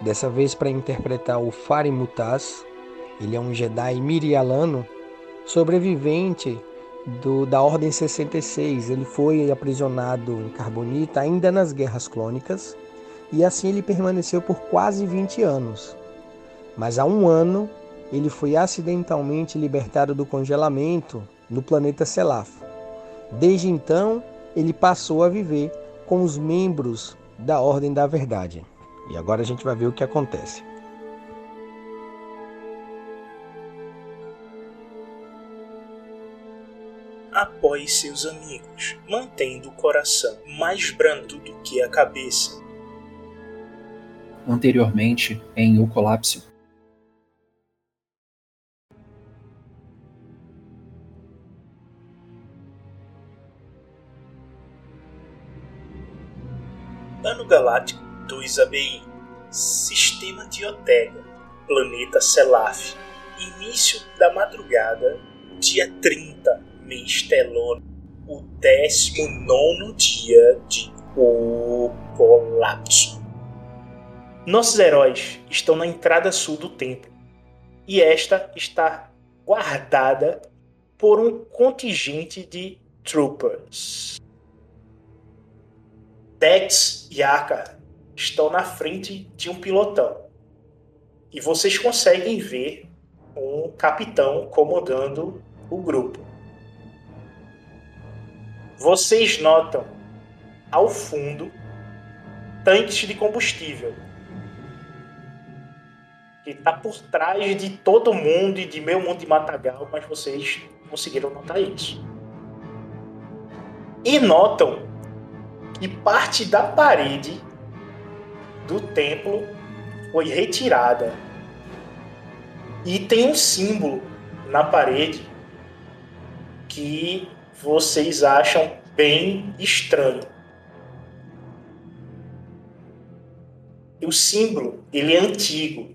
dessa vez para interpretar o Farim Mutaz. Ele é um Jedi mirialano, sobrevivente do, da Ordem 66. Ele foi aprisionado em Carbonita ainda nas Guerras Clônicas e assim ele permaneceu por quase 20 anos. Mas há um ano ele foi acidentalmente libertado do congelamento no planeta Selaf. Desde então, ele passou a viver com os membros da Ordem da Verdade. E agora a gente vai ver o que acontece. Apoie seus amigos, mantendo o coração mais brando do que a cabeça. Anteriormente, em O Colapso. Ano Galáctico 2ABI Sistema de Otega Planeta Selaf. Início da madrugada Dia 30 Mês Telono O 19 dia de O Colapso. Nossos heróis estão na entrada sul do templo e esta está guardada por um contingente de troopers. Dex e Aka estão na frente de um pilotão. E vocês conseguem ver um capitão comandando o grupo. Vocês notam ao fundo tanques de combustível que está por trás de todo mundo e de meio mundo de matagal, mas vocês conseguiram notar isso. E notam que parte da parede do templo foi retirada. E tem um símbolo na parede que vocês acham bem estranho. O símbolo, ele é antigo.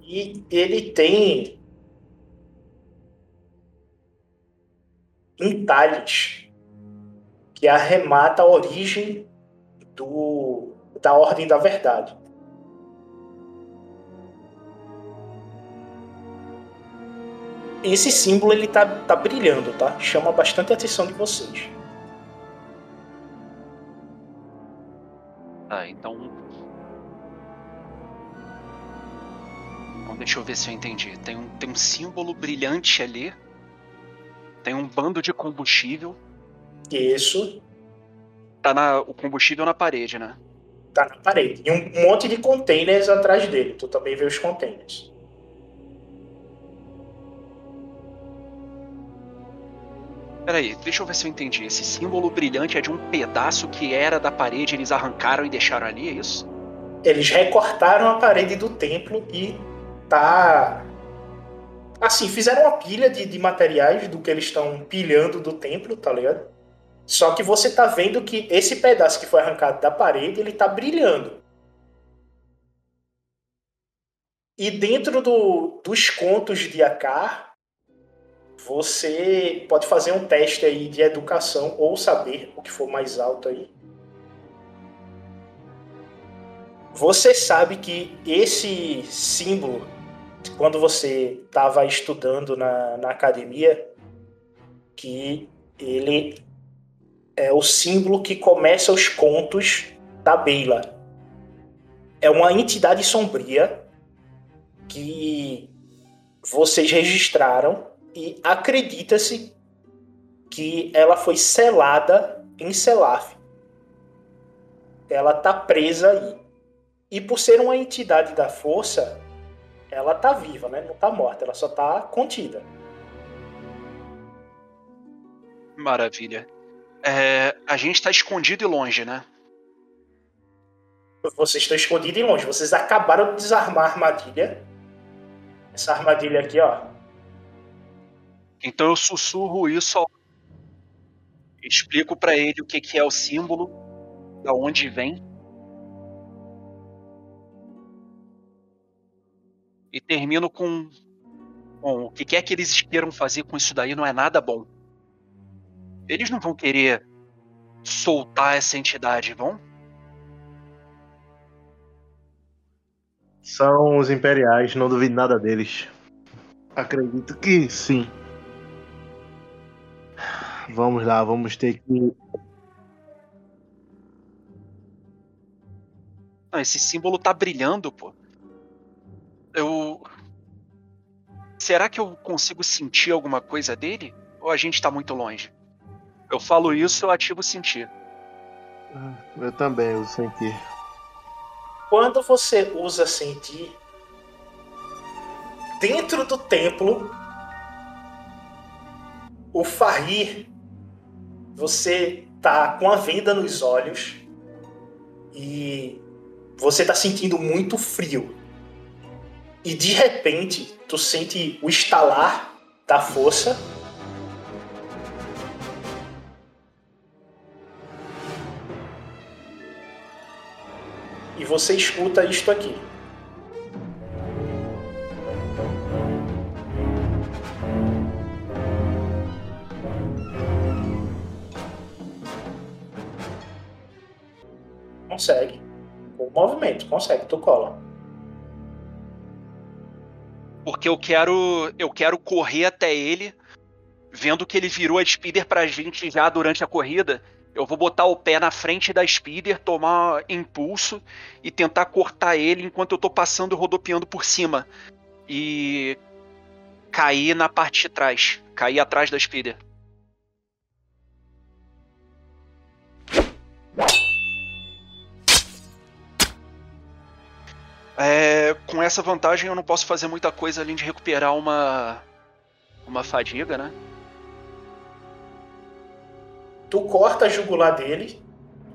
E ele tem entalhes que arremata a origem do, da Ordem da Verdade. Esse símbolo ele tá, tá brilhando, tá? Chama bastante a atenção de vocês. Ah, então. Deixa eu ver se eu entendi. Tem um, tem um símbolo brilhante ali. Tem um bando de combustível. Isso Tá na, o combustível na parede, né? tá na parede. E um monte de containers atrás dele. Tu também vê os containers. Peraí, deixa eu ver se eu entendi. Esse símbolo brilhante é de um pedaço que era da parede, eles arrancaram e deixaram ali, é isso? Eles recortaram a parede do templo e tá. Assim, fizeram uma pilha de, de materiais do que eles estão pilhando do templo, tá ligado? Só que você tá vendo que esse pedaço que foi arrancado da parede, ele tá brilhando. E dentro do, dos contos de Akar, você pode fazer um teste aí de educação ou saber o que for mais alto aí. Você sabe que esse símbolo, quando você estava estudando na, na academia, que ele é o símbolo que começa os contos da Beila. É uma entidade sombria que vocês registraram e acredita-se que ela foi selada em Selaf. Ela tá presa aí. E por ser uma entidade da força, ela tá viva, né? Não tá morta, ela só tá contida. Maravilha. É, a gente tá escondido e longe, né? Vocês estão escondidos e longe. Vocês acabaram de desarmar a armadilha. Essa armadilha aqui, ó. Então eu sussurro isso ao... Explico pra ele o que, que é o símbolo, da onde vem. E termino com. Bom, o que quer que eles queiram fazer com isso daí não é nada bom. Eles não vão querer soltar essa entidade, vão? São os imperiais, não duvido nada deles. Acredito que sim. Vamos lá, vamos ter que. Não, esse símbolo tá brilhando, pô. Eu. Será que eu consigo sentir alguma coisa dele? Ou a gente tá muito longe? Eu falo isso, eu ativo sentir. Eu também uso sentir. Quando você usa sentir, dentro do templo, o Fahir, você tá com a venda nos olhos e você tá sentindo muito frio. E de repente, tu sente o estalar da força você escuta isto aqui. Consegue. O movimento, consegue, tu cola. Porque eu quero. Eu quero correr até ele, vendo que ele virou a speeder pra gente já durante a corrida. Eu vou botar o pé na frente da speeder, tomar impulso e tentar cortar ele enquanto eu tô passando e rodopiando por cima. E cair na parte de trás. Cair atrás da speeder. É, com essa vantagem eu não posso fazer muita coisa além de recuperar uma uma fadiga, né? Tu corta a jugular dele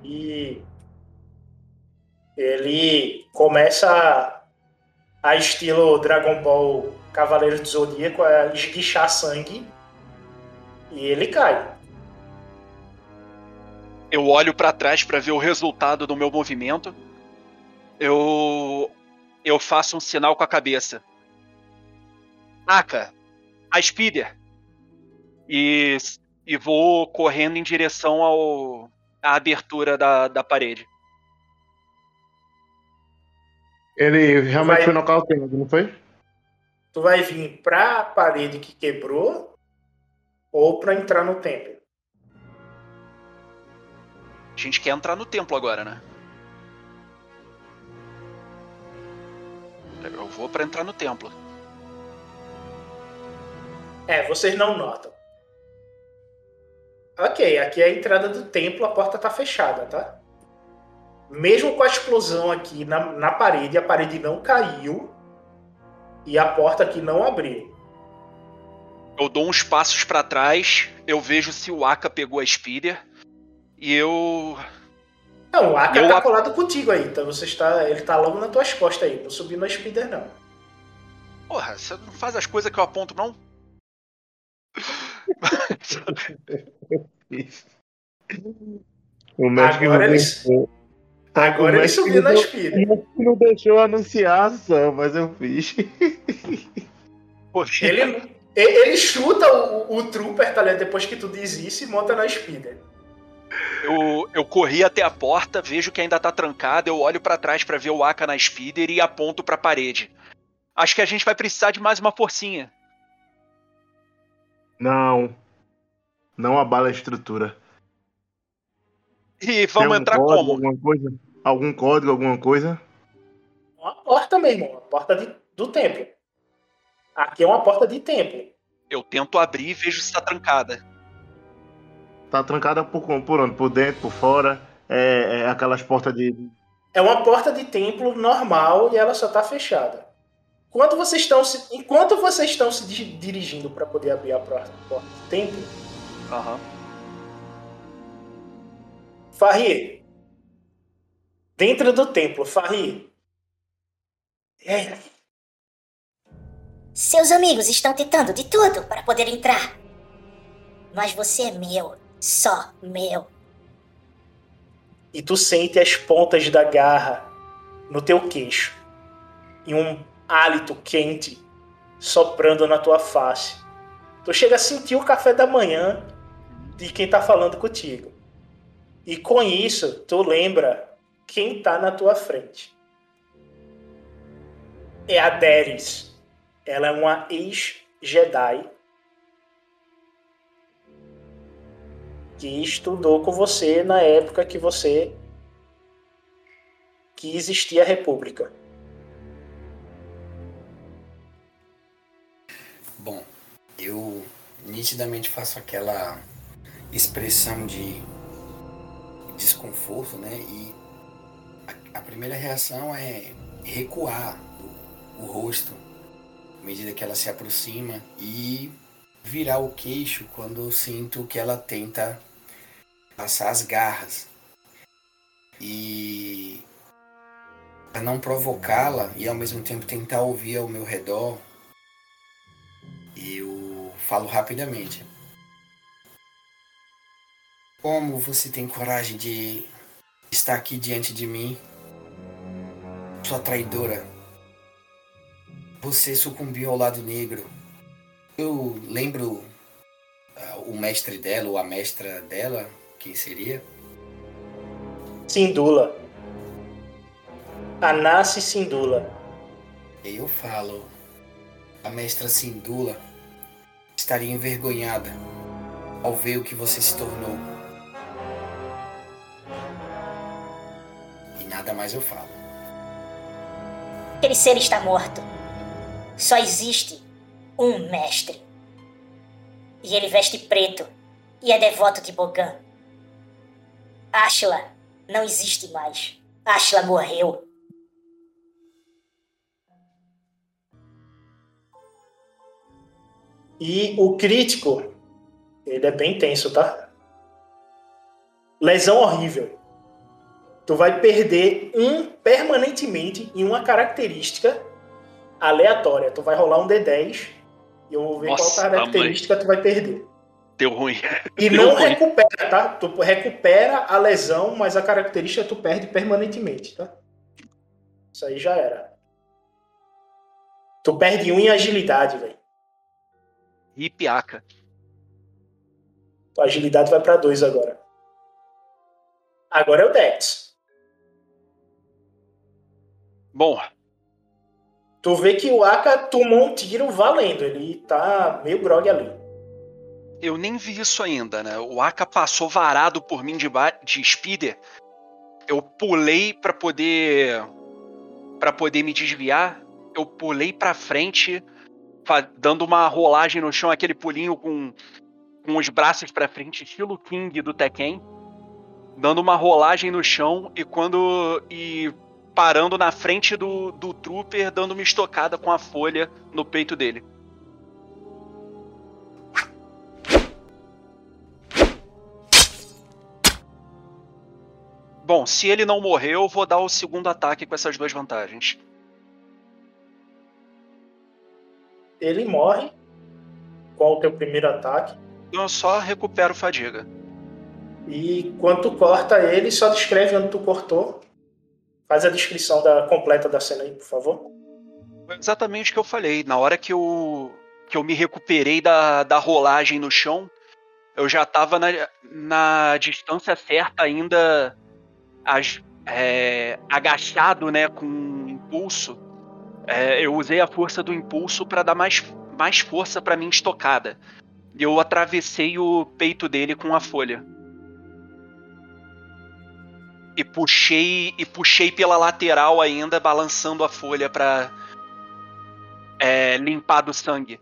e ele começa a, a estilo Dragon Ball Cavaleiro do Zodíaco a esguichar sangue e ele cai. Eu olho pra trás pra ver o resultado do meu movimento. Eu eu faço um sinal com a cabeça. Aka, a Speeder. E e vou correndo em direção ao à abertura da, da parede. Ele realmente Vai- foi nocauteado, não foi? Tu vai vir pra parede que quebrou ou pra entrar no templo. A gente quer entrar no templo agora, né? Eu vou pra entrar no templo. É, vocês não notam. Ok, aqui é a entrada do templo, a porta tá fechada, tá? Mesmo com a explosão aqui na, na parede, a parede não caiu e a porta aqui não abriu. Eu dou uns passos pra trás, eu vejo se o Aka pegou a Speeder e eu Não, o Aka Eu tá a- colado contigo aí, então você está, ele tá logo nas tuas costas aí, não subiu na speeder não. Porra, você não faz as coisas que eu aponto, não? O mestre Agora eles-. Agora ele mestre subiu na espira. Não deixou anunciar a ação, mas eu fiz. Pô, Ele, ele chuta o, o trooper, tá ligado? Depois que tu diz isso e monta na speeder. Eu, eu corri até a porta, vejo que ainda tá trancada, eu olho pra trás pra ver o Aka na speeder e aponto pra parede. Acho que a gente vai precisar de mais uma forcinha. Não. Não abala a estrutura. E vamos um entrar código, como? Alguma coisa? Algum código, alguma coisa? Uma porta mesmo, uma porta de- do templo. Aqui é uma porta de templo. Eu tento abrir e vejo se tá trancada. Tá trancada por, por onde? Por dentro, por fora? É, é aquelas portas de. É uma porta de templo normal e ela só tá fechada. Quando vocês estão se, enquanto vocês estão se di- dirigindo para poder abrir a porta do templo, Aham. Farri, dentro do templo, Farri. É, Seus amigos estão tentando de tudo para poder entrar. Mas você é meu, só meu. e tu sente as pontas da garra no teu queixo e um hálito quente soprando na tua face. Tu chega a sentir o café da manhã de quem tá falando contigo. E com isso, tu lembra quem tá na tua frente. É a Deris. Ela é uma ex-Jedi que estudou com você na época que você que existia a República. Bom, eu nitidamente faço aquela expressão de desconforto, né? E a, primeira reação é recuar o, o rosto à medida que ela se aproxima e virar o queixo quando eu sinto que ela tenta passar as garras. E para não provocá-la e ao mesmo tempo tentar ouvir ao meu redor, eu falo rapidamente. Como você tem coragem de estar aqui diante de mim? Sua traidora. Você sucumbiu ao lado negro. Eu lembro ah, o mestre dela ou a mestra dela, quem seria? Sindula. Anassi Sindula. E eu falo. A mestra Sindula estaria envergonhada ao ver o que você se tornou. E nada mais eu falo. Aquele ser está morto. Só existe um mestre. E ele veste preto e é devoto de Bogan. Ashla não existe mais. Ashla morreu. E o crítico, ele é bem tenso, tá? Lesão horrível. Tu vai perder um permanentemente em uma característica aleatória. Tu vai rolar um D10 e eu vou ver Nossa, qual característica tu vai perder. Deu ruim. E Deu não ruim. recupera, tá? Tu recupera a lesão, mas a característica tu perde permanentemente, tá? Isso aí já era. Tu perde um em agilidade, velho. E piaca. Tua agilidade vai pra dois agora. Agora é o Dex. Bom, Tu vê que o Aka tomou um tiro valendo. Ele tá meio grog ali. eu nem vi isso ainda, né? O Aka passou varado por mim de, de speeder. Eu pulei pra poder para poder me desviar. Eu pulei pra frente, dando uma rolagem no chão, aquele pulinho com com os braços pra frente, estilo King do Tekken, dando uma rolagem no chão e quando e parando na frente do, do trooper, dando uma estocada com a folha no peito dele. Bom, se ele não morreu, eu vou dar o segundo ataque com essas duas vantagens. Ele morre. Qual o teu primeiro ataque? Então eu só recupero fadiga. E quando tu corta ele, só descreve onde tu cortou. Faz a descrição da, completa da cena aí, por favor. Foi exatamente o que eu falei. Na hora que eu, que eu me recuperei da, da rolagem no chão, eu já estava na, na distância certa ainda as, é, agachado, né, com um impulso. É, eu usei a força do impulso para dar mais, mais força para minha estocada. Eu atravessei o peito dele com a folha. E puxei e puxei pela lateral ainda, balançando a folha para é, limpar do sangue.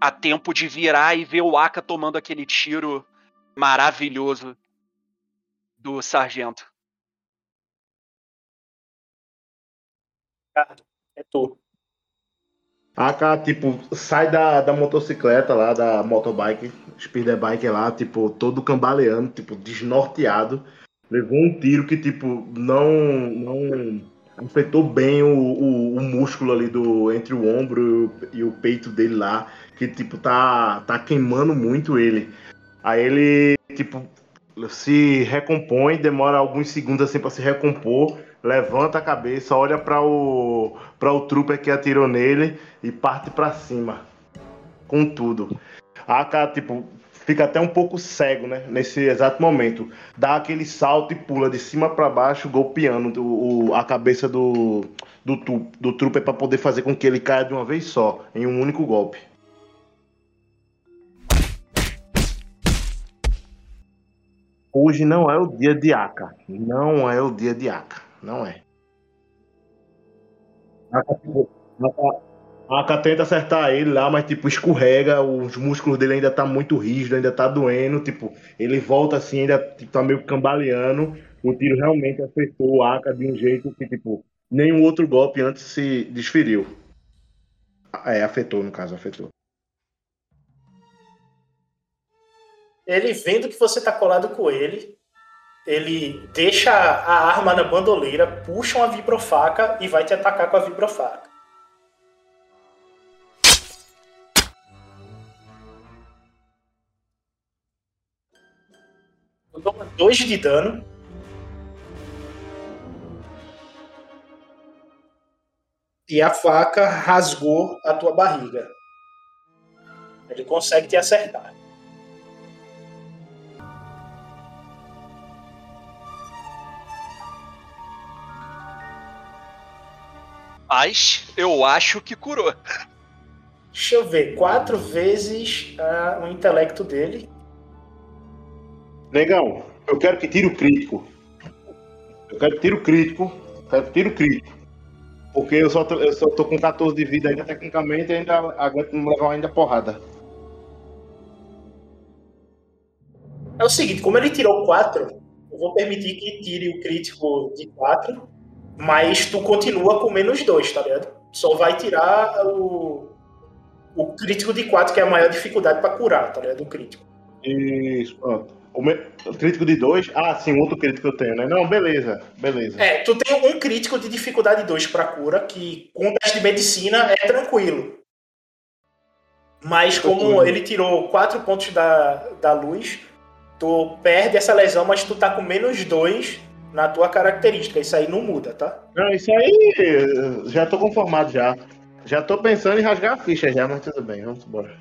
A tempo de virar e ver o Aka tomando aquele tiro maravilhoso do sargento. Ricardo, é tu. Aka, tipo, sai da, da motocicleta lá, da motobike, speeder bike lá, tipo, todo cambaleando, tipo, desnorteado. Levou um tiro que, tipo, não, não afetou bem o, o, o músculo ali do, entre o ombro e o, peito dele lá, que, tipo, tá, tá queimando muito ele. Aí ele, tipo, se recompõe, demora alguns segundos assim para se recompor, levanta a cabeça, olha para o para o trooper que atirou nele e parte para cima com tudo. A cara, tipo, fica até um pouco cego, né? Nesse exato momento. Dá aquele salto e pula de cima para baixo, golpeando o, o, a cabeça do, do, do trooper para poder fazer com que ele caia de uma vez só, em um único golpe. Hoje não é o dia de Aka. Não é o dia de Aka. Não é. Aka, Aka, Aka tenta acertar ele lá, mas tipo, escorrega, os músculos dele ainda tá muito rígido, ainda tá doendo, tipo, ele volta assim, ainda tipo, tá meio cambaleando. O tiro realmente acertou o Aka de um jeito que, tipo, nenhum outro golpe antes se desferiu. É, afetou, no caso, afetou. Ele vendo que você tá colado com ele, ele deixa a arma na bandoleira, puxa uma vibrofaca e vai te atacar com a vibrofaca. Tu toma 2 de dano. E a faca rasgou a tua barriga. Ele consegue te acertar. Mas eu acho que curou. Deixa eu ver, quatro vezes ah, o intelecto dele. Negão, eu quero que tire o crítico. Eu quero que tire o crítico. Eu quero que tire o crítico. Porque eu só, tô, eu só tô com 14 de vida ainda, tecnicamente, e ainda aguento não levar ainda porrada. É o seguinte, como ele tirou quatro, eu vou permitir que tire o crítico de quatro, mas tu continua com menos dois, tá ligado? Só vai tirar o, o crítico de quatro, que é a maior dificuldade pra curar, tá ligado? O crítico. Isso, pronto. O, o crítico de 2? Ah, sim, outro crítico que eu tenho, né? Não, beleza, beleza. É, tu tem um crítico de dificuldade 2 pra cura, que com o teste de medicina é tranquilo. Mas como ele tirou 4 pontos da, da luz, tu perde essa lesão, mas tu tá com menos 2 na tua característica. Isso aí não muda, tá? Não, isso aí já tô conformado já. Já tô pensando em rasgar a ficha já, mas tudo bem, vamos embora.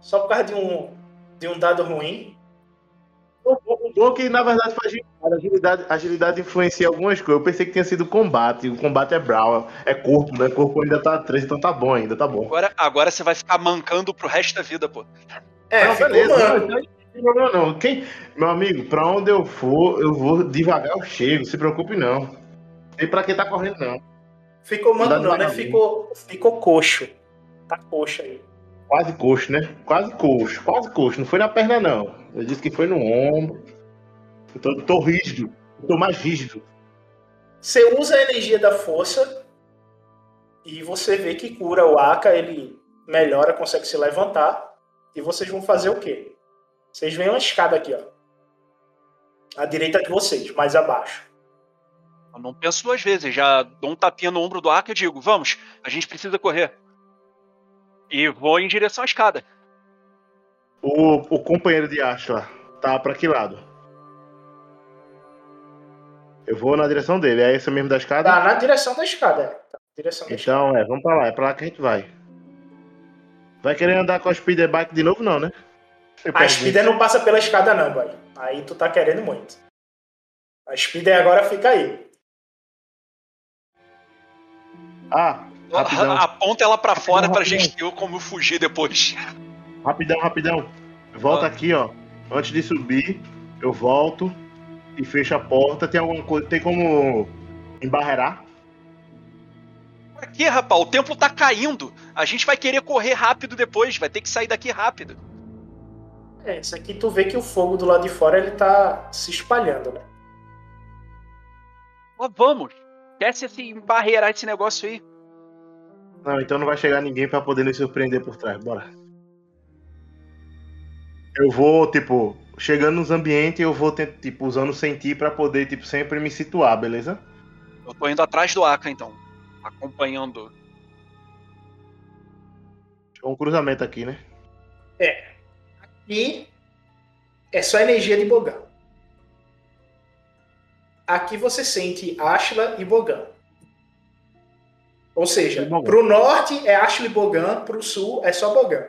Só por causa de um, de um dado ruim. O bom que na verdade foi agilidade. agilidade. Agilidade influencia algumas coisas. Eu pensei que tinha sido combate. O combate é brawl, é corpo, né? Corpo ainda tá 3, então tá bom ainda, tá bom. Agora, agora você vai ficar mancando pro resto da vida, pô. É, não, beleza. mano. Não, não, tem problema não. Quem, meu amigo, pra onde eu for, eu vou devagar, eu chego. Se preocupe não. E pra quem tá correndo, não. Ficou mano, não, né? Ficou, ficou coxo. Tá coxo aí. Quase coxo, né? Quase coxo, quase coxo. Não foi na perna, não. Eu disse que foi no ombro. Eu tô, tô rígido. Eu tô mais rígido. Você usa a energia da força e você vê que cura o Aka, ele melhora, consegue se levantar. E vocês vão fazer o quê? Vocês veem uma escada aqui, ó. À direita de vocês, mais abaixo. Eu não penso duas vezes. Já dou um tapinha no ombro do Aka e digo, vamos, a gente precisa correr. E vou em direção à escada. O, o companheiro de Ashla tá pra que lado? Eu vou na direção dele. É esse mesmo da escada? Tá na direção da escada, é. Tá direção da escada. Então, é, vamos pra lá. É pra lá que a gente vai. Vai querer andar com a speeder bike de novo, não, né? Eu A. Speeder não passa pela escada, não, boy. Aí tu tá querendo muito. A Speeder agora fica aí. Ah, rapidão. Aponta ela pra fora pra rapidão. gente ter como fugir depois. Rapidão, rapidão. Volta Ah. aqui, ó. Antes de subir, eu volto e fecho a porta. Tem alguma coisa. Tem como embarrear? Pra quê, rapaz? O templo tá caindo. A gente vai querer correr rápido depois. Vai ter que sair daqui rápido. É, isso aqui tu vê que o fogo do lado de fora ele tá se espalhando, né? Ó, vamos. Esquece esse embarrear esse negócio aí. Não, então não vai chegar ninguém pra poder nos surpreender por trás. Bora. Eu vou, tipo, chegando nos ambientes, eu vou, tipo, usando sentir pra poder, tipo, sempre me situar, beleza? Eu tô indo atrás do Aka, então. Acompanhando. Um cruzamento aqui, né? E é só energia de Bogan. Aqui você sente Ashla e Bogan. Ou seja, Bogan. pro norte é Ashla e Bogan, pro sul é só Bogan.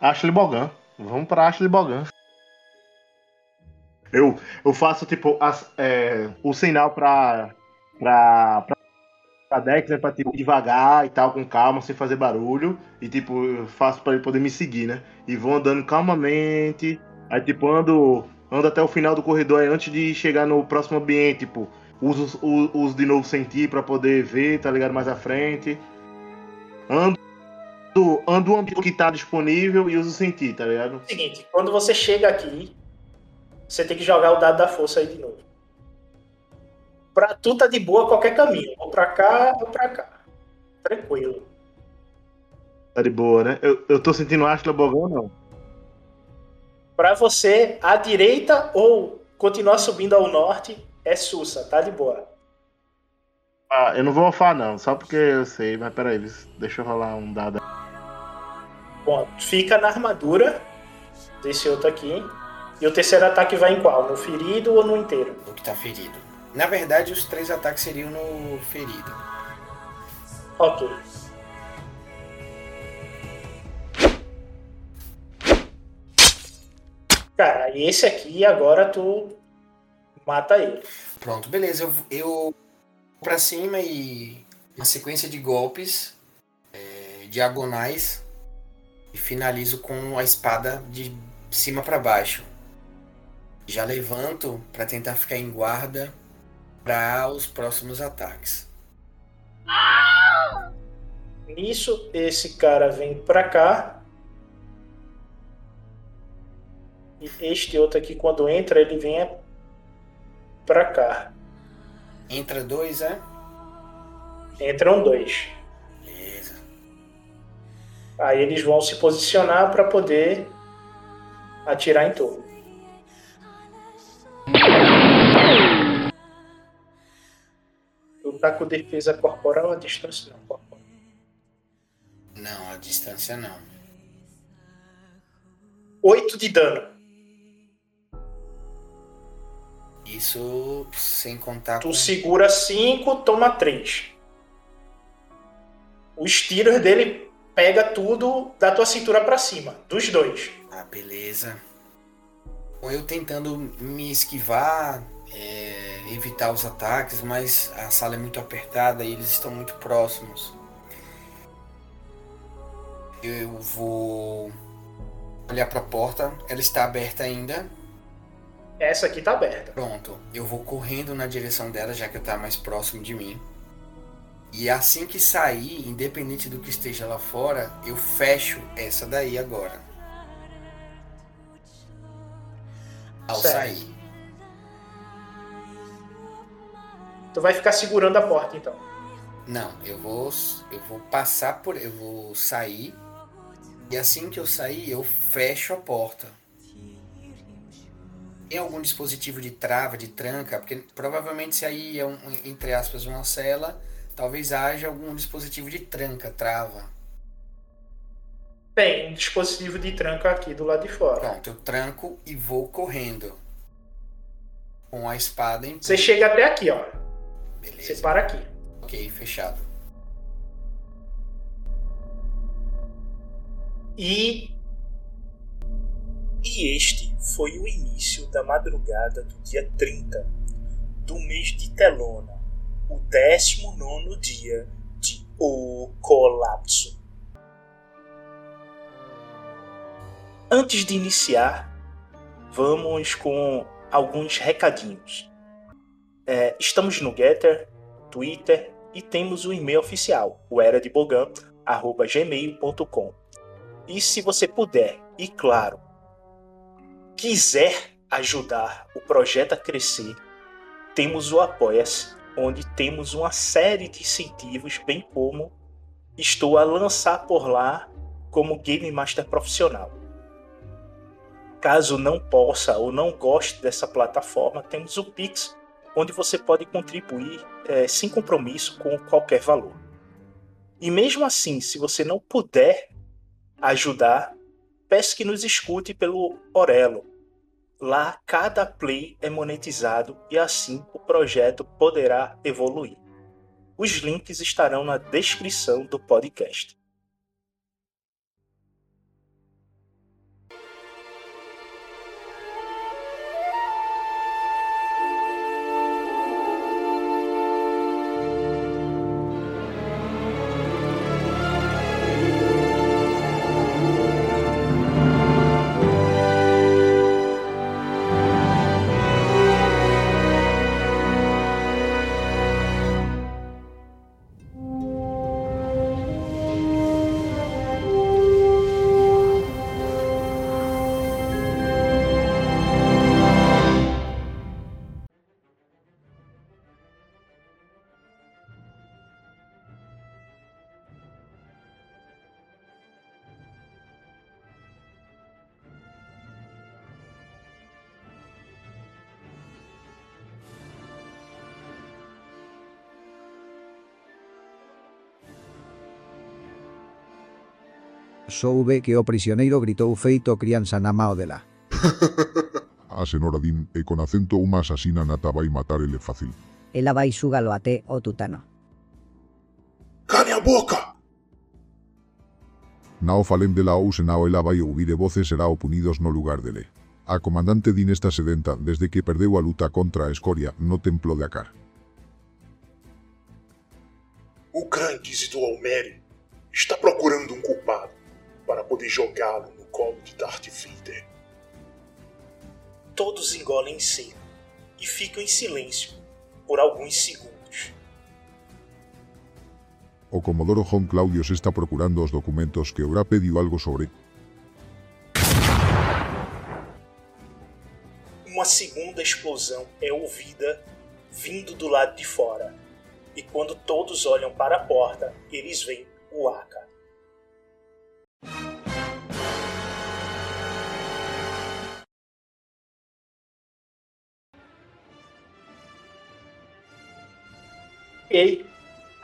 Ashley Bogan. Vamos pra Ashley Bogan. Eu, eu faço, tipo, as- é, o sinal pra. pra. Pra, pra Dex, né? Pra, tipo, devagar e tal, com calma, sem fazer barulho. E, tipo, eu faço pra ele poder me seguir, né? E vou andando calmamente. Aí, tipo, ando, ando até o final do corredor aí, antes de chegar no próximo ambiente, tipo. Uso, u- uso de novo sentir pra poder ver, tá ligado? Mais à frente. Ando ando o ambiente que tá disponível e uso sentir, tá ligado? Seguinte, quando você chega aqui, você tem que jogar o dado da força aí de novo. Pra tu tá de boa qualquer caminho. Ou pra cá ou pra cá. Tranquilo. Tá de boa, né? Eu, eu tô sentindo Ashla Bogan ou não? Pra você, à direita ou continuar subindo ao norte, é Sussa, tá de boa. Ah, eu não vou ofar não, só porque eu sei, mas peraí, deixa eu rolar um dado. Bom, fica na armadura desse outro aqui. E o terceiro ataque vai em qual? No ferido ou no inteiro? O que tá ferido. Na verdade, os três ataques seriam no ferido. Ok. Cara, e esse aqui agora tu mata ele. Pronto, beleza. Eu, eu vou pra cima e uma sequência de golpes é, diagonais e finalizo com a espada de cima pra baixo. Já levanto pra tentar ficar em guarda para os próximos ataques. Nisso, esse cara vem pra cá. E este outro aqui, quando entra, ele vem pra cá. Entra dois, é? Entram dois. Beleza. Aí eles vão se posicionar pra poder atirar em torno. Tá com defesa corporal à distância? Não, corporal. Não, a distância não. 8 de dano. Isso sem contar Tu com. segura 5, toma 3. Os tiros dele pega tudo da tua cintura pra cima, dos dois. Ah, beleza. Com eu tentando me esquivar, é, evitar os ataques, mas a sala é muito apertada e eles estão muito próximos. Eu vou olhar para a porta, ela está aberta ainda. Essa aqui tá aberta. Pronto, eu vou correndo na direção dela, já que está mais próximo de mim. E assim que sair, independente do que esteja lá fora, eu fecho essa daí agora. Ao Certo. sair. Tu vai ficar segurando a porta então. Não, eu vou eu vou passar por eu vou sair e assim que eu sair eu fecho a porta. Tem algum dispositivo de trava, de tranca, porque provavelmente se aí é um, entre aspas uma cela, talvez haja algum dispositivo de tranca, trava. Tem um dispositivo de tranca aqui do lado de fora. Pronto, eu tranco e vou correndo. Com a espada em. Você chega até aqui, ó. Beleza. Você para aqui. Ok, fechado. E. E este foi o início da madrugada do dia 30 do mês de Telona, o 19 dia de O Colapso. Antes de iniciar, vamos com alguns recadinhos. É, estamos no Getter, Twitter e temos o e-mail oficial, o era de gmail.com. E se você puder, e claro, quiser ajudar o projeto a crescer, temos o Apoia-se, onde temos uma série de incentivos, bem como estou a lançar por lá como Game Master profissional. Caso não possa ou não goste dessa plataforma, temos o Pix, onde você pode contribuir é, sem compromisso com qualquer valor. E mesmo assim, se você não puder ajudar, peço que nos escute pelo Orelo. Lá, cada play é monetizado e assim o projeto poderá evoluir. Os links estarão na descrição do podcast. soube que o prisioneiro gritou feito crianza na mao dela. a senhora din e con acento unha asasina nata vai matar ele fácil. Ela vai xúgalo até o tutano. Cane a boca! Nao falem dela ou ou senao ela vai ouvir e voces será o punidos no lugar dele. A comandante din está sedenta desde que perdeu a luta contra a escoria no templo de Akar. O grande Isidro Almeri está procurando um culpado. Para poder jogá-lo no colo de Darth Vader. Todos engolem em seco e ficam em silêncio por alguns segundos. O Comodoro Juan Claudios está procurando os documentos que haurá pedido algo sobre. Uma segunda explosão é ouvida vindo do lado de fora. E quando todos olham para a porta, eles veem o Aka.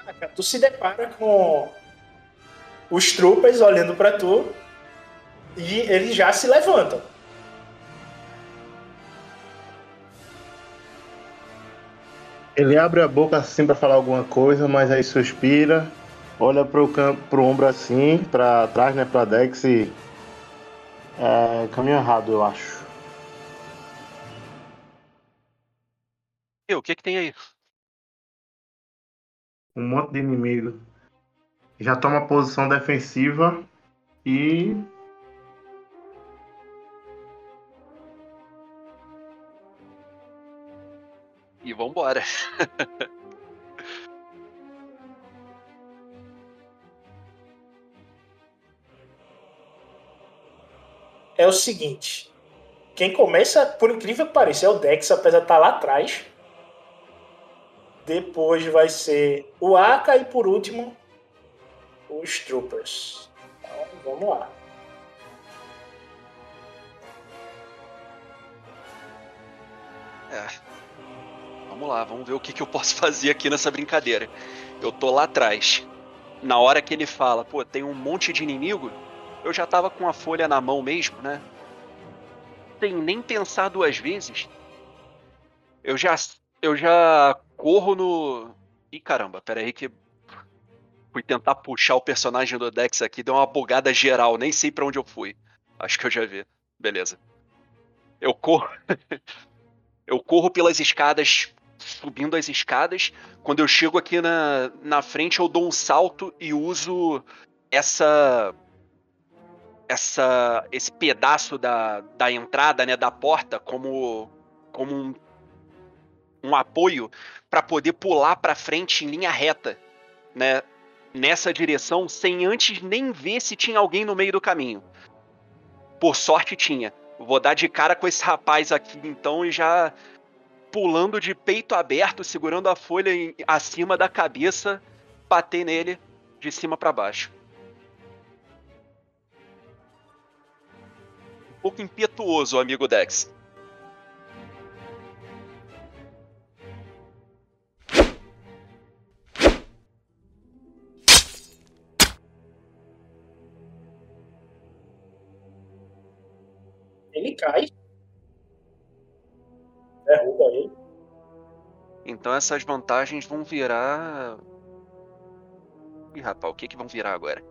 Aka, tu se depara com os troopers olhando para tu e eles já se levantam. Ele abre a boca assim pra falar alguma coisa, mas aí suspira, olha pro, cam- pro ombro assim, pra trás, né, pra Dex e. É, caminho errado, eu acho. E o que que tem aí? Um monte de inimigo. Já toma posição defensiva e. E vambora. é o seguinte. Quem começa, por incrível que pareça, é o Dex, apesar de estar lá atrás. Depois vai ser o Aka e por último os Troopers. Então, vamos lá. É. Vamos lá, vamos ver o que, que eu posso fazer aqui nessa brincadeira. Eu tô lá atrás. Na hora que ele fala, pô, tem um monte de inimigo, eu já tava com a folha na mão mesmo, né? Sem nem pensar duas vezes. Eu já, eu já corro no. Ih, caramba, pera aí que. Fui tentar puxar o personagem do Dex aqui, deu uma bugada geral, nem sei pra onde eu fui. Acho que eu já vi. Beleza. Eu corro. eu corro pelas escadas, subindo as escadas. Quando eu chego aqui na, na frente, eu dou um salto e uso essa. Essa, esse pedaço da, da entrada, né, da porta, como, como um um apoio para poder pular para frente em linha reta, né? Nessa direção, sem antes nem ver se tinha alguém no meio do caminho. Por sorte tinha. Vou dar de cara com esse rapaz aqui então e já pulando de peito aberto, segurando a folha em, acima da cabeça, bater nele de cima para baixo. Um pouco impetuoso, amigo Dex. Ele cai. Derruba ele. Então essas vantagens vão virar. Ih, rapaz, o que que vão virar agora?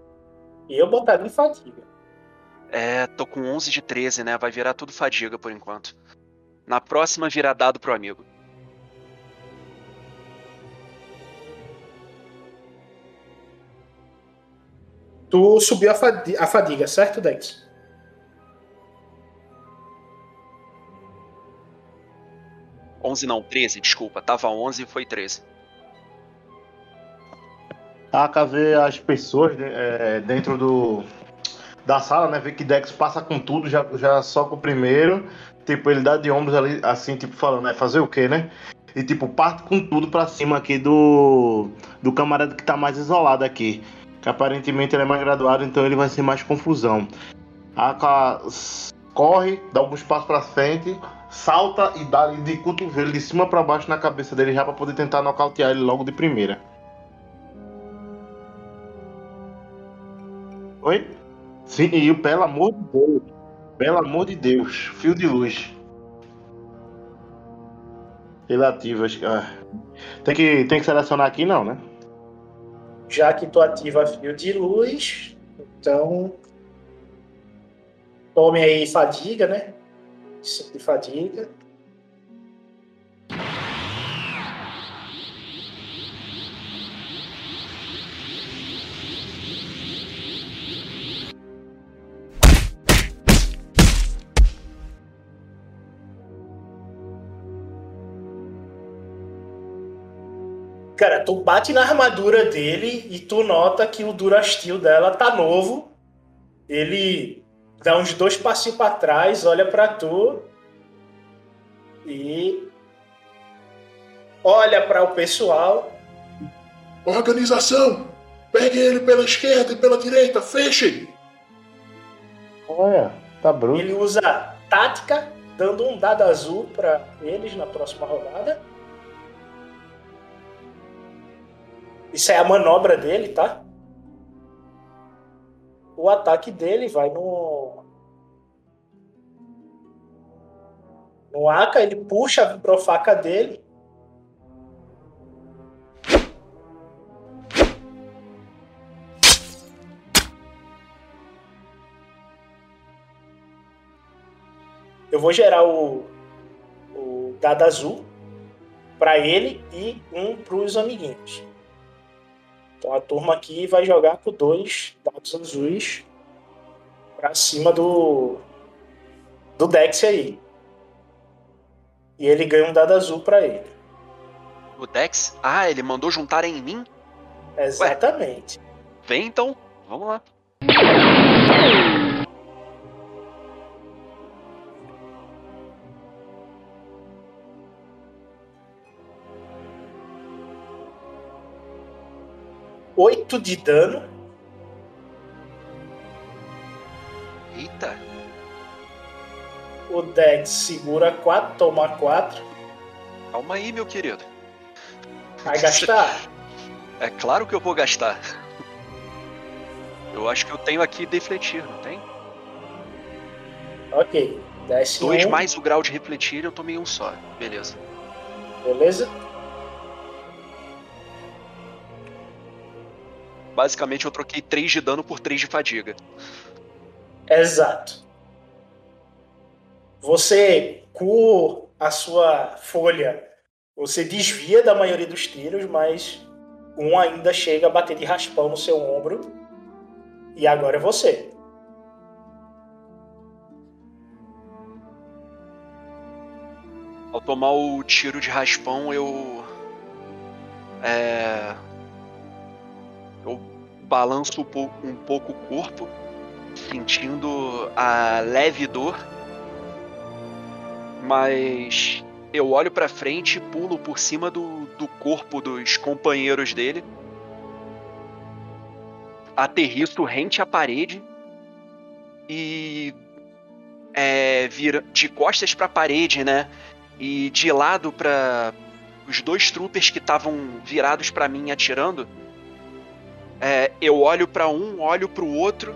Eu botaria em fadiga. É, tô com 11 de 13, né? Vai virar tudo fadiga por enquanto. Na próxima vira dado pro amigo. Tu subiu a fadi- a fadiga, certo, Dex? Onze não, 13, desculpa. Tava 11 e foi 13. Aka vê as pessoas né, é, dentro do da sala, né? Vê que Dex passa com tudo, já, já com o primeiro. Tipo, ele dá de ombros ali, assim, tipo, falando, né? Fazer o quê, né? E tipo, parte com tudo pra cima aqui do, do camarada que tá mais isolado aqui. Que aparentemente ele é mais graduado, então ele vai ser mais confusão. Aka corre, dá alguns passos pra frente, salta e dá de cotovelo de cima pra baixo na cabeça dele já pra poder tentar nocautear ele logo de primeira. Oi? Sim, e pelo amor de Deus. Pelo amor de Deus. Fio de luz. Relativas. Ah. Tem, que, tem que selecionar aqui, não, né? Já que tu ativa fio de luz, então. Tome aí fadiga, né? De fadiga. Cara, tu bate na armadura dele e tu nota que o Durastil dela tá novo. Ele dá uns dois passinhos pra trás, olha pra tu e olha para o pessoal. Organização! Peguem ele pela esquerda e pela direita, fechem! Olha, tá bruto. Ele usa tática, dando um dado azul pra eles na próxima rodada. Isso é a manobra dele, tá? O ataque dele vai no. No Aka, ele puxa a vibrofaca dele. Eu vou gerar o, o dado azul para ele e um para os amiguinhos. Então a turma aqui vai jogar com dois dados azuis para cima do do Dex aí. E ele ganha um dado azul para ele. O Dex? Ah, ele mandou juntar em mim? Exatamente. Vem então, vamos lá. Oito de dano. O Dex segura 4, toma 4. Calma aí, meu querido. Vai gastar? É claro que eu vou gastar. Eu acho que eu tenho aqui defletir, não tem? Ok. Desce Dois um. mais o grau de refletir, eu tomei um só. Beleza. Beleza? Basicamente eu troquei 3 de dano por 3 de fadiga. Exato. Você, com a sua folha, você desvia da maioria dos tiros, mas um ainda chega a bater de raspão no seu ombro. E agora é você. Ao tomar o tiro de raspão, eu. É. Eu balanço um pouco, um pouco o corpo, sentindo a leve dor. Mas eu olho pra frente e pulo por cima do, do corpo dos companheiros dele. Aterriço rente à parede e é, vira de costas para a parede, né? E de lado para os dois troopers que estavam virados para mim atirando. É, eu olho para um, olho para o outro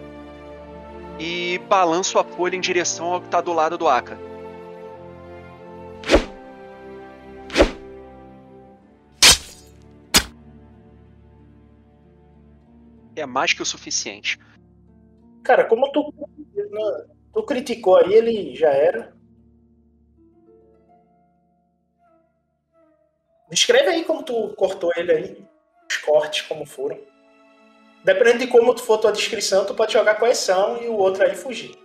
e balanço a folha em direção ao que tá do lado do Aka. É mais que o suficiente. Cara, como tu, tu criticou aí, ele já era. Descreve aí como tu cortou ele aí. Os cortes, como foram. Dependendo de como for tua descrição, tu pode jogar coerção e o outro aí fugir.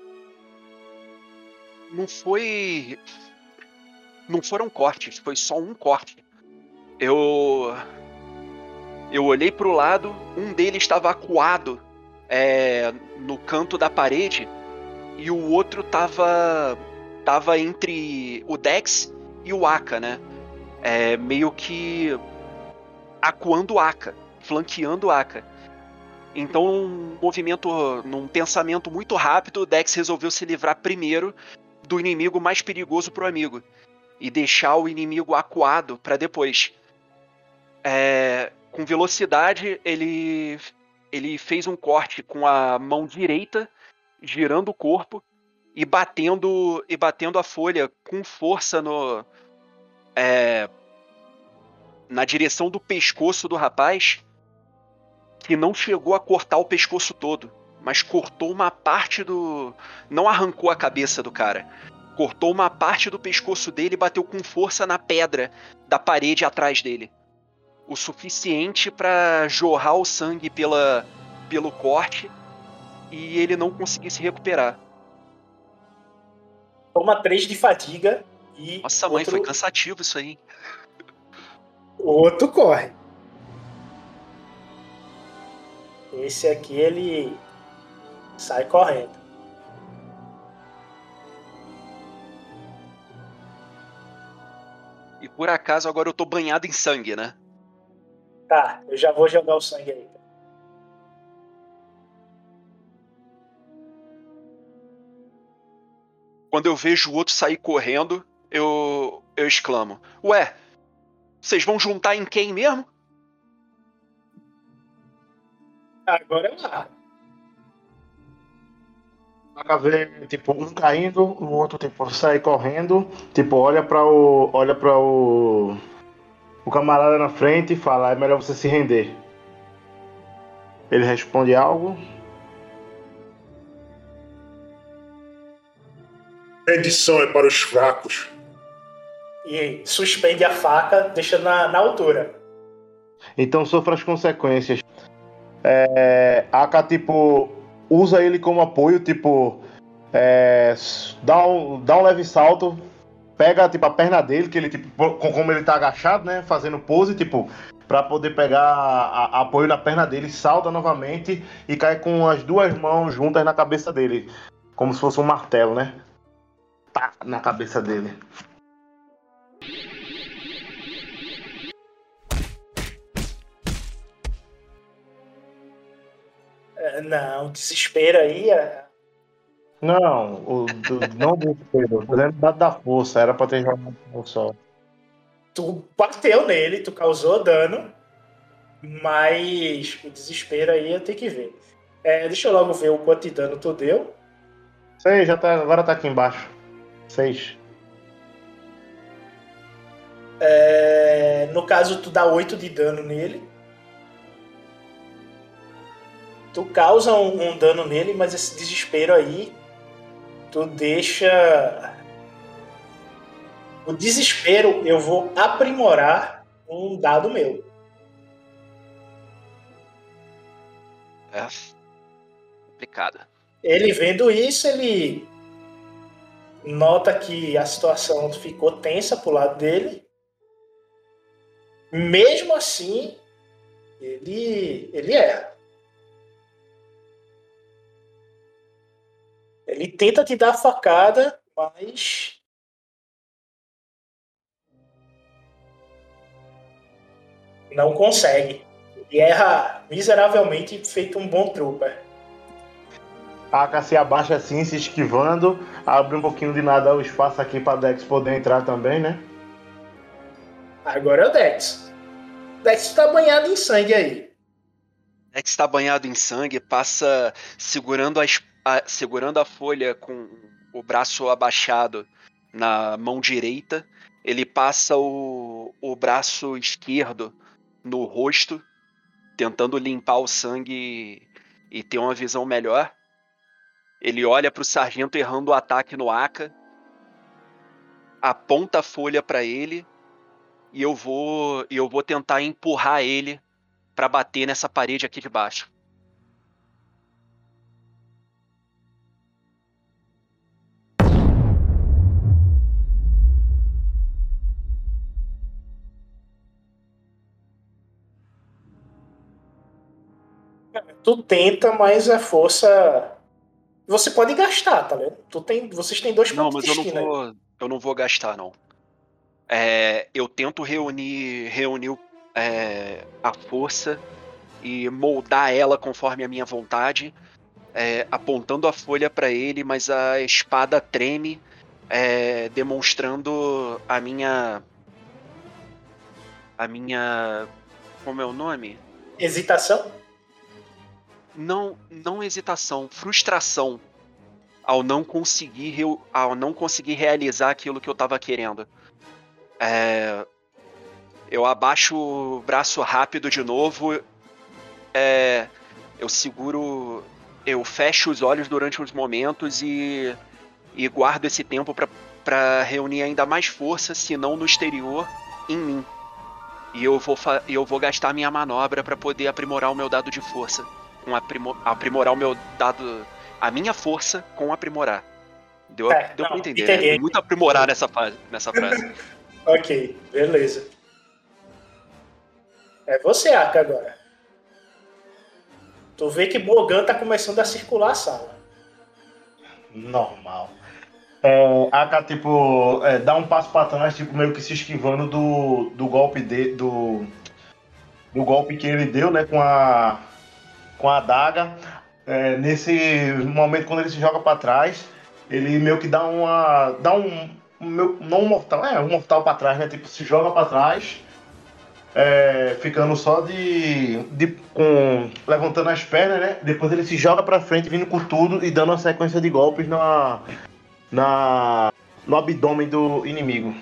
Não foi. Não foram cortes, foi só um corte. Eu. Eu olhei pro lado, um deles estava acuado é, no canto da parede e o outro tava. tava entre o Dex e o Aka, né? É, meio que acuando o Aka, flanqueando o Aka. Então, num movimento, num pensamento muito rápido, o Dex resolveu se livrar primeiro do inimigo mais perigoso pro amigo e deixar o inimigo acuado para depois. Com velocidade, ele ele fez um corte com a mão direita, girando o corpo e batendo e batendo a folha com força no é, na direção do pescoço do rapaz que não chegou a cortar o pescoço todo, mas cortou uma parte do. Não arrancou a cabeça do cara. Cortou uma parte do pescoço dele e bateu com força na pedra da parede atrás dele. O suficiente para jorrar o sangue pela, pelo corte e ele não conseguir se recuperar. Toma 3 de fadiga e. Nossa, mãe, outro... foi cansativo isso aí. O outro corre. Esse aqui ele sai correndo. E por acaso agora eu tô banhado em sangue, né? Tá, eu já vou jogar o sangue aí. Quando eu vejo o outro sair correndo, eu, eu exclamo: Ué, vocês vão juntar em quem mesmo? Agora é lá. Dá ver, tipo, um caindo, o outro, tipo, sai correndo, tipo, olha para o. olha para o. o camarada na frente fala, é melhor você se render. Ele responde algo. Rendição é para os fracos. E suspende a faca, deixa na, na altura. Então sofra as consequências. É, Aka, tipo, usa ele como apoio, tipo, é, dá, um, dá um leve salto, pega, tipo, a perna dele, que ele, tipo, como ele tá agachado, né, fazendo pose, tipo, para poder pegar a, a, apoio na perna dele, salta novamente e cai com as duas mãos juntas na cabeça dele, como se fosse um martelo, né? Tá na cabeça dele. É, não, desespero aí. É... Não, o, do, não do dizendo da, força, era pra ter jogado um só. Tu bateu nele, tu causou dano, mas o desespero aí eu tenho que ver. É, deixa eu logo ver o quanto de dano tu deu. Sei, já tá, agora tá aqui embaixo. Seis. É, no caso, tu dá 8 de dano nele. Tu causa um, um dano nele, mas esse desespero aí, tu deixa. O desespero eu vou aprimorar um dado meu. É. Complicado. Ele vendo isso, ele nota que a situação ficou tensa pro lado dele. Mesmo assim, ele, ele erra. Ele tenta te dar a facada, mas. Não consegue. E erra miseravelmente, feito um bom trooper. A se abaixa assim, se esquivando, abre um pouquinho de nada o espaço aqui para Dex poder entrar também, né? Agora é o Dex. Dex tá banhado em sangue aí. Dex está banhado em sangue, passa segurando a, es- a- segurando a folha com o braço abaixado na mão direita. Ele passa o, o braço esquerdo no rosto, tentando limpar o sangue e, e ter uma visão melhor. Ele olha para o sargento errando o ataque no Aka, aponta a folha para ele e eu vou eu vou tentar empurrar ele para bater nessa parede aqui de baixo. Tu tenta, mas a força. Você pode gastar, tá vendo? Tu tem, vocês têm dois Não, pontos mas de eu não aí. vou eu não vou gastar não. É, eu tento reunir reunir é, a força e moldar ela conforme a minha vontade, é, apontando a folha para ele, mas a espada treme, é, demonstrando a minha a minha como é o nome? Hesitação? Não não hesitação, frustração ao não conseguir ao não conseguir realizar aquilo que eu tava querendo. É, eu abaixo o braço rápido de novo, é, eu seguro, eu fecho os olhos durante uns momentos e, e guardo esse tempo para reunir ainda mais força, se não no exterior, em mim. E eu vou, eu vou gastar minha manobra para poder aprimorar o meu dado de força com aprimo- aprimorar o meu dado. A minha força com aprimorar. Deu, É, deu não, pra entender, entendi. né? Tem muito aprimorar nessa, fase, nessa frase. Ok, beleza. É você, Aka, agora. Tu vê que Bogan tá começando a circular a sala. Normal. É, a AK, tipo, é, dá um passo pra trás, tipo, meio que se esquivando do, do golpe de, do, do golpe que ele deu, né, com a, com a adaga. É, nesse momento, quando ele se joga pra trás, ele meio que dá uma. dá um. meio- não um mortal, é, um mortal pra trás, né? Tipo, se joga pra trás, é, ficando só de. de com, levantando as pernas, né? Depois ele se joga pra frente, vindo com tudo e dando uma sequência de golpes na. na no abdômen do inimigo.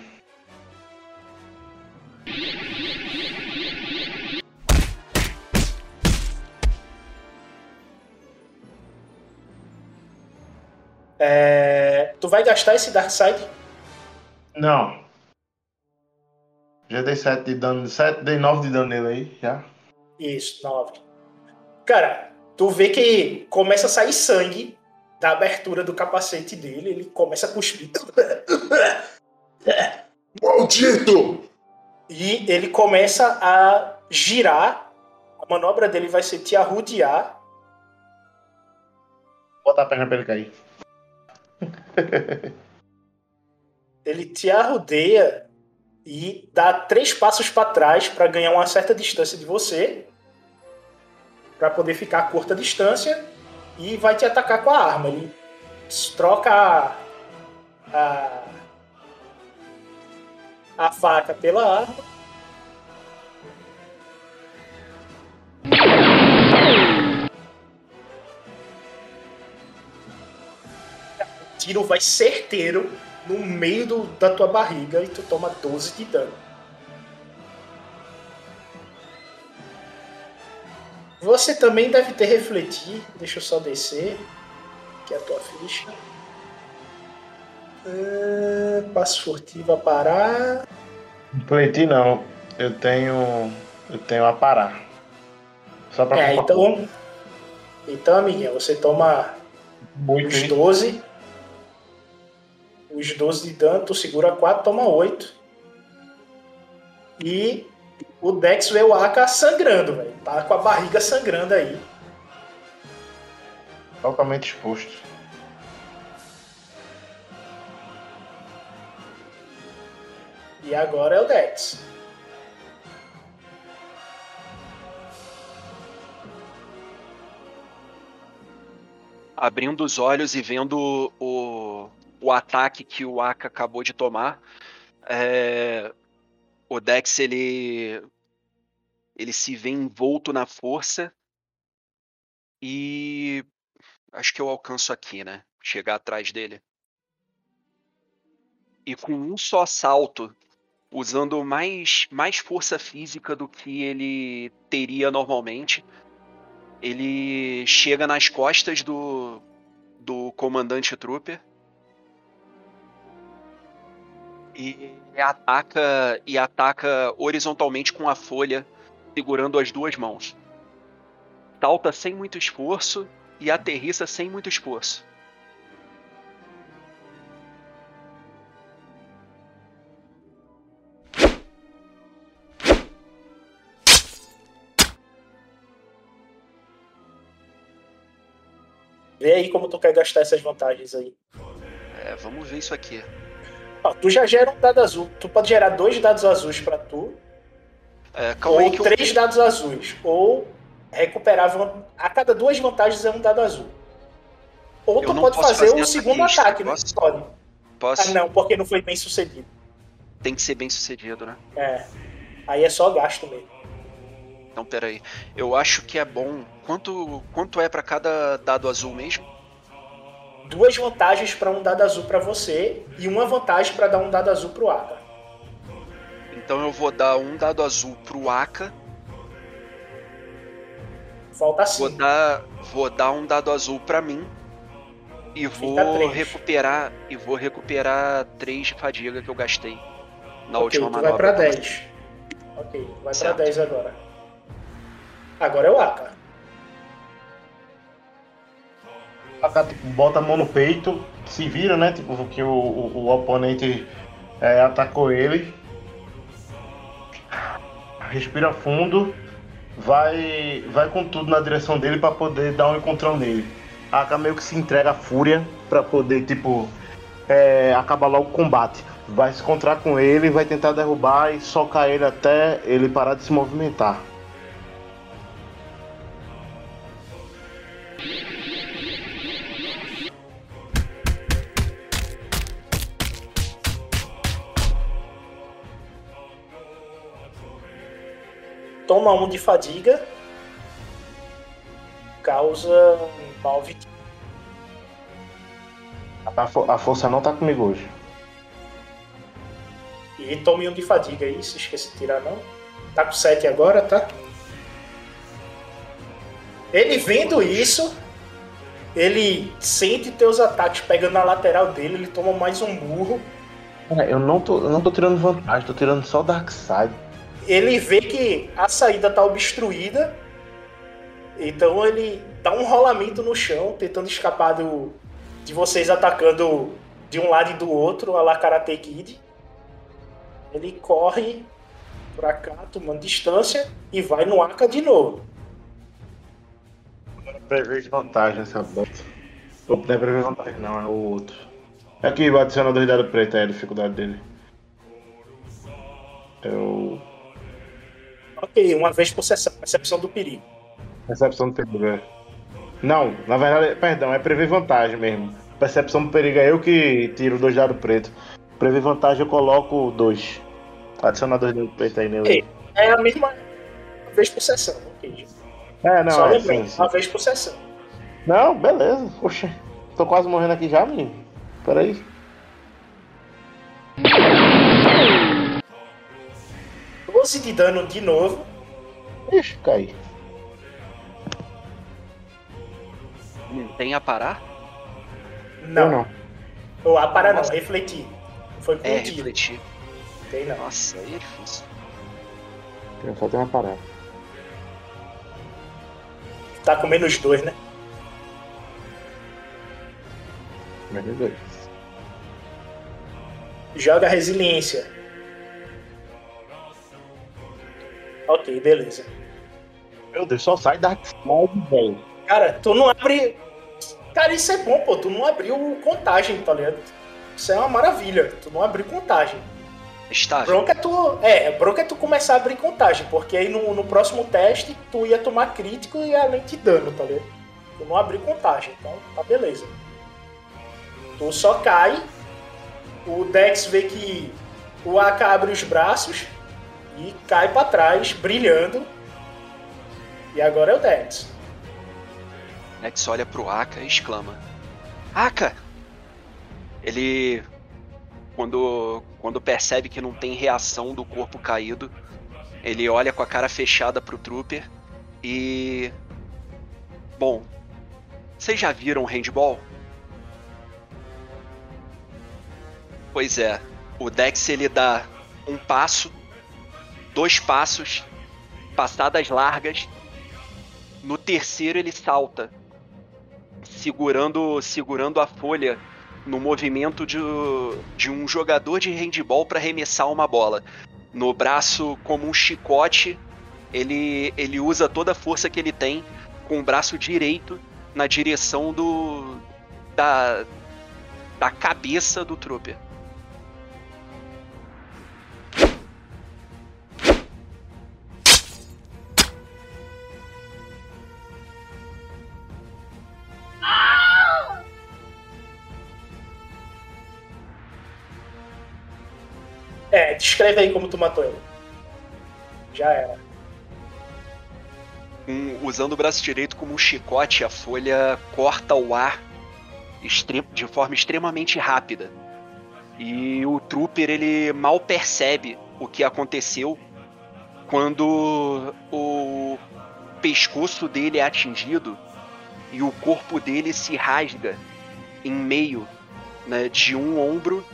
É, tu vai gastar esse Dark Side? Não. Já dei 7 de dano, 7, dei 9 de dano nele aí, já. Isso, 9. Cara, tu vê que começa a sair sangue da abertura do capacete dele, ele começa a cuspir. Maldito! E ele começa a girar. A manobra dele vai ser te arrodear. Bota a perna pra ele cair. Ele te arrodeia e dá três passos para trás para ganhar uma certa distância de você. Para poder ficar a curta distância. E vai te atacar com a arma. Ele troca a, a, a faca pela arma. tiro vai certeiro no meio do, da tua barriga e tu toma 12 de dano. Você também deve ter refletir. Deixa eu só descer. Que é a tua ficha. É, passo furtivo a parar. Refletir não. Eu tenho. Eu tenho a parar. Só pra. É, então. Então, amiguinha, você toma Muito, os 12. Os 12 de dano, tu segura 4, toma 8. E o Dex vê o Aka sangrando, velho. Tá com a barriga sangrando aí. Totalmente exposto. E agora é o Dex. abrindo os olhos e vendo o, o ataque que o Aka acabou de tomar, é, o Dex ele ele se vê envolto na força e acho que eu alcanço aqui, né? Chegar atrás dele. E com um só salto, usando mais mais força física do que ele teria normalmente, ele chega nas costas do, do comandante Trooper e ataca e ataca horizontalmente com a folha, segurando as duas mãos. Salta sem muito esforço e aterrissa sem muito esforço. Vê aí como tu quer gastar essas vantagens aí. É, vamos ver isso aqui. Tu já gera um dado azul. Tu pode gerar dois dados azuis pra tu. É, ou que eu- três dados azuis. Ou recuperar. A cada duas vantagens é um dado azul. Ou Eu tu não pode fazer fazer essa segundo lista, ataque, né? posso? Pode. Posso? Ah, não, porque não foi bem sucedido. Tem que ser bem sucedido, né? É. Aí é só gasto mesmo. Então, peraí. Eu acho que é bom. Quanto, quanto é pra cada dado azul mesmo? Duas vantagens pra um dado azul pra você e uma vantagem pra dar um dado azul pro Aka. Então eu vou dar um dado azul pro Aka. Falta Vou cinco. dar, vou dar um dado azul pra mim. E vou três. recuperar. E vou recuperar 3 de fadiga que eu gastei. Na ok, última tu vai manobra. pra 10. Ok, vai pra 10 agora. Agora é o Aka. Bota a mão no peito, se vira, né? Tipo, que o, o, o oponente é, atacou ele. Respira fundo, vai, vai com tudo na direção dele pra poder dar um encontrão nele. A Aka meio que se entrega à fúria pra poder, tipo, é, acabar logo o combate. Vai se encontrar com ele, vai tentar derrubar e socar ele até ele parar de se movimentar. Toma um de fadiga. Causa mal vitimado. A, fo- a força não tá comigo hoje. E tome um de fadiga aí, se esquece de tirar não. Tá com 7 agora, tá? Ele vendo isso, ele sente teus ataques pegando na lateral dele, ele toma mais um burro. É, eu não tô, eu não tô tirando vantagem, tô tirando só Dark Side. Ele vê que a saída tá obstruída, então ele dá um rolamento no chão, tentando escapar do, de vocês atacando de um lado e do outro, a la Karate Kid. Ele corre pra cá, tomando distância, e vai no Aka de novo. Prevejo vantagem essa bota. Não é prever vantagem, não, é o outro. É que adiciona dois dados pretos, é a dificuldade dele. É o. Ok, uma vez por sessão, percepção do perigo. Percepção do perigo, é. Não, na verdade, perdão, é prever vantagem mesmo. Percepção do perigo é eu que tiro dois dados pretos. Prever vantagem eu coloco dois. Adicionar dois dados pretos aí nele. Ok, é a mesma uma vez por sessão, ok. É, não, Só é lembrando, sim, sim. uma vez por sessão. Não, beleza. Oxe, tô quase morrendo aqui já, menino. Peraí. Doze de dano de novo. Ixi, caí. Não tem a parar? Não. não. Ou a para não, refletir. Foi com É, um tiro. refletir. Tem não. Nossa, aí é difícil. Eu só tenho uma parada. Tá com menos dois, né? Menos dois. Joga resiliência. Ok, beleza. Meu Deus, só sai Dark Side, velho. Cara, tu não abre. Cara, isso é bom, pô. Tu não abriu contagem, tá ligado? Isso é uma maravilha. Tu não abriu contagem. Estágio. Bronca é tu. É, bronca é tu começar a abrir contagem, porque aí no, no próximo teste tu ia tomar crítico e além de dano, tá ligado? Tu não abriu contagem, então tá beleza. Tu só cai, o Dex vê que o AK abre os braços e cai pra trás, brilhando. E agora é o Dex. Nex olha pro Aka e exclama: Aka! Ele. Quando, quando percebe que não tem reação do corpo caído, ele olha com a cara fechada pro Trooper e. Bom, vocês já viram handball? Pois é, o Dex ele dá um passo, dois passos, passadas largas. No terceiro ele salta, segurando, segurando a folha no movimento de, de um jogador de handball para arremessar uma bola. No braço, como um chicote, ele, ele usa toda a força que ele tem com o braço direito na direção do da, da cabeça do Trooper. É, descreve aí como tu matou ele. Já era. Com- usando o braço direito como um chicote, a folha corta o ar de forma extremamente rápida. E o Trooper ele mal percebe o que aconteceu quando o pescoço dele é atingido e o corpo dele se rasga em meio né, de um ombro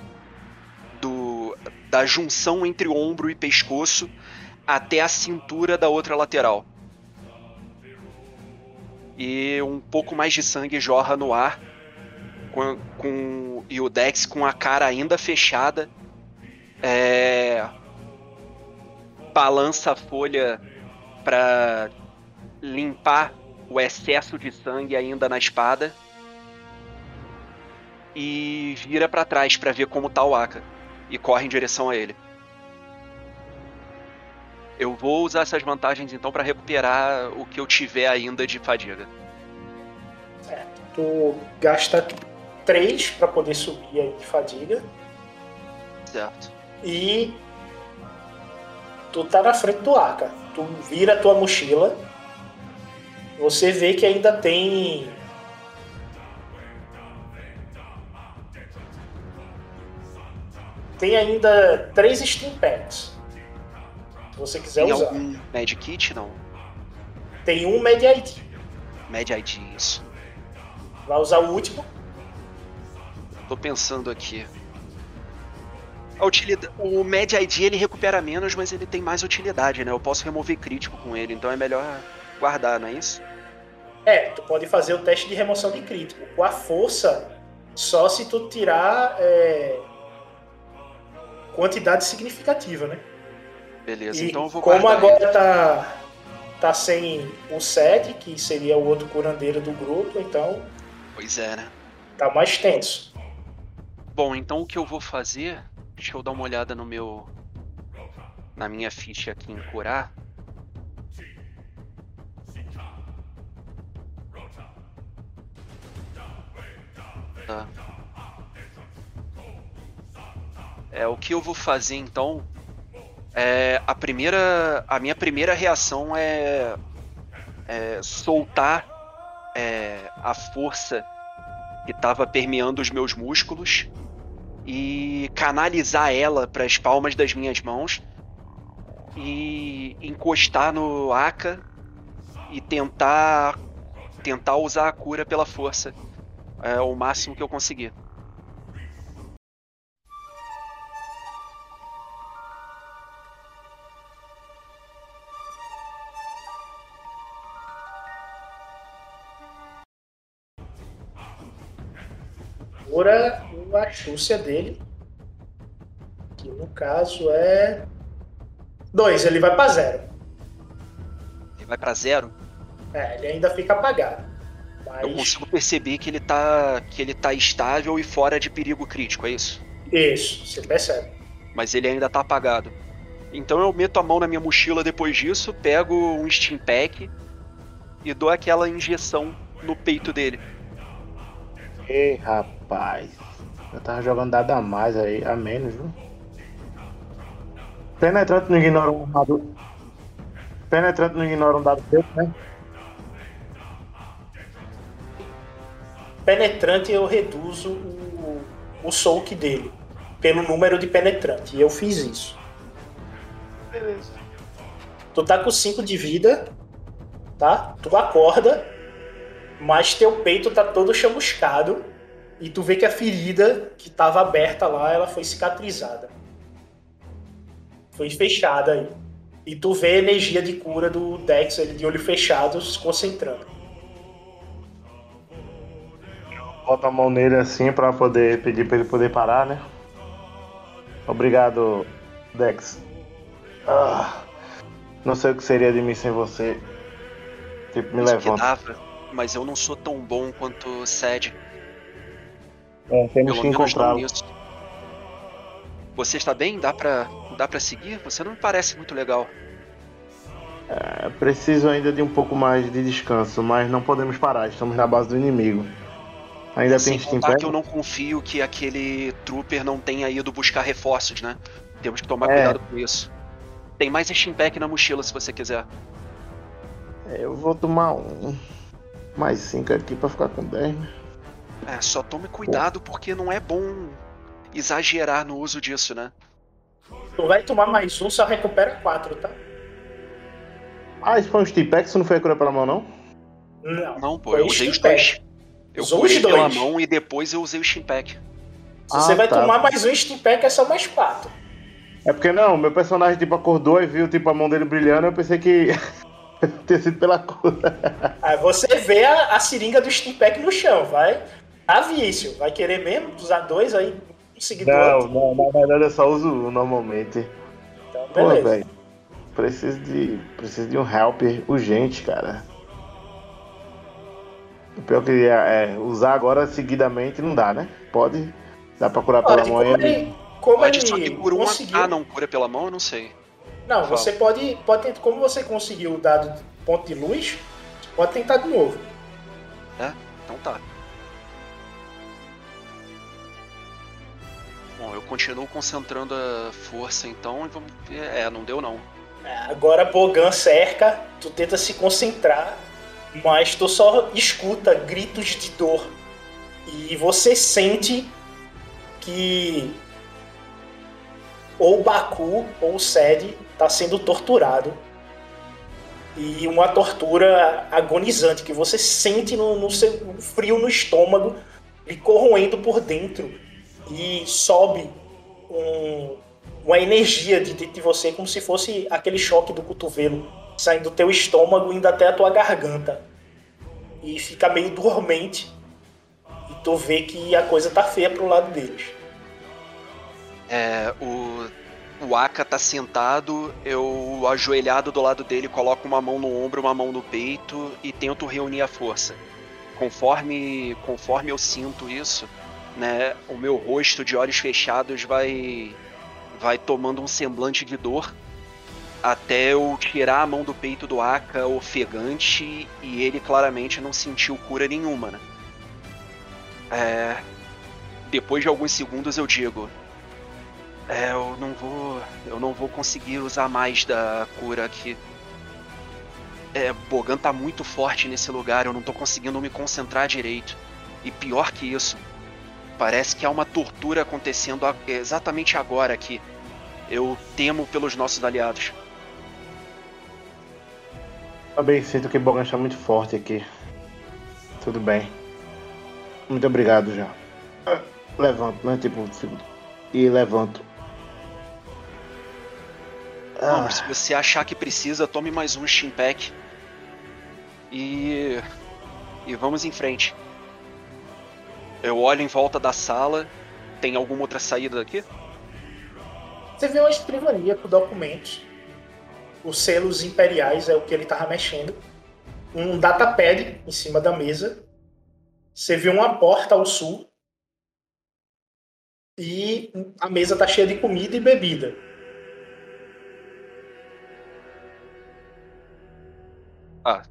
da junção entre ombro e pescoço até a cintura da outra lateral. E um pouco mais de sangue jorra no ar, com, com- e o Dex com a cara ainda fechada, é, balança a folha para limpar o excesso de sangue ainda na espada e vira para trás para ver como tá o Aka e corre em direção a ele. Eu vou usar essas vantagens então para recuperar o que eu tiver ainda de fadiga. Tu gasta 3 pra poder subir aí de fadiga. Certo. E tu tá na frente do Aka. Tu vira a tua mochila. Você vê que ainda tem. Tem ainda três Steam Packs. Se você quiser Tem usar. algum Med Kit? Não. Tem um Med ID. Med ID, isso. Vai usar o último. Tô pensando aqui. A utilidade, o Med ID ele recupera menos, mas ele tem mais utilidade, né? Eu posso remover crítico com ele, então é melhor guardar, não é isso? É, tu pode fazer o teste de remoção de crítico. Com a força, só se tu tirar é, quantidade significativa, né? Beleza, E então eu vou como agora tá, tá sem o Sed, que seria o outro curandeiro do grupo, então Pois é, né? tá mais tenso. Bom, então o que eu vou fazer? Deixa eu dar uma olhada no meu. Na minha ficha aqui em curar. Tá. É, o que eu vou fazer então. É, a primeira. A minha primeira reação é. é soltar é, a força que estava permeando os meus músculos e canalizar ela para as palmas das minhas mãos e encostar no Aka e tentar tentar usar a cura pela força. É o máximo que eu conseguir. Cura a astúcia dele. Que no caso é. Dois, ele vai pra zero. Ele vai pra zero. É, ele ainda fica apagado. Eu Mas. consigo perceber que ele tá. que ele tá estável e fora de perigo crítico, é isso? Isso, você percebe. Mas ele ainda tá apagado. Então eu meto a mão na minha mochila depois disso, pego um Steam Pack e dou aquela injeção no peito dele. Ei, rapaz. Eu tava jogando dado a mais aí, a menos, viu? Penetrante não ignora um dado. Penetrante não ignora um dado preto, né? Penetrante eu reduzo o, o soak dele pelo número de penetrante. E eu fiz isso. Beleza. Tu tá com 5 de vida, tá? Tu acorda, mas teu peito tá todo chamuscado. E tu vê que a ferida que tava aberta lá, ela foi cicatrizada. Foi fechada aí. E tu vê a energia de cura do Dex, ele de olho fechado, se concentrando. Bota a mão nele assim pra poder pedir pra ele poder parar, né? Obrigado, Dex. Ah, não sei o que seria de mim sem você. Tipo, me Isso levanta. Mas eu não sou tão bom quanto o Sed. É, temos Pelo que encontrá-lo. Você está bem? Dá pra, dá pra seguir? Você não me parece muito legal. É, preciso ainda de um pouco mais de descanso, mas não podemos parar. Estamos na base do inimigo. Ainda Sem tem Steam que eu não confio que aquele trooper não tenha ido buscar reforços, né? Temos que tomar É. cuidado com isso. Tem mais Steam Pack na mochila se você quiser. Eu vou tomar um. Mais 5 aqui pra ficar com 10. né? É, só tome cuidado porque não é bom exagerar no uso disso, né? Tu vai tomar mais um, só recupera 4, tá? Ah, isso foi um Steam Pack? Isso não foi a cura pela mão, não? Não. Não, pô, eu usei os dois. Eu Usou curei pela mão e depois eu usei o Steam Pack. Se Ah, você vai tá. tomar mais um Steam Pack, é só mais 4. É porque não, meu personagem tipo acordou e viu tipo a mão dele brilhando, eu pensei que ter sido pela cura. Aí você vê a, a seringa do Steam Pack no chão, vai. Tá vício, vai querer mesmo usar dois aí, um Não, não, na verdade eu só uso um normalmente. Então, Pô, beleza. velho. Preciso de. Preciso de um helper urgente, cara. O pior que é, é, usar agora seguidamente não dá, né? Pode. Dá pra curar pela mão como ele. ele, como Pode, só que ele por um. conseguiu. Ah, não, cura pela mão, eu não sei. Não, você pode, pode tentar. Como você conseguiu o dado de ponto de luz, pode tentar de novo. É? Então tá. Bom, eu continuo concentrando a força então e vamos ver. É, não deu não. É, Agora Bogan cerca, tu tenta se concentrar, mas tu só escuta gritos de dor. E você sente que ou Baku ou o Sed está sendo torturado. E uma tortura agonizante que você sente no, no seu um frio no estômago, lhe corroendo por dentro. E sobe um, uma energia de dentro de você, como se fosse aquele choque do cotovelo saindo do teu estômago indo até a tua garganta. E fica meio dormente. E tu vê que a coisa tá feia pro lado deles. É, o, o Aka tá sentado, eu ajoelhado do lado dele, coloco uma mão no ombro, uma mão no peito e tento reunir a força. Conforme, conforme eu sinto isso, né, o meu rosto de olhos fechados vai, vai tomando um semblante de dor até eu tirar a mão do peito do Aka ofegante e ele claramente não sentiu cura nenhuma, né? É, depois de alguns segundos eu digo, é, eu não vou. Eu não vou conseguir usar mais da cura aqui. É, Bogan tá muito forte nesse lugar, eu não tô conseguindo me concentrar direito. E pior que isso, parece que há uma tortura acontecendo exatamente agora aqui. Eu temo pelos nossos aliados. Também sinto que Bogan está muito forte aqui. Tudo bem. Muito obrigado já. Levanto, né? Tipo, fico- e levanto. Bom, se você achar que precisa, tome mais um Steam Pack. E. E vamos em frente. Eu olho em volta da sala. Tem alguma outra saída daqui? Você vê uma escrivania com documentos. Os selos imperiais é o que ele tava mexendo. Um datapad em cima da mesa. Você vê uma porta ao sul. E a mesa tá cheia de comida e bebida. Ah.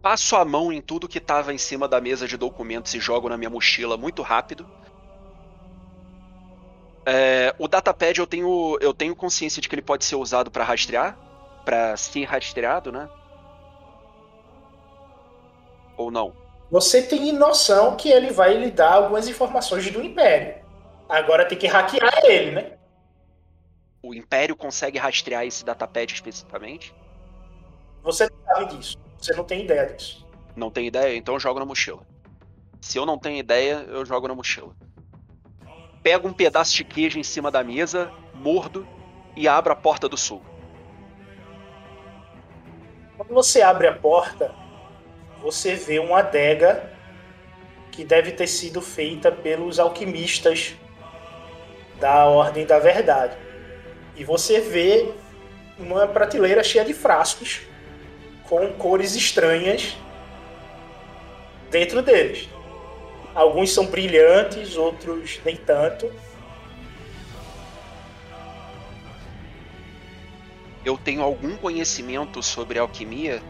Passo a mão em tudo que tava em cima da mesa de documentos e jogo na minha mochila muito rápido. É, o datapad eu tenho, eu tenho consciência de que ele pode ser usado para rastrear, para ser rastreado, né? Ou não? Você tem noção que ele vai lhe dar algumas informações do Império. Agora tem que hackear ele, né? O Império consegue rastrear esse datapad especificamente? Você não sabe disso. Você não tem ideia disso. Não tem ideia? Então eu jogo na mochila. Se eu não tenho ideia, eu jogo na mochila. Pego um pedaço de queijo em cima da mesa, mordo e abro a porta do sul. Quando você abre a porta, você vê uma adega que deve ter sido feita pelos alquimistas da Ordem da Verdade. E você vê uma prateleira cheia de frascos com cores estranhas dentro deles. Alguns são brilhantes, outros nem tanto. Eu tenho algum conhecimento sobre alquimia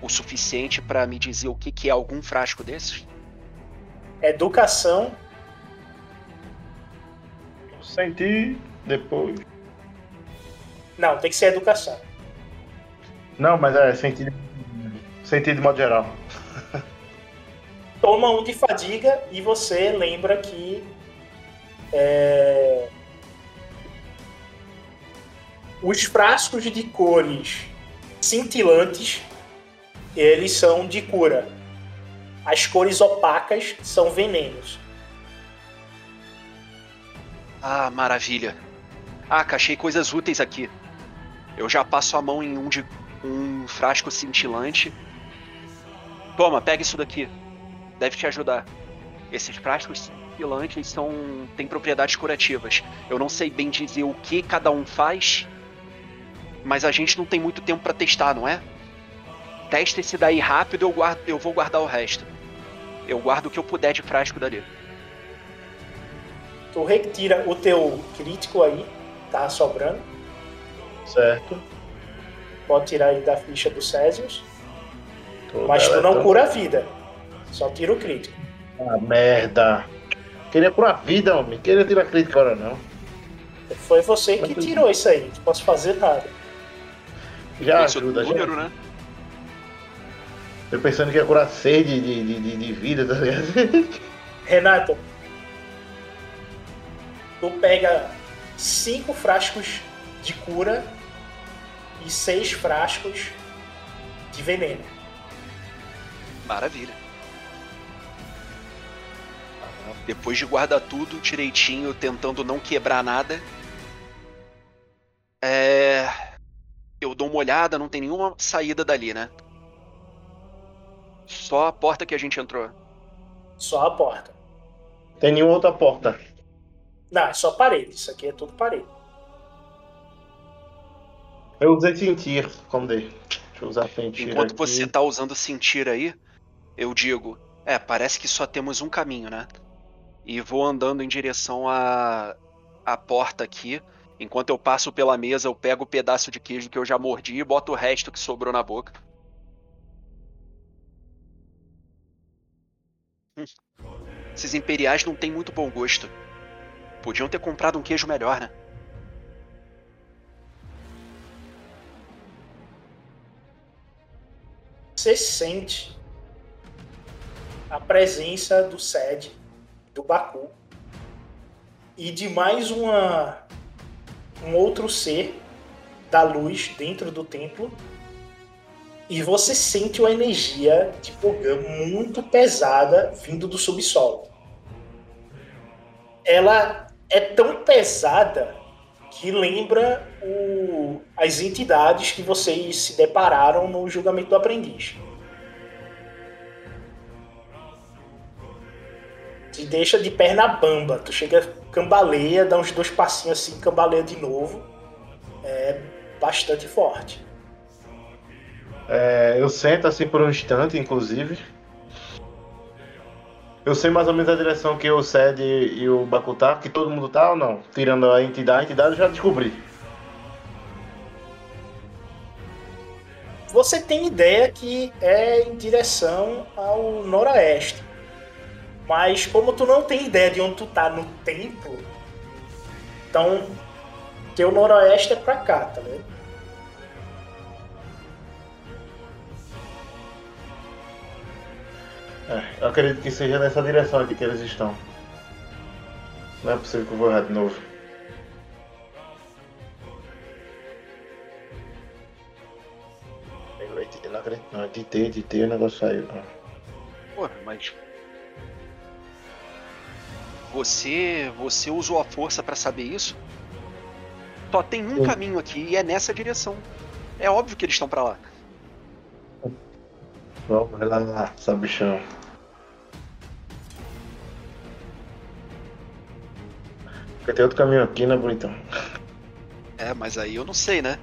o suficiente para me dizer o que, que é algum frasco desses? Educação, Senti depois. não, tem que ser educação. Não, mas é sentido. Sentido de modo geral. toma um de fadiga e você lembra que é, os frascos de cores cintilantes eles são de cura. As cores opacas são venenos. Ah, maravilha. Ah, achei coisas úteis aqui. Eu já passo a mão em um de um frasco cintilante. Toma, pega isso daqui. Deve te ajudar. Esses frascos cintilantes são têm propriedades curativas. Eu não sei bem dizer o que cada um faz, mas a gente não tem muito tempo para testar, não é? Testa esse daí rápido, eu guardo, eu vou guardar o resto. Eu guardo o que eu puder de frasco dali. Tu retira o teu crítico aí, tá sobrando. Certo. Pode tirar ele da ficha do Césius. Tô Mas tu não deletando. cura a vida. Só tira o crítico. Ah, merda. Queria curar a vida, homem. Queria tirar crítica agora, não. Foi você que tirou isso aí. Não posso fazer nada. Já Esse ajuda, já. número, né? Eu pensando que ia curar seis de, de, de, de- de vida, tá ligado? Renato, tu pega cinco frascos de cura e seis frascos de veneno. Maravilha. Depois de guardar tudo direitinho, tentando não quebrar nada. É. Eu dou uma olhada, não tem nenhuma saída dali, né? Só a porta que a gente entrou. Só a porta. Tem nenhuma outra porta. Não, é só parede. Isso aqui é tudo parede. Eu usei sentir, dei. Deixa eu usar sentir Enquanto aqui. você tá usando sentir aí, eu digo: É, parece que só temos um caminho, né? E vou andando em direção à, à porta aqui. Enquanto eu passo pela mesa, eu pego o pedaço de queijo que eu já mordi e boto o resto que sobrou na boca. Hum. Esses imperiais não têm muito bom gosto. Podiam ter comprado um queijo melhor, né? Você sente a presença do Sed, do Baku e de mais uma um outro ser da luz dentro do templo e você sente uma energia de Bogan muito pesada vindo do subsolo. Ela é tão pesada que lembra o, as entidades que vocês se depararam no julgamento do aprendiz. Te deixa de perna bamba. Tu chega, cambaleia, dá uns dois passinhos assim, cambaleia de novo. É bastante forte. É, eu sento assim por um instante, inclusive. Eu sei mais ou menos a direção que o Sed e o Baku tá, que todo mundo tá ou não? Tirando a entidade, a entidade eu já descobri. Você tem ideia que é em direção ao noroeste. Mas como tu não tem ideia de onde tu tá no templo, então teu noroeste é pra cá, tá vendo? É, eu acredito que seja nessa direção aqui que eles estão. Não é possível que eu vou errar de novo. Não acredito. Não, editei, editei, o negócio saiu. Porra, mas. Você. Você usou a força pra saber isso? Só tem um Sim. caminho aqui e é nessa direção. É óbvio que eles estão pra lá. Vamos lá, sabichão. Porque tem outro caminho aqui, né, bonitão? É, mas aí eu não sei, né?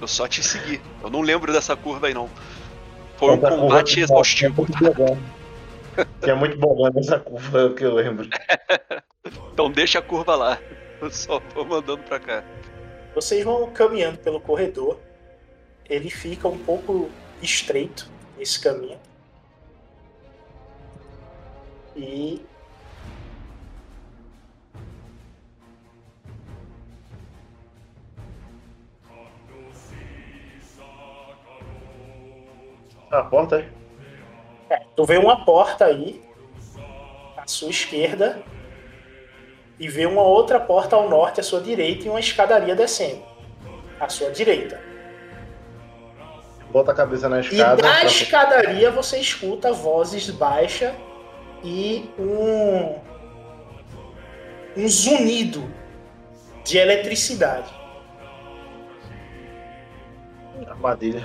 Eu só te segui. Eu não lembro dessa curva aí, não. Foi um Essa combate é exaustivo. bogão. Que é muito bom nessa curva, é o que eu lembro. Então deixa a curva lá. Eu só vou mandando pra cá. Vocês vão caminhando pelo corredor. Ele fica um pouco estreito esse caminho. E A porta aí. é, tu vê uma porta aí à sua esquerda e vê uma outra porta ao norte à sua direita e uma escadaria descendo à sua direita. Bota a cabeça na E escada. da pra- escadaria você escuta vozes baixas e um um zunido de eletricidade. Armadilha.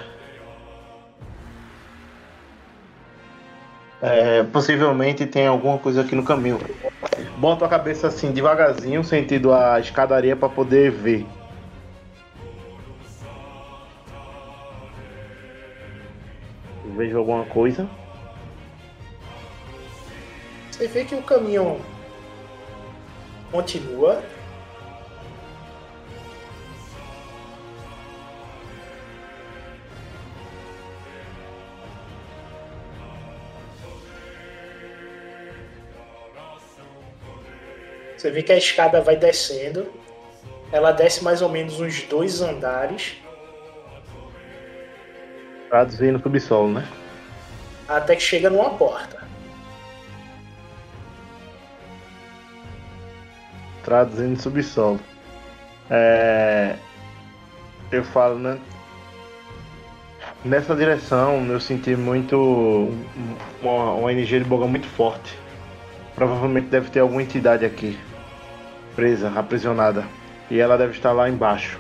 É, possivelmente tem alguma coisa aqui no caminho. Bota a cabeça assim devagarzinho, sentido a escadaria para poder ver. Vejo alguma coisa. Você vê que o caminho continua. Você vê que a escada vai descendo. Ela desce mais ou menos uns dois andares Traduzir no subsolo, né? até que chega numa porta. Traduzindo subsolo. É... Eu falo, né? Nessa direção eu senti muito. Uma, uma energia de boga muito forte. Provavelmente deve ter alguma entidade aqui. Presa, aprisionada. E ela deve estar lá embaixo.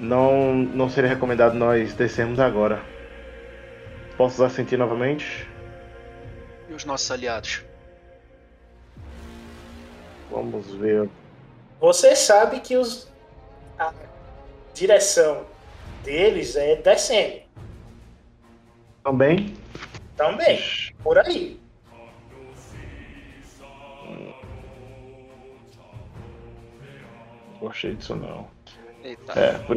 Não, não seria recomendado nós descermos agora. Posso usar sentir novamente? E os nossos aliados? Vamos ver. Você sabe que os, a direção deles é descendo Também? também, por aí. Gostei disso não. Eita. É, por,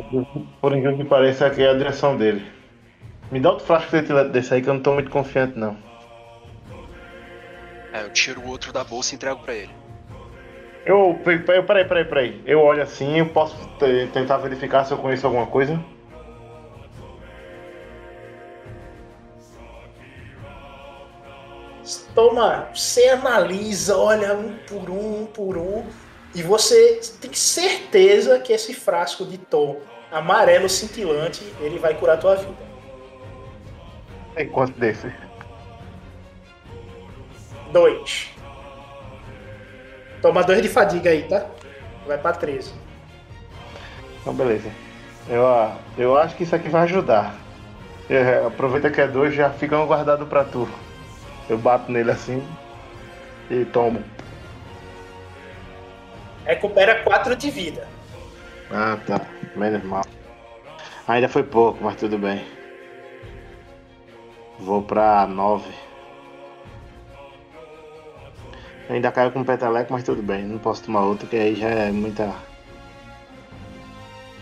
por incrível que pareça, aqui é a direção dele. Me dá outro frasco de- desse aí que eu não tô muito confiante não. É, eu tiro o outro da bolsa e entrego pra ele. Eu, pe- peraí, peraí, peraí. Eu olho assim, eu posso te- tentar verificar se eu conheço alguma coisa? Toma, você analisa, olha um por um, um por um, e você tem certeza que esse frasco de tom amarelo cintilante ele vai curar tua vida. Tem quanto desse? Dois. Toma dois de fadiga aí, tá? Vai pra 13. Então, beleza. Eu, ah, eu acho que isso aqui vai ajudar. É, aproveita que é dois, já fica um guardado pra tu. Eu bato nele assim e tomo. Recupera 4 de vida. Ah, tá. Menos mal. Ainda foi pouco, mas tudo bem. Vou pra 9. Ainda caiu com peteleco, mas tudo bem. Não posso tomar outro, que aí já é muita.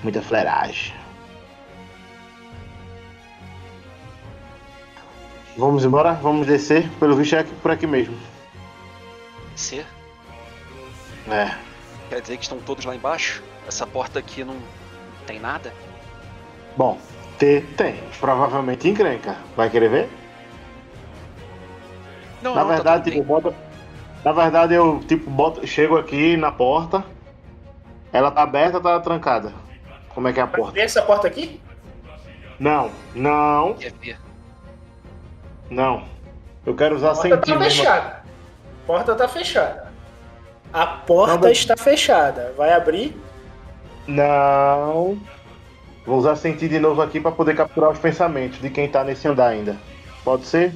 Muita fleragem. Vamos embora? Vamos descer? Pelo visto é por aqui mesmo. Ser? É. Quer dizer que estão todos lá embaixo? Essa porta aqui não tem nada? Bom, tem, tem. Provavelmente encrenca. Vai querer ver? Não, na não, tá verdade, tudo tipo, bota- Na verdade, eu tipo boto, chego aqui na porta. Ela tá aberta ou tá trancada? Como é que é a porta? Vê essa porta aqui? Não, não, Quer ver? não. Eu quero usar A porta tá sentido mesmo. fechada. A porta tá fechada. A porta Não, está fechada. Vai abrir? Não. Vou usar sentir de novo aqui pra poder capturar os pensamentos de quem tá nesse andar ainda. Pode ser?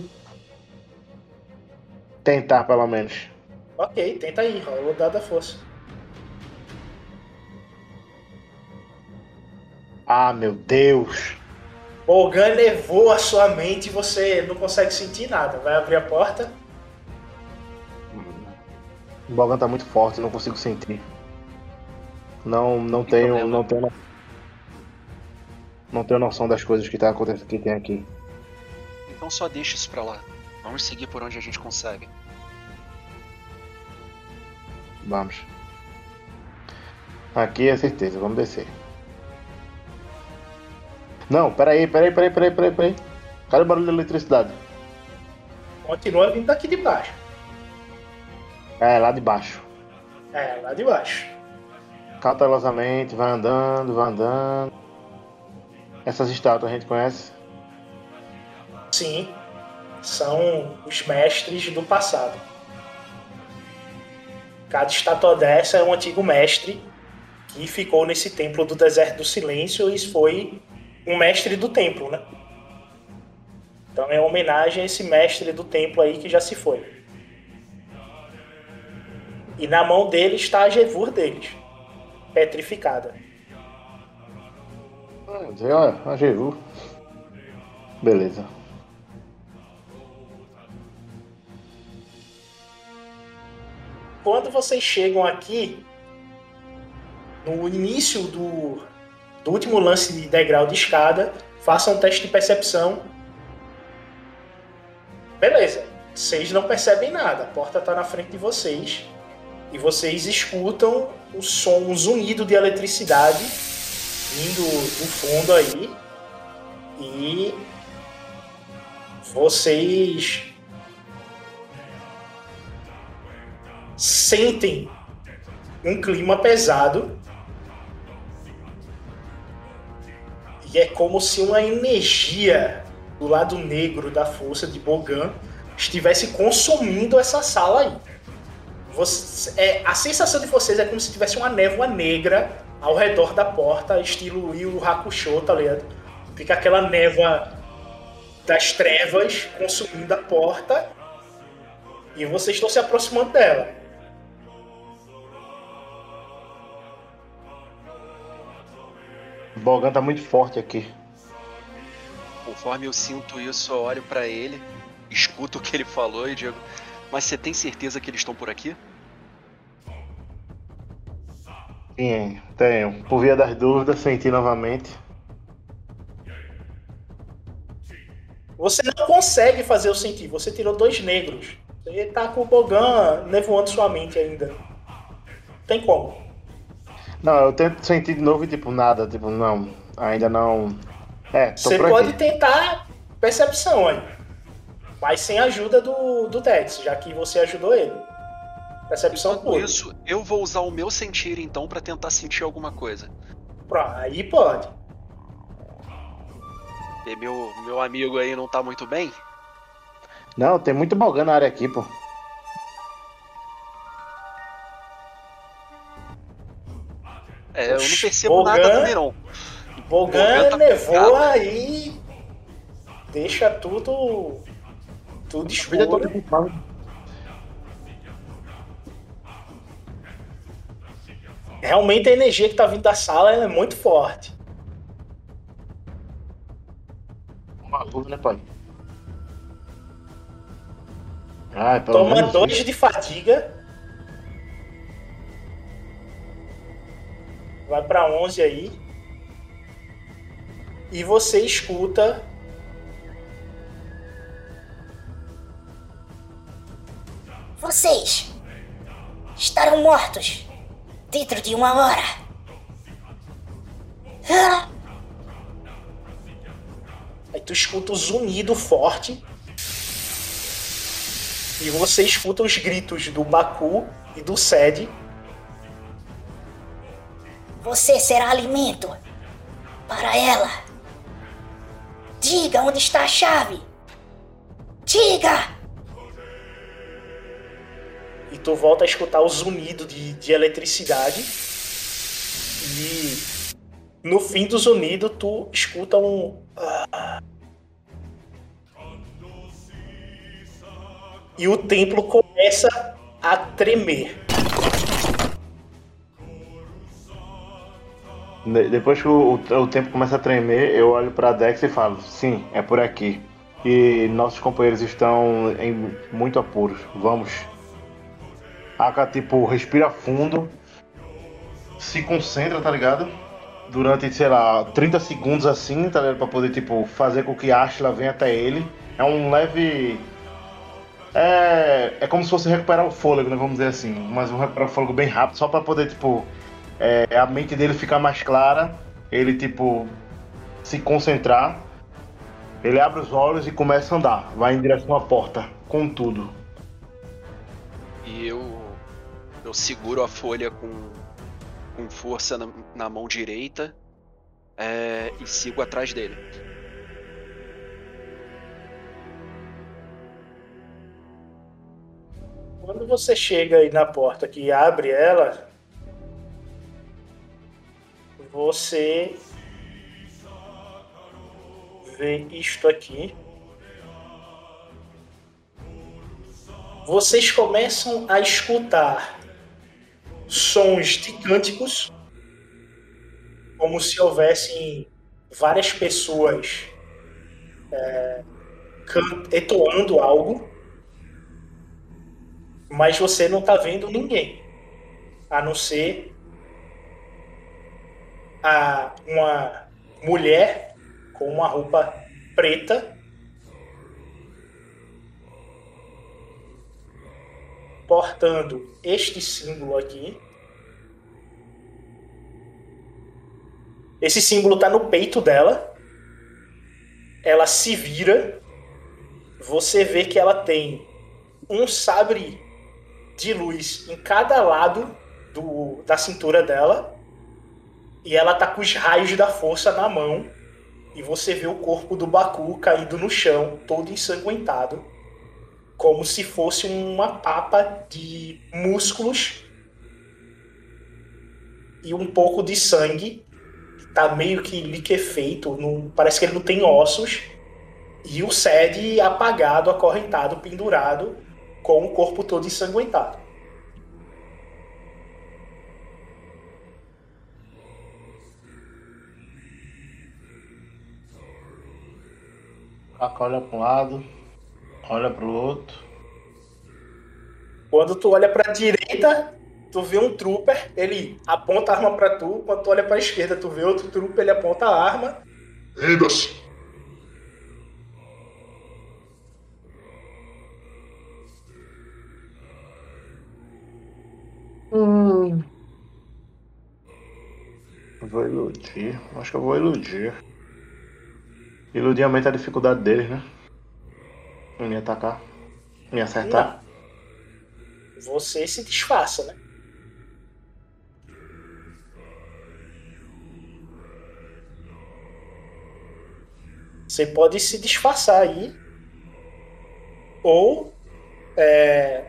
Tentar, pelo menos. Ok, tenta aí. Rola o dado da força. Ah, meu Deus. Bogan levou a sua mente e você não consegue sentir nada. Vai abrir a porta. O Bogan tá muito forte, não consigo sentir. Não, não tenho, não tenho, no- não tenho noção das coisas que tá acontecendo que tem aqui. Então só deixa isso pra lá. Vamos seguir por onde a gente consegue. Vamos. Aqui é certeza, vamos descer. Não, peraí, peraí, peraí, peraí, peraí, peraí. Cadê o barulho da eletricidade? Continua vindo daqui de baixo. É, lá de baixo. É, lá de baixo. Cautelosamente, vai andando, vai andando. Essas estátuas a gente conhece? Sim. São os mestres do passado. Cada estátua dessa é um antigo mestre que ficou nesse templo do deserto do silêncio e foi um mestre do templo, né? Então é uma homenagem a esse mestre do templo aí que já se foi. E na mão dele está a Jevur deles, petrificada. Ah, olha, a Jeru. Beleza. Quando vocês chegam aqui, no início do, do último lance de degrau de escada, façam um teste de percepção. Beleza, vocês não percebem nada, a porta está na frente de vocês e vocês escutam o som, um zunido de eletricidade vindo do fundo aí e vocês sentem um clima pesado e é como se uma energia do lado negro da força de Bogan estivesse consumindo essa sala aí. Você- é, a sensação de vocês é como se tivesse uma névoa negra ao redor da porta, estilo Yu Hakusho, tá ligado? Fica aquela névoa das trevas consumindo a porta e vocês estão se aproximando dela. O Bogan tá muito forte aqui. Conforme eu sinto isso, eu olho pra ele, escuto o que ele falou e digo: Mas você tem certeza que eles estão por aqui? Sim, tenho. Por via das dúvidas, senti novamente. Você não consegue fazer o sentir, você tirou dois negros. Você tá com o Bogan nevoando sua mente ainda. Tem como. Não, eu tento sentir de novo e tipo, nada, tipo, não. Ainda não. É, tô Você por pode aqui. tentar percepção aí. Mas sem a ajuda do, do Dex, já que você ajudou ele. Percepção Por pura. isso, eu vou usar o meu sentir então pra tentar sentir alguma coisa. Pronto, aí pode. E meu, meu amigo aí não tá muito bem? Não, tem muito balgão na área aqui, pô. É, eu não percebo Bogan- nada também não. Bogan Bogan tá aí. Deixa tudo. Tudo escuro. Realmente a energia que tá vindo da sala ela é muito forte. Uma luz, né, pai? Ai, pelo Toma menos dois isso. de fadiga. Vai pra 11 aí. E você escuta. Vocês estarão mortos dentro de uma hora. Ah, Aí tu escuta o zunido forte. E você escuta os gritos do Baku e do Sed. Você será alimento para ela. Diga onde está a chave. Diga! E tu volta a escutar o zunido de, de eletricidade. E no fim do zunido, tu escuta um. ah. E o templo começa a tremer. De- Depois que o, o- o tempo começa a tremer, eu olho pra Dex e falo: sim, é por aqui. E nossos companheiros estão em muito apuros. Vamos. Aka, tipo, respira fundo, se concentra, tá ligado? Durante, sei lá, 30 segundos assim, tá ligado? Pra poder, tipo, fazer com que Ashla venha até ele. É um leve. É, é como se fosse recuperar o fôlego, né? Vamos dizer assim. Mas um recuperar o fôlego bem rápido, só pra poder, tipo, é, a mente dele ficar mais clara, ele tipo se concentrar, ele abre os olhos e começa a andar, vai em direção à porta, com tudo. E eu. Eu seguro a folha com, com força na, na mão direita é, e sigo atrás dele. Quando você chega aí na porta que abre ela, você vê isto aqui. Vocês começam a escutar sons de cânticos, como se houvessem várias pessoas é, entoando algo mas você não tá vendo ninguém, a não ser a, uma mulher com uma roupa preta portando este símbolo aqui. Esse símbolo tá no peito dela. Ela se vira. Você vê que ela tem um sabre de luz em cada lado do, da cintura dela. E ela tá com os raios da força na mão. E você vê o corpo do Baku caído no chão, todo ensanguentado. Como se fosse uma papa de músculos e um pouco de sangue. Tá meio que liquefeito, não, parece que ele não tem ossos. E o Sed apagado, acorrentado, pendurado, com o corpo todo ensanguentado. Aka olha para um lado, olha para o outro. Quando tu olha pra direita, tu vê um trooper, ele aponta a arma pra tu. Quando tu olha pra esquerda, tu vê outro trooper, ele aponta a arma. Renda-se! Hum. Vou iludir. Acho que eu vou iludir. Iludir aumenta a dificuldade deles, né? Me atacar. Me acertar. Você se disfarça, né? Você pode se disfarçar aí. Ou é,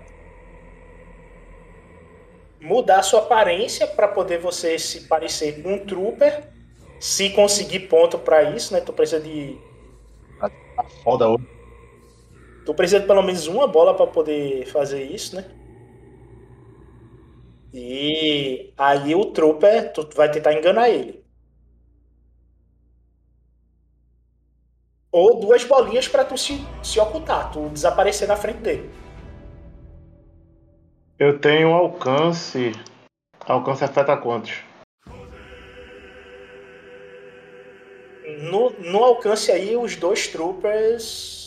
mudar sua aparência para poder você se parecer com um trooper. Se conseguir ponto para isso, né? Tu precisa de. Foda hoje. Tu precisa de pelo menos uma bola para poder fazer isso, né? E aí o trooper, tu vai tentar enganar ele. Ou duas bolinhas para tu se, se ocultar, tu desaparecer na frente dele. Eu tenho alcance. Alcance afeta quantos? No, no alcance aí, os dois troopers.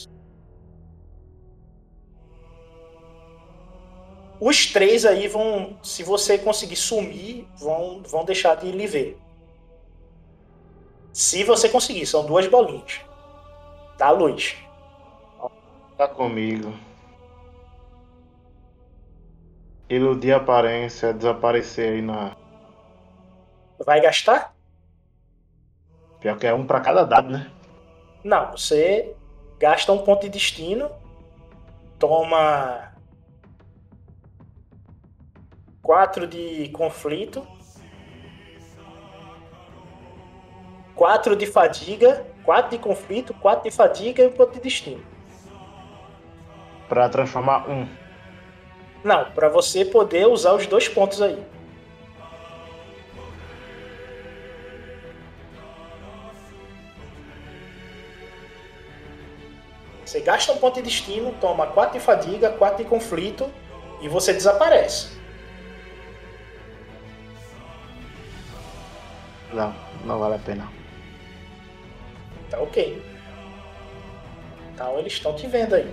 Os três aí vão. Se você conseguir sumir, vão, vão deixar de lhe ver. Se você conseguir, são duas bolinhas. Da luz. Tá comigo. Iludir a aparência, desaparecer aí na. Vai gastar? Pior que é um pra cada dado, né? Não, você gasta um ponto de destino, toma quatro de conflito, quatro de fadiga, quatro de conflito, quatro de fadiga e um ponto de destino. Pra transformar um. Não, pra você poder usar os dois pontos aí. Você gasta um ponto de destino, toma 4 de fadiga, 4 de conflito e você desaparece. Não, não vale a pena. Tá ok. Então eles estão te vendo aí.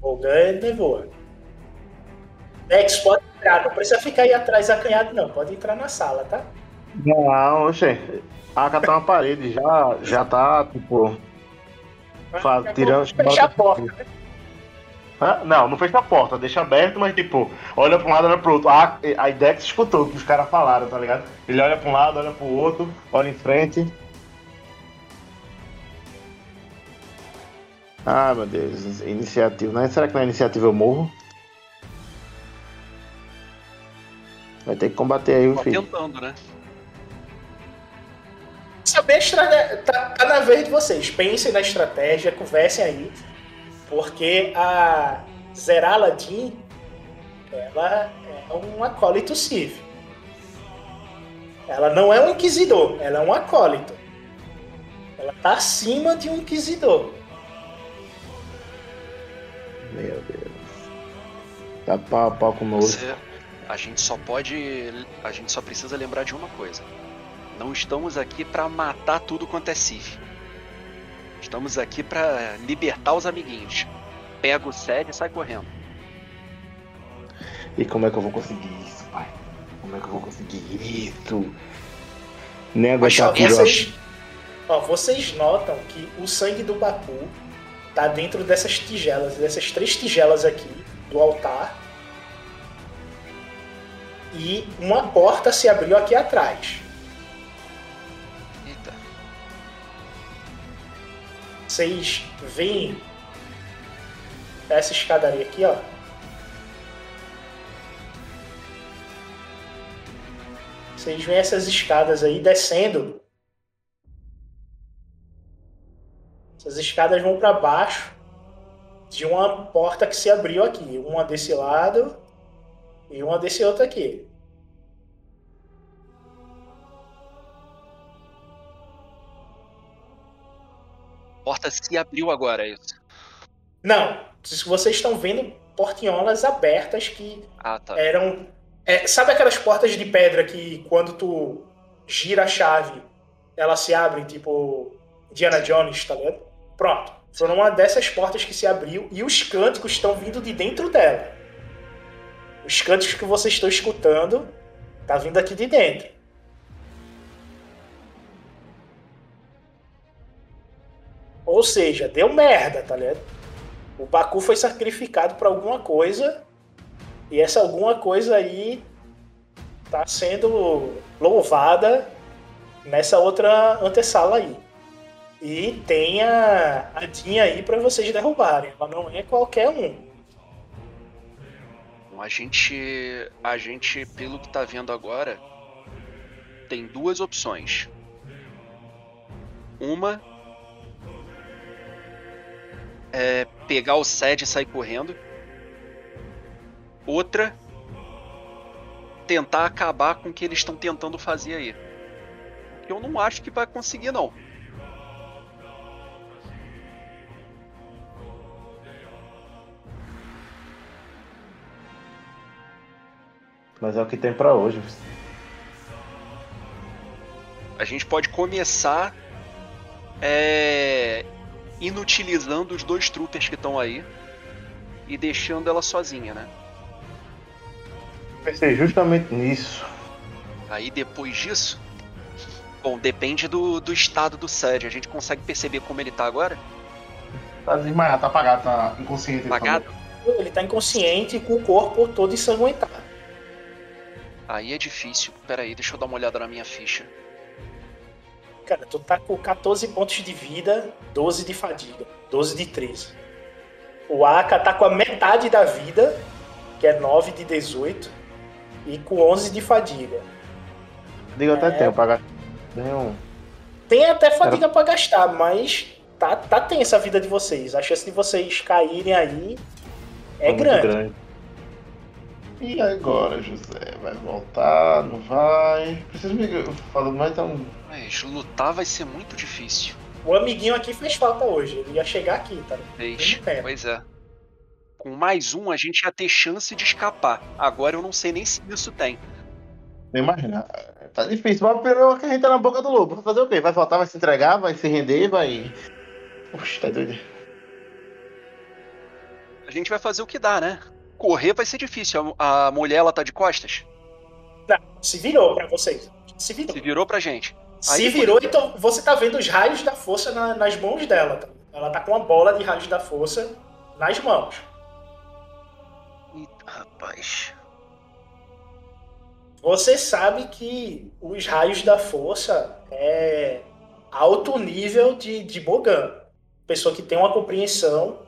Volgan e voa. Dex, pode entrar. Não precisa ficar aí atrás acanhado, não. Pode entrar na sala, tá? Não, oxe. A AK tá na parede, já, já tá, tipo. Fa tirando. Fechar a porta. né? Hã? Não, não fecha a porta, deixa aberto, mas tipo, olha pra um lado, olha pro outro. A, a Dex escutou o que os caras falaram, tá ligado? Ele olha pra um lado, olha pro outro, olha em frente. Ah, meu Deus, iniciativa. Né? Será que na iniciativa eu morro? Vai ter que combater aí o Tô filho. tentando, né? Saber estra- tá, tá na vez de vocês. Pensem na estratégia, conversem aí. Porque a Zerala Jean, ela é um acólito Sith. Ela não é um inquisidor, ela é um acólito. Ela tá acima de um inquisidor. Meu Deus. Tá pau a pau com o. Você- a gente só pode. A gente só precisa lembrar de uma coisa. Não estamos aqui pra matar tudo quanto é Sif. Estamos aqui pra libertar os amiguinhos. Pega o sério e sai correndo. E como é que eu vou conseguir isso, pai? Como é que eu vou conseguir isso? Nem Mas aguentar ó, tudo. vocês, ó, vocês notam que o sangue do Baku tá dentro dessas tigelas, dessas três tigelas aqui do altar. E uma porta se abriu aqui atrás. Vocês veem essa escadaria aqui, ó. Vocês veem essas escadas aí descendo. Essas escadas vão para baixo de uma porta que se abriu aqui, uma desse lado e uma desse outro aqui. Porta se abriu agora, é isso. Não, vocês estão vendo portinholas abertas que Ah, tá. eram. é, sabe aquelas portas de pedra que quando tu gira a chave, elas se abrem, tipo Indiana Jones, tá ligado? Pronto. Foram uma dessas portas que se abriu e os cânticos estão vindo de dentro dela. Os cânticos que vocês estão escutando tá vindo aqui de dentro. Ou seja, deu merda, tá ligado? O Baku foi sacrificado para alguma coisa e essa alguma coisa aí tá sendo louvada nessa outra antessala aí. E tem a, a Dinha aí pra vocês derrubarem. Ela não é qualquer um. A gente, a gente, pelo que tá vendo agora, tem duas opções. Uma é pegar o Sed e sair correndo. Outra, tentar acabar com o que eles estão tentando fazer aí. Eu não acho que vai conseguir, não. Mas é o que tem pra hoje. A gente pode começar é, inutilizando os dois troopers que estão aí e deixando ela sozinha, né? Pensei justamente nisso. Aí depois disso, bom, depende do, do estado do Sed. A gente consegue perceber como ele tá agora? Tá desmaiado, tá apagado, tá inconsciente. ele Apagado? falou. Ele tá inconsciente com o corpo todo ensanguentado. Aí é difícil. Pera aí, deixa eu dar uma olhada na minha ficha. Cara, tu tá com 14 pontos de vida, 12 de fadiga, 12 de 13. O Aka tá com a metade da vida, que é 9 de 18, e com 11 de fadiga. Diga até É. tempo, pagar. Nenhum. Tem até fadiga pra gastar, mas tá, tá tensa a vida de vocês. A chance de vocês caírem aí é muito grande. E agora, José? Vai voltar? Não vai? Preciso me. Eu falo, mas então. Mas lutar vai ser muito difícil. O amiguinho aqui fez falta hoje. Ele ia chegar aqui, tá? Fez. Pois é. Com mais um, a gente ia ter chance de escapar. Agora eu não sei nem se isso tem. Nem imagina. Tá difícil, mas pelo que a gente tá na boca do lobo. Vai fazer o quê? Vai voltar, vai se entregar, vai se render, vai. Oxe, tá doido. A gente vai fazer o que dá, né? Correr vai ser difícil. A, a mulher, ela tá de costas? Não, se virou pra vocês. Se virou. Se virou pra gente. Se virou, então você tá vendo os raios da força na- nas mãos dela. tá? Ela tá com uma bola de raios da força nas mãos. Rapaz. Você sabe que os raios da força é alto nível de, de Bogan. Pessoa que tem uma compreensão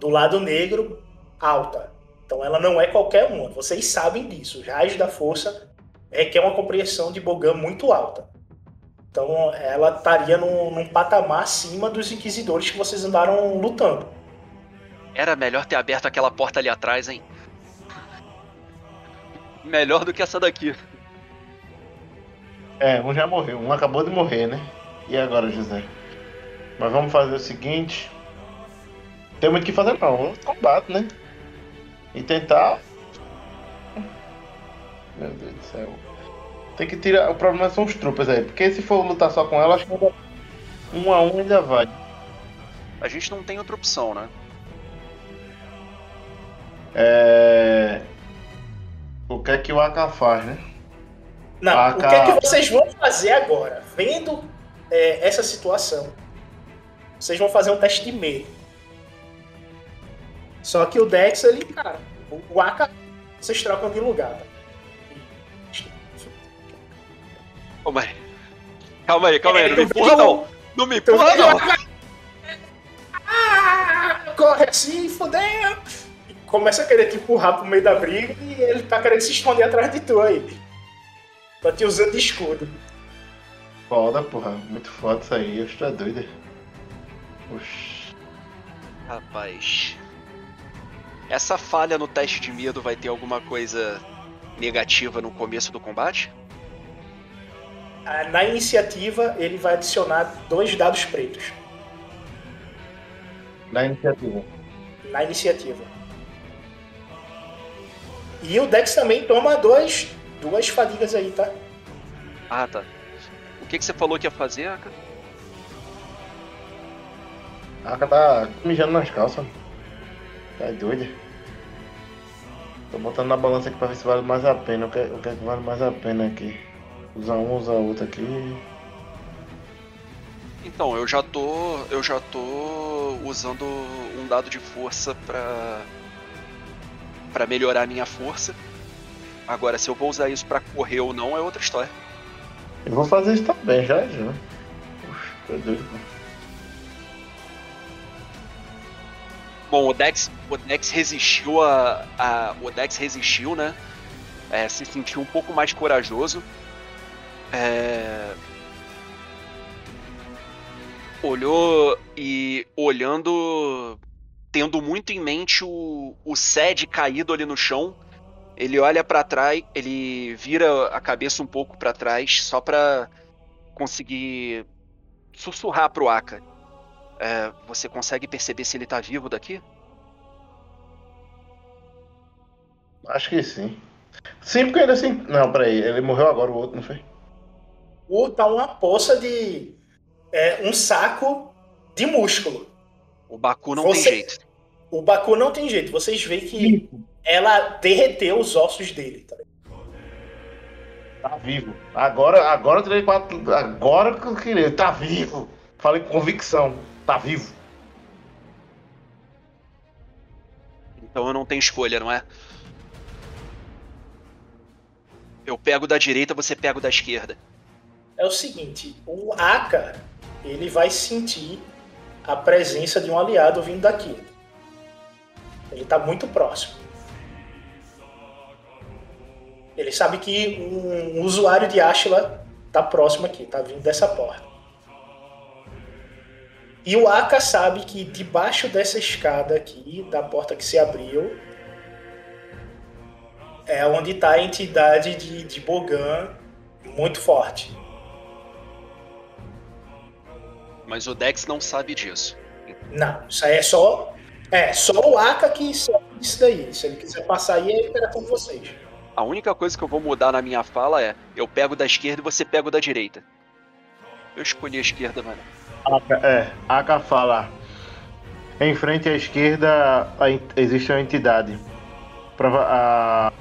do lado negro alta. Então ela não é qualquer uma. Vocês sabem disso. Os raios da força é que é uma compreensão de Bogan muito alta. Então ela estaria num, num patamar acima dos inquisidores que vocês andaram lutando. Era melhor ter aberto aquela porta ali atrás, hein? Melhor do que essa daqui. É, um já morreu, um acabou de morrer, né? E agora, José? Mas vamos fazer o seguinte. Tem muito o que fazer não, vamos combate, né? E tentar. Meu Deus do céu. Tem que tirar. O problema são os tropas aí. Porque se for lutar só com ela, acho que ainda- um a um ainda vai. A gente não tem outra opção, né? É. O que é que o Aka faz, né? Não, o que é que vocês vão fazer agora? Vendo é, essa situação, vocês vão fazer um teste de medo. Só que o Dex, ele, cara, o, o Aka, vocês trocam de lugar. tá? Calma aí. Calma aí, calma aí. É, Não me eu empurra, não. Não me empurra, não. Ah, corre assim, fodeu! E Começa a querer te empurrar pro meio da briga e ele tá querendo se esconder atrás de tu aí. Tá te usando de escudo. Foda, porra. Muito foda isso aí. Eu estou doido. Oxi. Rapaz. Essa falha no teste de medo vai ter alguma coisa negativa no começo do combate? Ah, Na iniciativa, ele vai adicionar dois dados pretos. Na iniciativa. Na iniciativa. E o Dex também toma dois, duas fadigas aí, tá? Ah, tá. O que, que você falou que ia fazer, Aka? A Aka tá mijando nas calças. Tá doido. Tô botando na balança aqui pra ver se vale mais a pena. O que, o que é que vale mais a pena aqui? usar um, usar outro aqui. Então, eu já tô. Eu já tô usando um dado de força pra. pra melhorar a minha força. Agora, se eu vou usar isso pra correr ou não, é outra história. Eu vou fazer isso também, já já. Puxa, tá meu Deus. Né? Bom, o Dex, o Dex resistiu a, a O Dex resistiu, né? É, se sentiu um pouco mais corajoso é, olhou e olhando, tendo muito em mente o, o Sed caído ali no chão. Ele olha pra trás, ele vira a cabeça um pouco pra trás, só pra conseguir sussurrar pro Aka. É, você consegue perceber se ele tá vivo daqui? Acho que sim. Sim, porque ainda assim. Não, peraí, ele morreu agora, o outro, não foi? O tá uma poça de. É, um saco de músculo. O Baku não Você- tem jeito. O Baku não tem jeito. Vocês veem que ela derreteu os ossos dele. Tá? Tá vivo. Agora, agora eu tirei quatro. Agora que eu queria. Tá vivo. Falei com convicção. Tá vivo. Então eu não tenho escolha, não é? Eu pego da direita, você pega o da esquerda. É o seguinte: o Aka ele vai sentir a presença de um aliado vindo daqui. Ele tá muito próximo. Ele sabe que um usuário de Ashla tá próximo aqui, tá vindo dessa porta. E o Aka sabe que debaixo dessa escada aqui, da porta que se abriu, é onde está a entidade de, de Bogan muito forte. Mas o Dex não sabe disso. Não, isso aí é só. É, só o Aka que sabe disso daí. Se ele quiser passar aí, é interação com vocês. A única coisa que eu vou mudar na minha fala é: eu pego da esquerda e você pega o da direita. Eu escolhi a esquerda, mano. Aka, é, Aka fala. Em frente à esquerda existe uma entidade. Prova- a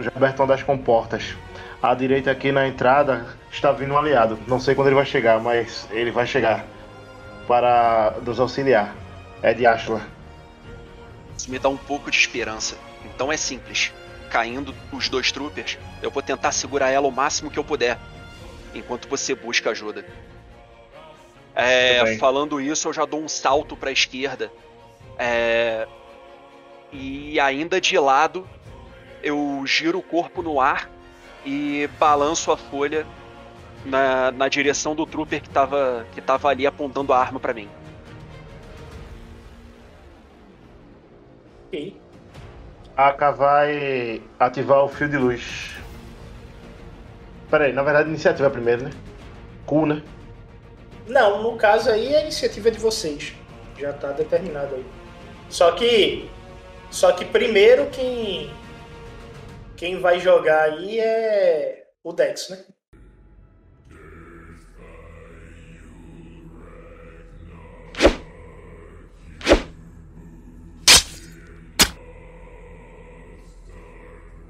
Jabertão das Comportas. À direita aqui na entrada está vindo um aliado. Não sei quando ele vai chegar, mas ele vai chegar para nos auxiliar. É de Ashla. Isso me dá um pouco de esperança. Então é simples. Caindo os dois troopers, eu vou tentar segurar ela o máximo que eu puder. Enquanto você busca ajuda. É, falando isso, eu já dou um salto para a esquerda. É, e ainda de lado, eu giro o corpo no ar e balanço a folha na, na direção do trooper que tava, que tava ali apontando a arma para mim. Ok. Aka vai ativar o fio de luz. Pera aí, na verdade, iniciativa primeiro, né? Cu, né? Não, no caso aí a iniciativa é de vocês. Já tá determinado aí. Só que. Só que primeiro quem. Quem vai jogar aí é o Dex, né?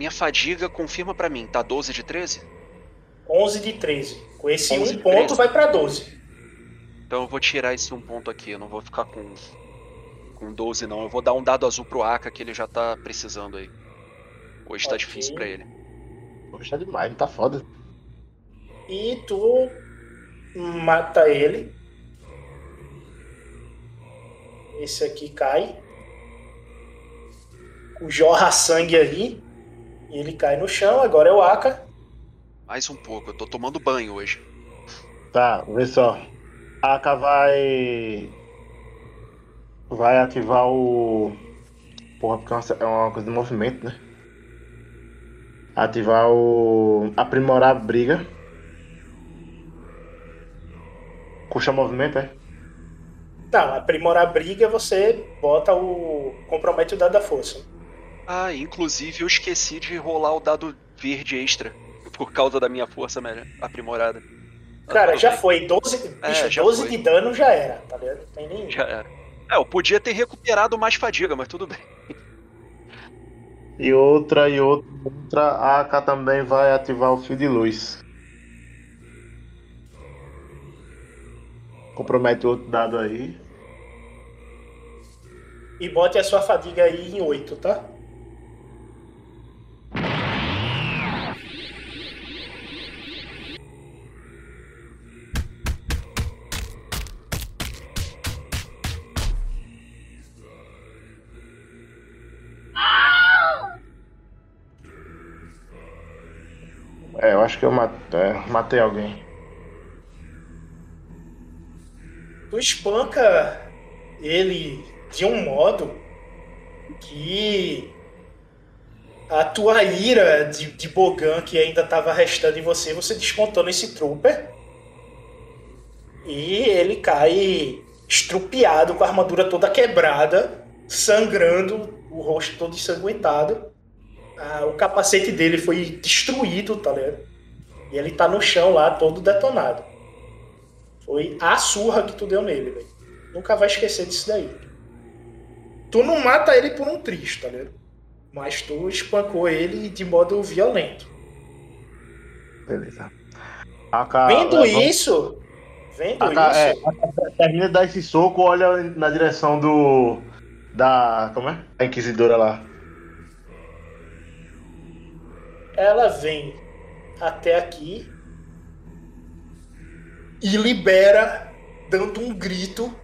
Minha fadiga confirma pra mim, tá 12 de 13? 11 de 13. Com esse 11 um ponto 13. vai pra 12. Então eu vou tirar esse um ponto aqui, eu não vou ficar com, com 12 não. Eu vou dar um dado azul pro Aka que ele já tá precisando aí. Hoje tá Ok. difícil pra ele. Poxa, tá demais, tá foda. E tu mata ele. Esse aqui cai. O jorra sangue aí. E ele cai no chão. Agora é o Aka. Mais um pouco, eu tô tomando banho hoje. Tá, vê só. A Aka vai. Vai ativar o. Porra, porque é uma- é uma coisa de movimento, né? Ativar o. Aprimorar a briga. Custa movimento, é? Não, aprimorar a briga você bota o. compromete o dado da força. Ah, inclusive eu esqueci de rolar o dado verde extra. Por causa da minha força melhor, aprimorada. Cara, já foi. 12, É, bicho, já 12 foi. de dano já era, tá ligado? Não tem nem. Já era. É, eu podia ter recuperado mais fadiga, mas tudo bem. E outra, e outra, outra. A AK também vai ativar o fio de luz. Compromete outro dado aí. E bote a sua fadiga aí em 8, tá? É, eu acho que eu ma- é, matei alguém. Tu espanca ele de um modo que a tua ira de, de Bogan, que ainda estava restando em você, você descontou nesse trooper. E ele cai estrupiado, com a armadura toda quebrada, sangrando, o rosto todo ensanguentado. Ah, o capacete dele foi destruído, tá ligado? E ele tá no chão lá, todo detonado. Foi a surra que tu deu nele, velho. Nunca vai esquecer disso daí. Tu não mata ele por um triz, tá ligado? Mas tu espancou ele de modo violento. Beleza. Vendo é, vamos- isso, vendo AK, isso, é, termina de dar esse soco, olha na direção do. Da. Como é? A Inquisidora lá. Ela vem até aqui e libera, dando um grito,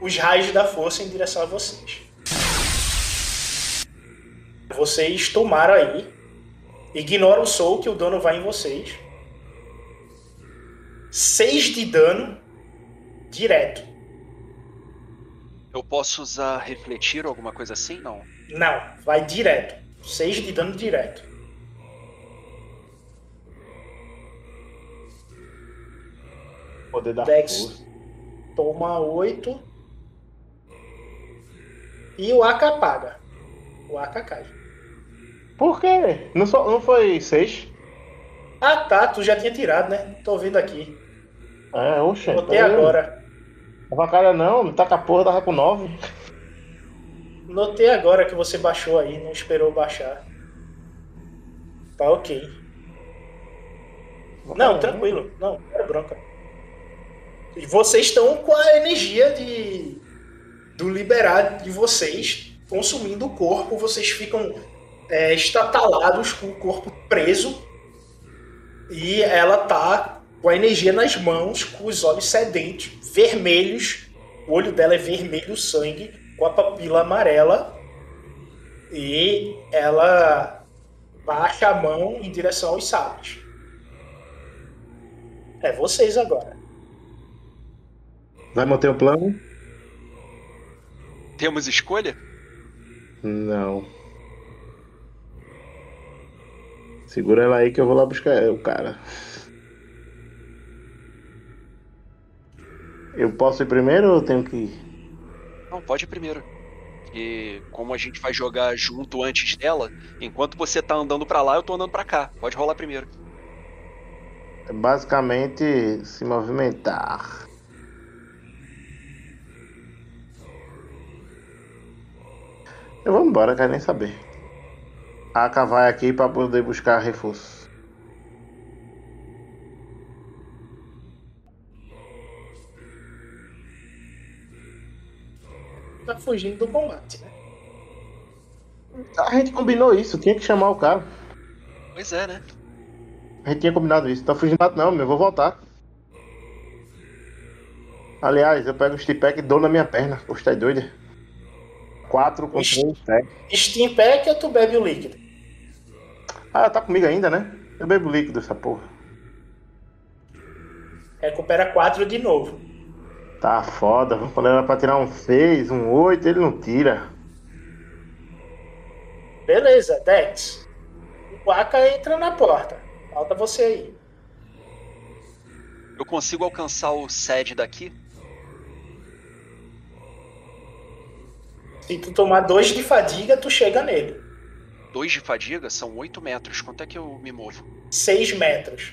os raios da força em direção a vocês. Vocês tomaram aí. Ignora o soul que o dano vai em vocês. 6 de dano direto. Eu posso usar refletir ou alguma coisa assim? Não. Não, vai direto. 6 de dano direto. Poder da Dex força. toma 8. E o AK apaga. O AK cai. Por quê? Não, só, não foi 6? Ah tá, tu já tinha tirado, né? Tô vendo aqui. É, oxe. Botei tá agora. Cara não, não tá com a porra, tava com 9. Notei agora que você baixou aí, não esperou baixar. Tá ok. Não, tranquilo. Não, era bronca. E vocês estão com a energia de do liberar de vocês consumindo o corpo. Vocês ficam é, estatalados com o corpo preso. E ela tá com a energia nas mãos, com os olhos sedentos, vermelhos. O olho dela é vermelho sangue, com a papila amarela. E ela baixa a mão em direção aos sábios. É vocês agora. Vai manter o plano? Temos escolha? Não. Segura ela aí que eu vou lá buscar o cara. Eu posso ir primeiro ou eu tenho que ir? Não, pode ir primeiro. E como a gente vai jogar junto antes dela, enquanto você tá andando pra lá, eu tô andando pra cá. Pode rolar primeiro. É basicamente se movimentar. Eu vou embora, quero nem saber. A vai aqui pra poder buscar reforço. Tá fugindo do combate, né? A gente combinou isso, tinha que chamar o cara. Pois é, né? A gente tinha combinado isso. Tá fugindo não, meu, eu vou voltar. Aliás, eu pego o Stipack e dou na minha perna. Gostei doida. 4 com 3, 7. Steam Pack ou tu bebe o líquido? Ah, tá comigo ainda, né? Eu bebo líquido essa porra. Recupera 4 de novo. Tá foda, vou falar pra tirar um 6, um 8, ele não tira. Beleza, Dex. O Aka entra na porta. Falta você aí. Eu consigo alcançar o sede daqui? Se tu tomar 2 de fadiga, tu chega nele. Dois de fadiga são 8 metros. Quanto é que eu me movo? 6 metros.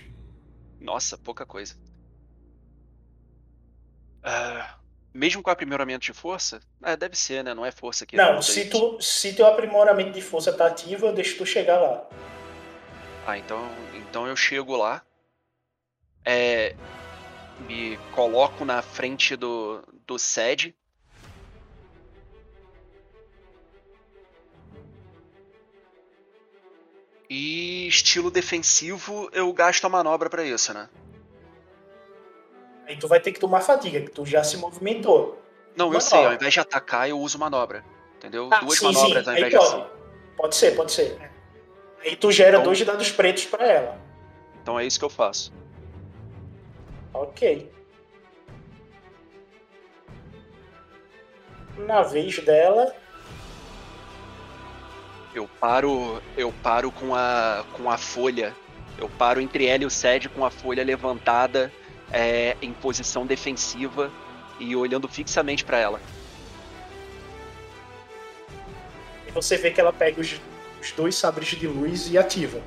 Nossa, pouca coisa. Ah, mesmo com aprimoramento de força? É, deve ser, né? Não é força que Não, se, tu, se teu aprimoramento de força tá ativo, eu deixo tu chegar lá. Ah, então, então eu chego lá. É, me coloco na frente do, do sede. E estilo defensivo, eu gasto a manobra pra isso, né? Aí tu vai ter que tomar fadiga, que tu já se movimentou. Não, eu Manobra. sei, ao invés de atacar, eu uso manobra. Entendeu? Ah, Duas sim, manobras sim, ao aí invés de pode. Pode ser, pode ser. E tu gera Então- dois dados pretos pra ela. Então é isso que eu faço. Ok. Na vez dela, Eu paro, eu paro com a com a folha. Eu paro entre ela e o Sed com a folha levantada é, em posição defensiva e olhando fixamente pra ela. e você vê que ela pega os, os dois sabres de luz e ativa.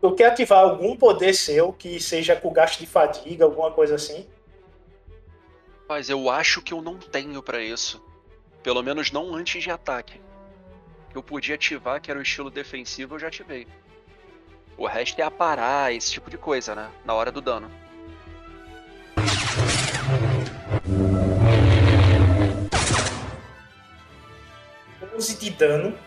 Tu quer ativar algum poder seu que seja com gasto de fadiga, alguma coisa assim? Mas eu acho que eu não tenho pra isso. Pelo menos não antes de ataque. Que eu podia ativar, que era o estilo defensivo, eu já ativei. O resto é aparar, esse tipo de coisa, né? Na hora do dano. Use de dano.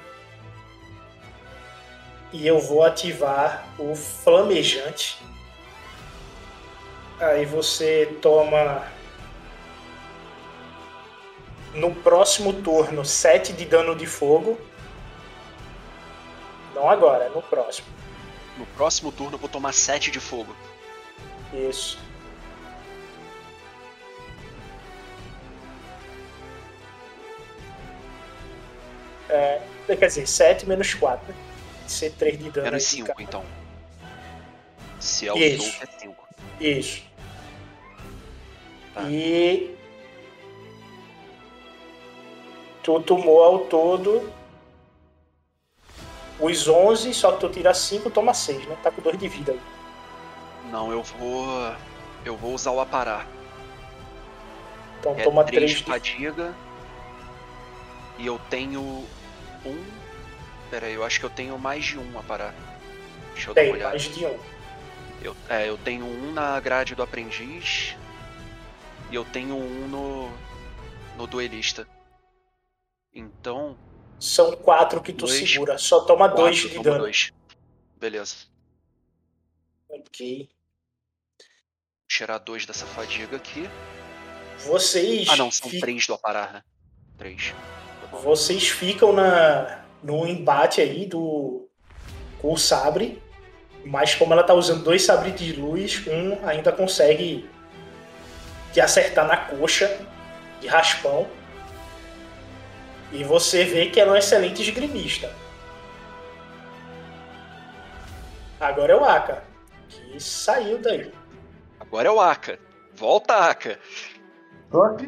E eu vou ativar o flamejante. Aí você toma. No próximo turno, 7 de dano de fogo. Não agora, no próximo. No próximo turno eu vou tomar 7 de fogo. Isso. É, quer dizer, 7 menos 4. Né? Ser 3 de dano. Menos de 5, então. Se é o Isso. Soul, é 5. Isso. Tá. E. Tu tomou ao todo. Os 11, só que tu tira 5, toma 6, né? Tá com 2 de vida aí. Não, eu vou. Eu vou usar o aparar. Então É toma 3 3 de fadiga. E eu tenho um. Pera aí, eu acho que eu tenho mais de um aparar. Deixa eu dar uma Tem, olhada. mais de 1. Eu, é, eu tenho um na grade do aprendiz. E eu tenho um no. no duelista. Então. São 4 que tu Dois, segura, só toma quatro, 2 de dano. dois. Beleza. Ok. Tirar dois dessa fadiga aqui. Vocês. Ah não, são fi- três do aparar, né? Três. Vocês ficam na, no embate aí do com o sabre, mas como ela tá usando dois sabres de luz, um ainda consegue te acertar na coxa de raspão. E você vê que ela é um excelente esgrimista. Agora é o Aka, que saiu daí. Agora é o Aka. Volta, Aka. Aqui.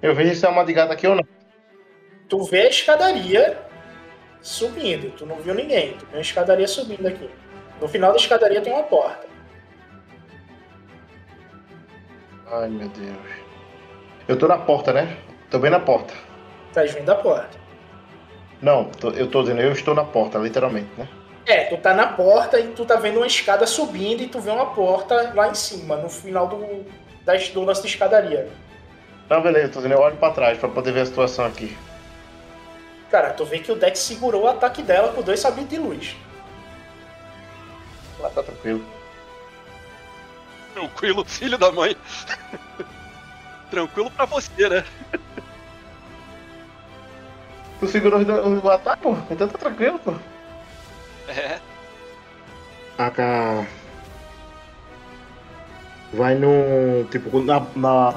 Eu vejo se é uma de gata aqui ou não. Tu vê a escadaria subindo, tu não viu ninguém, tu vê a escadaria subindo aqui. No final da escadaria tem uma porta. Ai, meu Deus. Eu tô na porta, né? Tô bem na porta. Tá vindo da porta. Não, tô- eu tô dizendo, eu estou na porta, literalmente, né? É, tu tá na porta e tu tá vendo uma escada subindo e tu vê uma porta lá em cima, no final do, da, do lance de escadaria. Não, beleza, tô dizendo, eu olho pra trás pra poder ver a situação aqui. Cara, tu vê que o Dex segurou o ataque dela com dois sabres de luz. Lá tá tranquilo. Tranquilo, filho da mãe. Tranquilo pra você, né? Tu segurou o, o ataque, pô? Então tá tranquilo, pô. É. Aka vai no. Tipo, na, na,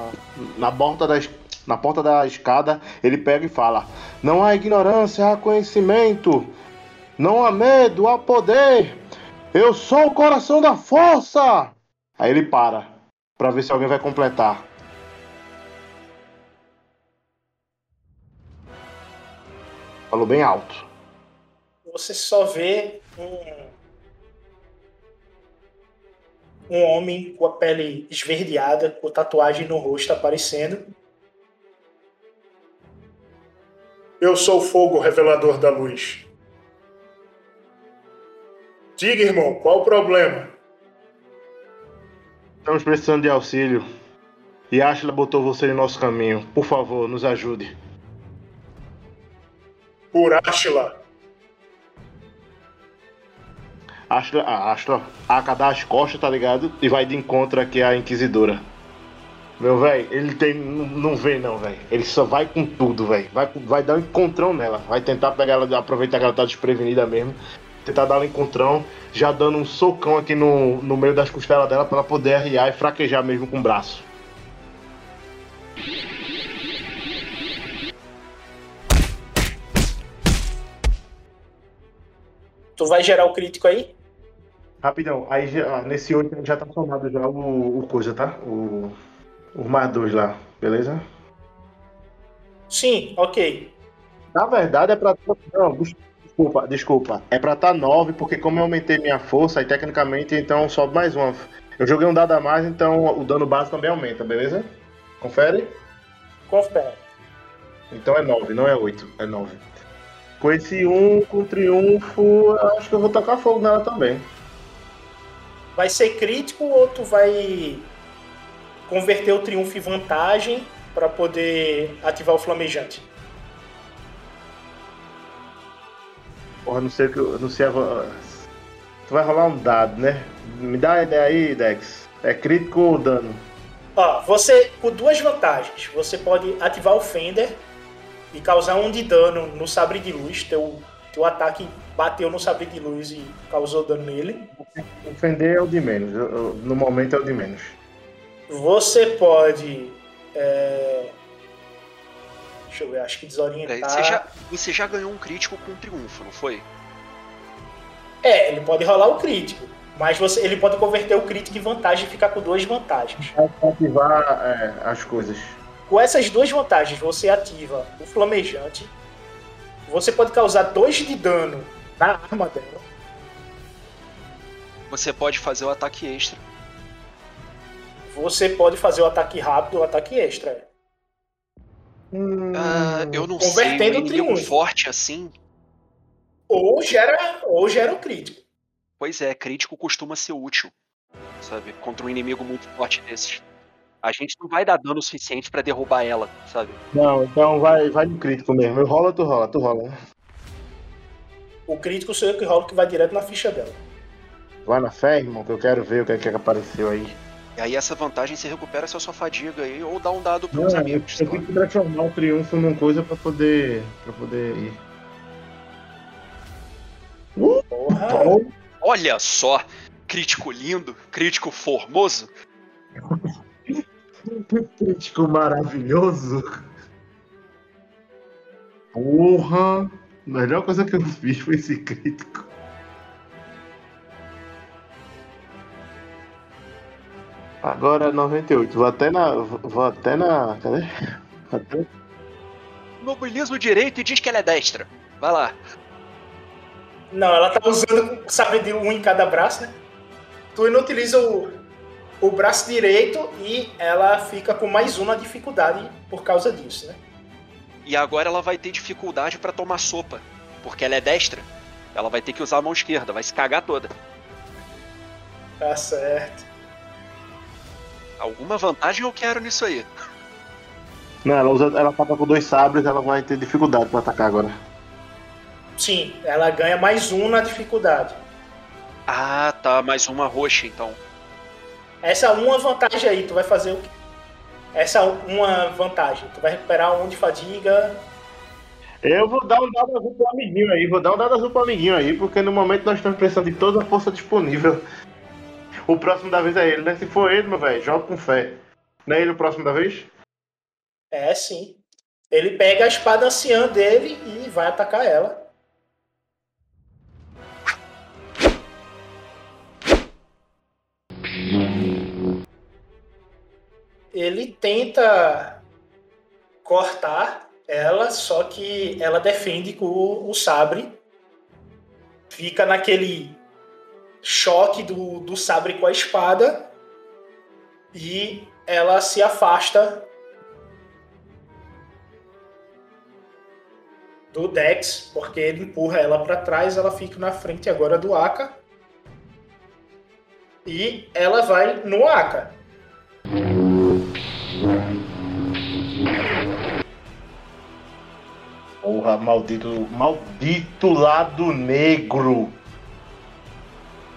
na, porta da, na porta da escada, ele pega e fala: Não há ignorância, há conhecimento. Não há medo, há poder. Eu sou o coração da força. Aí ele para, pra ver se alguém vai completar. Falou bem alto. Você só vê um. Um homem com a pele esverdeada, com tatuagem no rosto aparecendo. Eu sou o fogo revelador da luz. Diga, irmão, qual o problema? Estamos precisando de auxílio. E Ashla botou você em nosso caminho. Por favor, nos ajude. Por Ashla. Astra, a Astra, a dá as costas, tá ligado? E vai de encontro aqui à Inquisidora. Meu velho, ele tem. Não, não vê não, velho. Ele só vai com tudo, velho. Vai, vai dar um encontrão nela. Vai tentar pegar ela, aproveitar que ela tá desprevenida mesmo. Tentar dar um encontrão, já dando um socão aqui no, no meio das costelas dela pra ela poder arriar e fraquejar mesmo com o braço. Tu vai gerar o crítico aí? Rapidão, aí já- nesse 8 já tá somado já o, o coisa, tá? O, o mais dois lá, beleza? Sim, ok. Na verdade é pra. Não, desculpa, desculpa. É pra tá 9, porque como eu aumentei minha força, aí tecnicamente então sobe mais uma. Eu joguei um dado a mais, então o dano base também aumenta, beleza? Confere? Confere. Então é 9, não é 8, é 9. Com esse 1 com triunfo, acho que eu vou tacar fogo nela também. Vai ser crítico ou tu vai converter o triunfo em vantagem pra poder ativar o flamejante? Porra, não sei o que eu. Não sei a. Tu vai rolar um dado, né? Me dá a ideia aí, Dex. É crítico ou dano? Ó, você, por duas vantagens, você pode ativar o Fender e causar um de dano no sabre de luz. Teu, teu ataque bateu no sabre de luz e causou dano nele. Ofender é o de menos. no momento é o de menos. Você pode. é, Deixa eu ver, acho que É, desorientar. Você, já, você já ganhou um crítico com triunfo, não foi? É, ele pode rolar o crítico. Mas você, ele pode converter o crítico em vantagem e ficar com duas vantagens. Ativar é, as coisas. Com essas duas vantagens, você ativa o flamejante. Você pode causar dois de dano na arma dela. Você pode fazer o ataque extra. Você pode fazer o ataque rápido, o ataque extra. Ah, eu não Convertendo sei, um o triunfo. forte assim. Ou gera, ou gera o crítico. Pois é, crítico costuma ser útil, sabe? Contra um inimigo muito forte desses. A gente não vai dar dano suficiente pra derrubar ela, sabe? Não, então vai, vai no crítico mesmo. Eu rola, tu rola, tu rola. né? O crítico sou eu que rolo que vai direto na ficha dela. Vai na fé, irmão, que eu quero ver o que é que apareceu aí. E aí essa vantagem você recupera essa sua fadiga aí, ou dá um dado pros eu, amigos. eu tenho que transformar o triunfo numa coisa pra poder. pra poder ir. Uh, bom. Olha só! Crítico lindo, crítico formoso. Crítico maravilhoso. Porra! A melhor coisa que eu fiz foi esse crítico. Agora 98. Vou até na. Vou até na. Cadê? Até- Mobiliza o direito e diz que ela é destra. Vai lá. Não, ela tá usando sabre de um em cada braço, né? Tu inutiliza o, o braço direito e ela fica com mais uma dificuldade por causa disso, né? E agora ela vai ter dificuldade pra tomar sopa. Porque ela é destra. Ela vai ter que usar a mão esquerda, vai se cagar toda. Tá certo. Alguma vantagem eu quero nisso aí. Não, ela usa. Ela ataca com dois sabres, ela vai ter dificuldade pra atacar agora. Sim, ela ganha mais um na dificuldade. Ah, tá. Mais uma roxa, então. Essa uma vantagem aí, tu vai fazer o quê? Essa uma vantagem, tu vai recuperar um de fadiga. Eu vou dar um dado azul pro amiguinho aí, vou dar um dado azul pro amiguinho aí, porque no momento nós estamos precisando de toda a força disponível. O próximo da vez é ele, né? Se for ele, meu velho, joga com fé. Não é ele o próximo da vez? É, sim. Ele pega a espada anciã dele e vai atacar ela. Ele tenta cortar ela, só que ela defende com o, sabre. Fica naquele choque do, do sabre com a espada. E ela se afasta do Dex, porque ele empurra ela para trás, ela fica na frente agora do Aka. E ela vai no Aka. Porra, maldito. Maldito lado negro.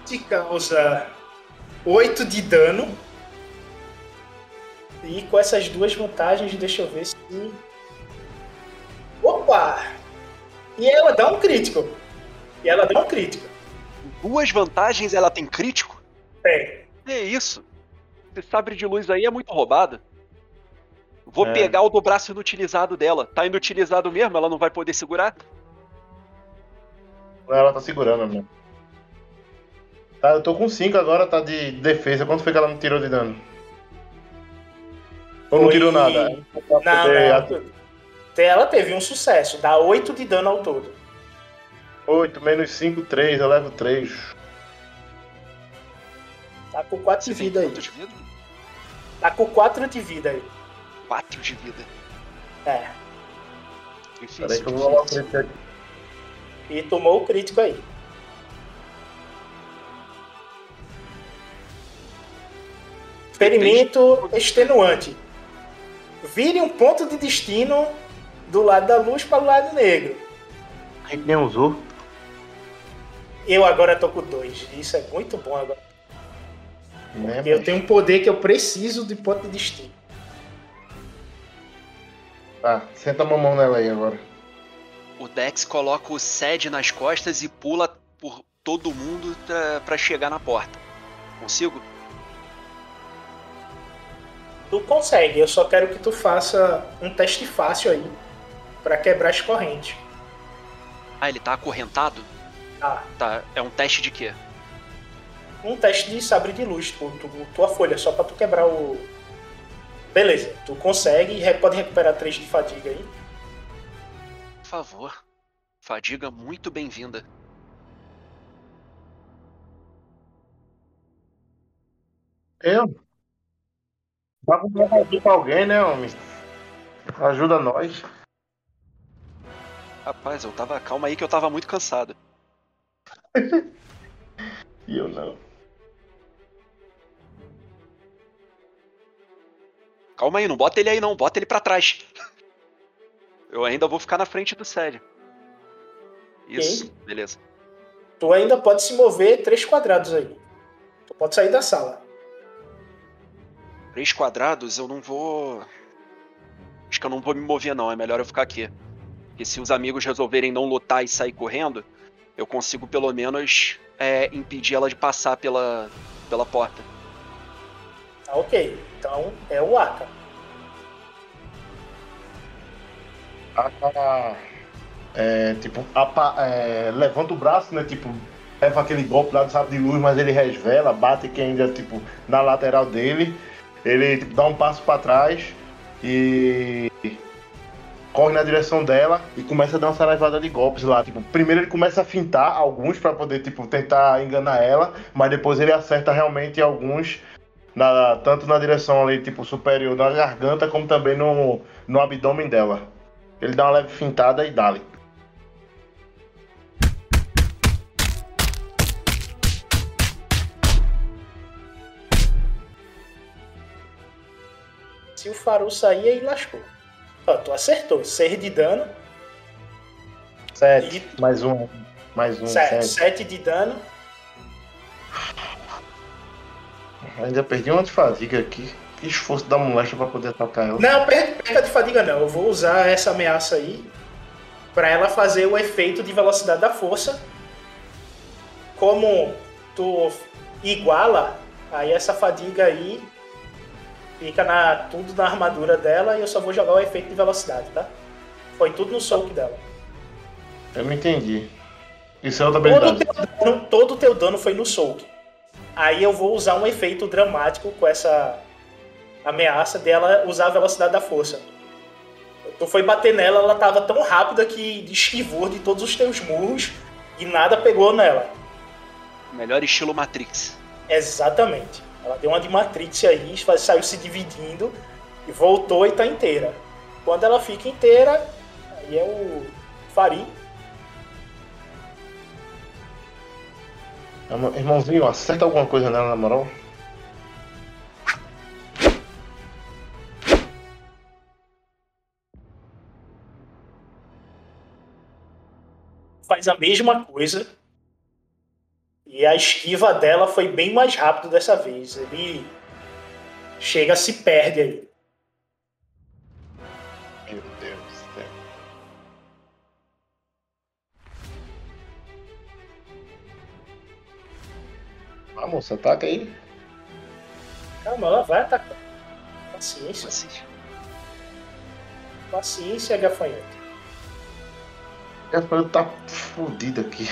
Te causa 8 de dano. E com essas duas vantagens, deixa eu ver se. Opa! E ela dá um crítico. E ela dá um crítico. Duas vantagens ela tem crítico? Tem. É isso. Esse sabre de luz aí é muito roubado. Vou É. pegar o do braço inutilizado dela. Tá inutilizado mesmo? Ela não vai poder segurar? Ela tá segurando mesmo. Tá, eu tô com 5 agora, tá de defesa. Quanto foi que ela não tirou de dano? Ou não Foi- tirou nada? Não, poder não. Ela teve um sucesso. Dá 8 de dano ao todo. 8 menos 5, 3, eu levo 3. Tá com 4 de vida aí. De vida? Tá com 4 de vida aí. 4 de vida. É. Difícil, Peraí que eu vou lá aqui. E tomou o crítico aí. Experimento extenuante. Vire um ponto de destino do lado da luz para o lado negro. A gente nem usou. Eu agora tô com dois. Isso é muito bom agora. Né, Porque eu mas- tenho um poder que eu preciso de ponto de destino. Tá, senta a mamão nela aí agora. O Dex coloca o Sed nas costas e pula por todo mundo pra, pra chegar na porta. Consigo? Tu consegue, eu só quero que tu faça um teste fácil aí para quebrar as correntes. Ah, ele tá acorrentado? Tá. Tá, é um teste de quê? Um teste de sabre de luz, tu, tu- tua folha, só pra tu quebrar o. Beleza, tu consegue e pode recuperar 3 de fadiga aí. Por favor. Fadiga muito bem-vinda. Eu? Dá pra pedir pra alguém, né, homem? Ajuda nós. Rapaz, eu tava. Calma aí que eu tava muito cansado. E eu não. Calma aí, não bota ele aí não, bota ele pra trás. Eu ainda vou ficar na frente do Sed. Isso, beleza. Tu ainda pode se mover 3 quadrados aí. Tu pode sair da sala. Três quadrados, eu não vou. Acho que eu não vou me mover, não. É melhor eu ficar aqui. Porque se os amigos resolverem não lutar e sair correndo, eu consigo pelo menos é, impedir ela de passar pela, pela porta. Tá ok. Então é o Aka. Ah, é, tipo, apa- é, levanta o braço, né? Tipo, leva aquele golpe lá do sabre de luz, mas ele resvela, bate quem ainda, tipo, na lateral dele. Ele dá um passo pra trás e corre na direção dela e começa a dar uma saraivada de golpes lá. Tipo, primeiro ele começa a fintar alguns pra poder, tipo, tentar enganar ela, mas depois ele acerta realmente alguns, na, tanto na direção ali, tipo, superior da garganta, como também no, no abdômen dela. Ele dá uma leve fintada e dá-lhe. Se o Faru sair, aí lascou. Ó, tu acertou. 6 de dano, Sete. Mais um. Mais um. 7, Sete. 7 de dano. Ainda perdi uma de fadiga aqui. Que esforço da moléstia pra poder atacar ela. Não, per- perca de fadiga não. Eu vou usar essa ameaça aí pra ela fazer o efeito de velocidade da força. Como tu iguala, aí essa fadiga aí fica na, tudo na armadura dela e eu só vou jogar o efeito de velocidade, tá? Foi tudo no soco dela. Eu não entendi. Isso é outra habilidade. teu dano, todo o teu dano foi no soak. Aí eu vou usar um efeito dramático com essa ameaça dela usar a velocidade da força. Tu foi bater nela, ela tava tão rápida que esquivou de todos os teus murros e nada pegou nela. Melhor estilo Matrix. Exatamente. Ela deu uma de Matrix aí, saiu se dividindo e voltou e tá inteira. Quando ela fica inteira, aí é o Farim. Irmãozinho, acerta alguma coisa nela na moral. faz a mesma coisa. E a esquiva dela foi bem mais rápido dessa vez. Ele chega, se perde aí. Meu Deus do céu. Ah, moça, ataca aí. Calma, ela vai atacar. Paciência. Paciência, gafanhoto. O gafanhoto tá fudido aqui.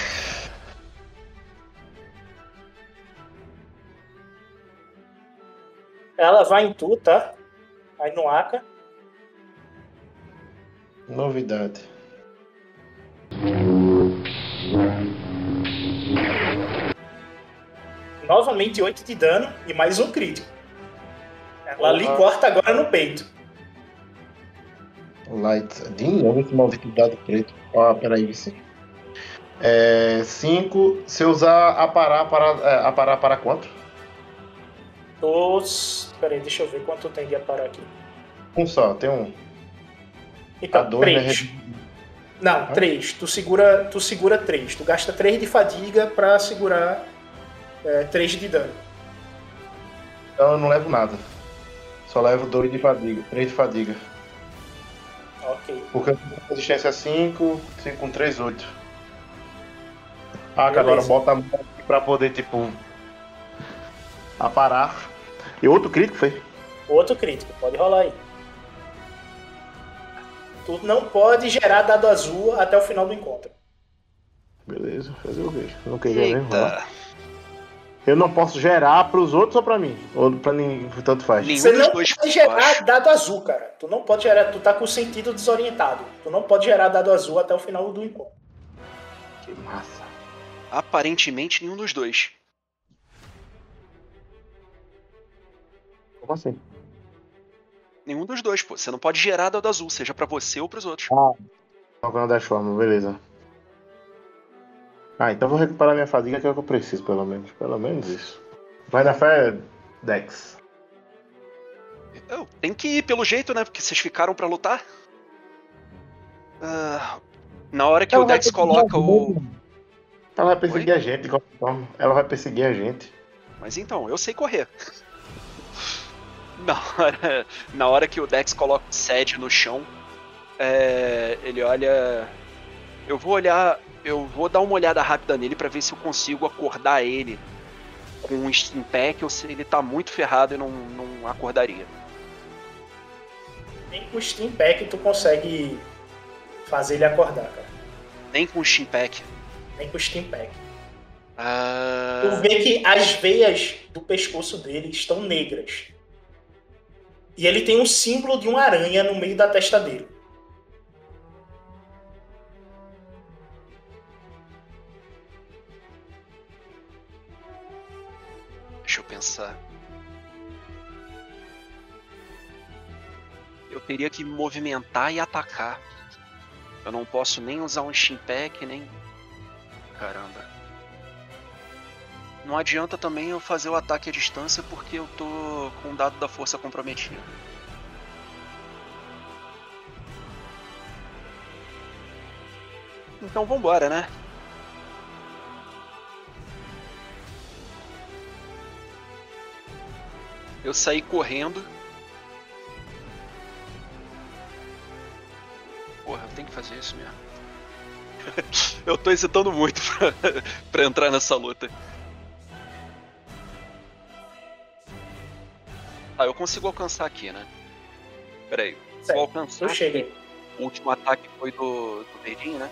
Ela vai em tu, tá? Aí no Aka. Novidade. Novamente 8 de dano e mais um crítico. Ela Porra. corta agora no peito. Light. De novo esse maldito dado preto. Ah, peraí, Vicente. É. 5. Se eu usar aparar para. É, aparar para quanto? Dos. Peraí, deixa eu ver quanto tem de aparar aqui. Um só, tem um. Então, A dois, né? 3. Não, 3. Tu segura, tu segura 3. Tu gasta 3 de fadiga pra segurar 3 de dano. Então eu não levo nada. Só levo 2 de fadiga. 3 de fadiga. Ok. Porque eu tenho resistência 5, 5 com 3, 8. Ah, que agora bota a mão aqui pra poder, tipo. Aparar. E outro crítico foi? Outro crítico, pode rolar aí. Tu não pode gerar dado azul até o final do encontro. Beleza, fazer o quê? Eu não queria rolar. Eu não posso gerar pros outros ou pra mim? Ou pra ninguém, tanto faz. Você não pode gerar dado azul, cara. Tu não pode gerar, tu tá com o sentido desorientado. Tu não pode gerar dado azul até o final do encontro. Que massa. Aparentemente nenhum dos dois. Como assim? Nenhum dos dois, pô. Você não pode gerar dado azul, seja pra você ou pros outros. Ah, Tocando das formas, beleza. Ah, então vou recuperar minha fadiga que é o que eu preciso, pelo menos. Pelo menos isso. Vai na fé, Dex. Eu, tem que ir pelo jeito, né? Porque vocês ficaram pra lutar. Ah, na hora que Ela o Dex coloca o. gente. Ela vai perseguir a gente de qualquer forma. Ela vai perseguir a gente. Mas então, eu sei correr. Na hora, na hora que o Dex coloca o Sed no chão, é, ele olha. Eu vou olhar. Eu vou dar uma olhada rápida nele pra ver se eu consigo acordar ele com um Steam Pack ou se ele tá muito ferrado e não, não acordaria. Nem com o Steam Pack tu consegue fazer ele acordar, cara. Nem com o Steam Pack. Nem com o Steam Pack. Ah, Tu vê que as veias do pescoço dele estão negras. E ele tem um símbolo de uma aranha no meio da testa dele. Deixa eu pensar. Eu teria que me movimentar e atacar. Eu não posso nem usar um Steam Pack, nem. Caramba. Não adianta também eu fazer o ataque à distância porque eu tô com o dado da força comprometido. Então vambora, né? Eu saí correndo. Porra, eu tenho que fazer isso mesmo. eu tô hesitando muito pra, pra entrar nessa luta. Ah, eu consigo alcançar aqui, né? Pera aí. Vou alcançar. eu cheguei. O último ataque foi do, do dedinho, né?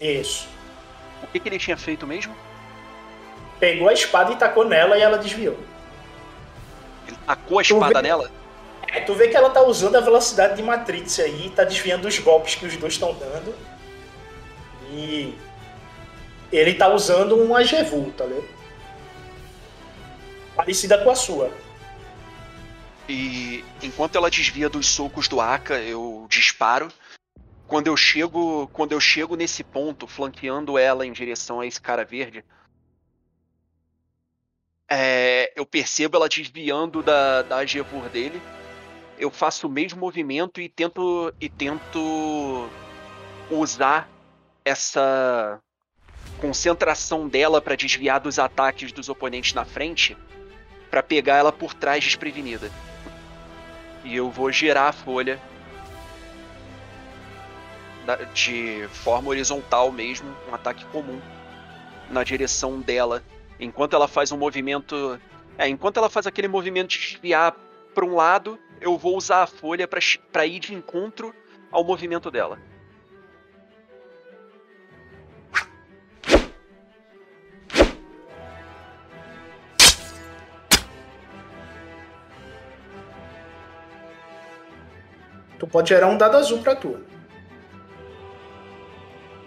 Isso. O que, que ele tinha feito mesmo? Pegou a espada e tacou nela e ela desviou. Ele tacou a espada nela? É, tu vê que ela tá usando a velocidade de Matrix aí, tá desviando os golpes que os dois estão dando. E ele tá usando uma Jevu, tá ligado? Parecida com a sua. E enquanto ela desvia dos socos do Aka, eu disparo. Quando eu chego, quando eu chego nesse ponto, flanqueando ela em direção a esse cara verde, é, eu percebo ela desviando da, da Agevur dele. Eu faço o mesmo movimento e tento e tento usar essa concentração dela pra desviar dos ataques dos oponentes na frente, pra pegar ela por trás desprevenida. E eu vou girar a folha de forma horizontal mesmo, um ataque comum na direção dela, enquanto ela faz um movimento, é, enquanto ela faz aquele movimento de desviar para um lado, eu vou usar a folha pra ir de encontro ao movimento dela. Tu pode gerar um dado azul pra tu.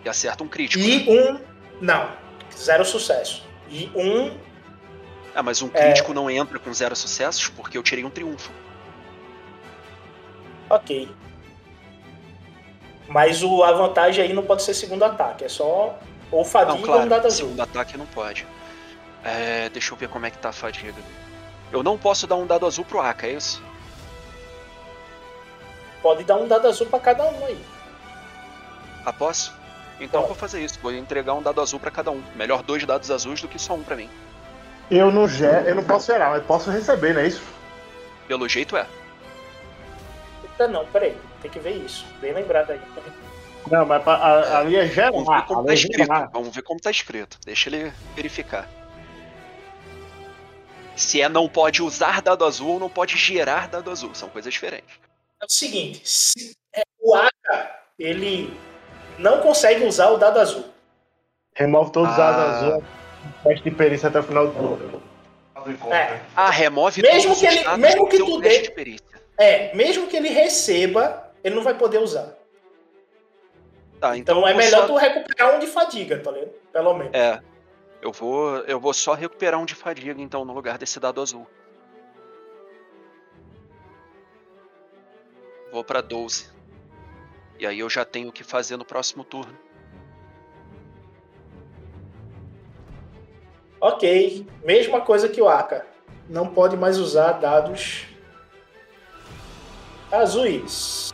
E acerta um crítico. E um. Não. Zero sucesso. E um. Ah, mas um É. crítico não entra com zero sucessos porque eu tirei um triunfo. Ok. Mas o, a vantagem aí não pode ser segundo ataque. É só ou fadiga Não, ou um claro, dado azul. segundo ataque não pode. É, deixa eu ver como é que tá a fadiga. Eu não posso dar um dado azul pro Aka, é isso? Pode dar um dado azul pra cada um aí. Ah, posso? Então eu vou fazer isso. Vou entregar um dado azul pra cada um. Melhor dois dados azuis do que só um pra mim. Eu não, eu não posso gerar, mas posso receber, não é isso? Pelo jeito é. Eita, não, peraí. Tem que ver isso. Bem lembrado aí. Não, mas pra- a- ali é gerar. Vamos ver como tá é escrito. gerar. Vamos ver como tá escrito. Deixa ele verificar. Se é não pode usar dado azul ou não pode gerar dado azul. São coisas diferentes. É o seguinte, se- é, o Aka, ele não consegue usar o dado azul. Remove todos os Ah. dados azuis. Teste de perícia até o final do turno. É, Ah, remove Mesmo todos que os ele- dados mesmo que tu dê- de perícia. é, mesmo que ele receba, ele não vai poder usar. Tá, então, Então é melhor só- tu recuperar um de fadiga, tá ligado? Pelo menos. É. Eu vou, eu vou só recuperar um de fadiga, então, no lugar desse dado azul. Vou pra 12. E aí eu já tenho o que fazer no próximo turno. Ok, mesma coisa que o Aka. Não pode mais usar dados azuis.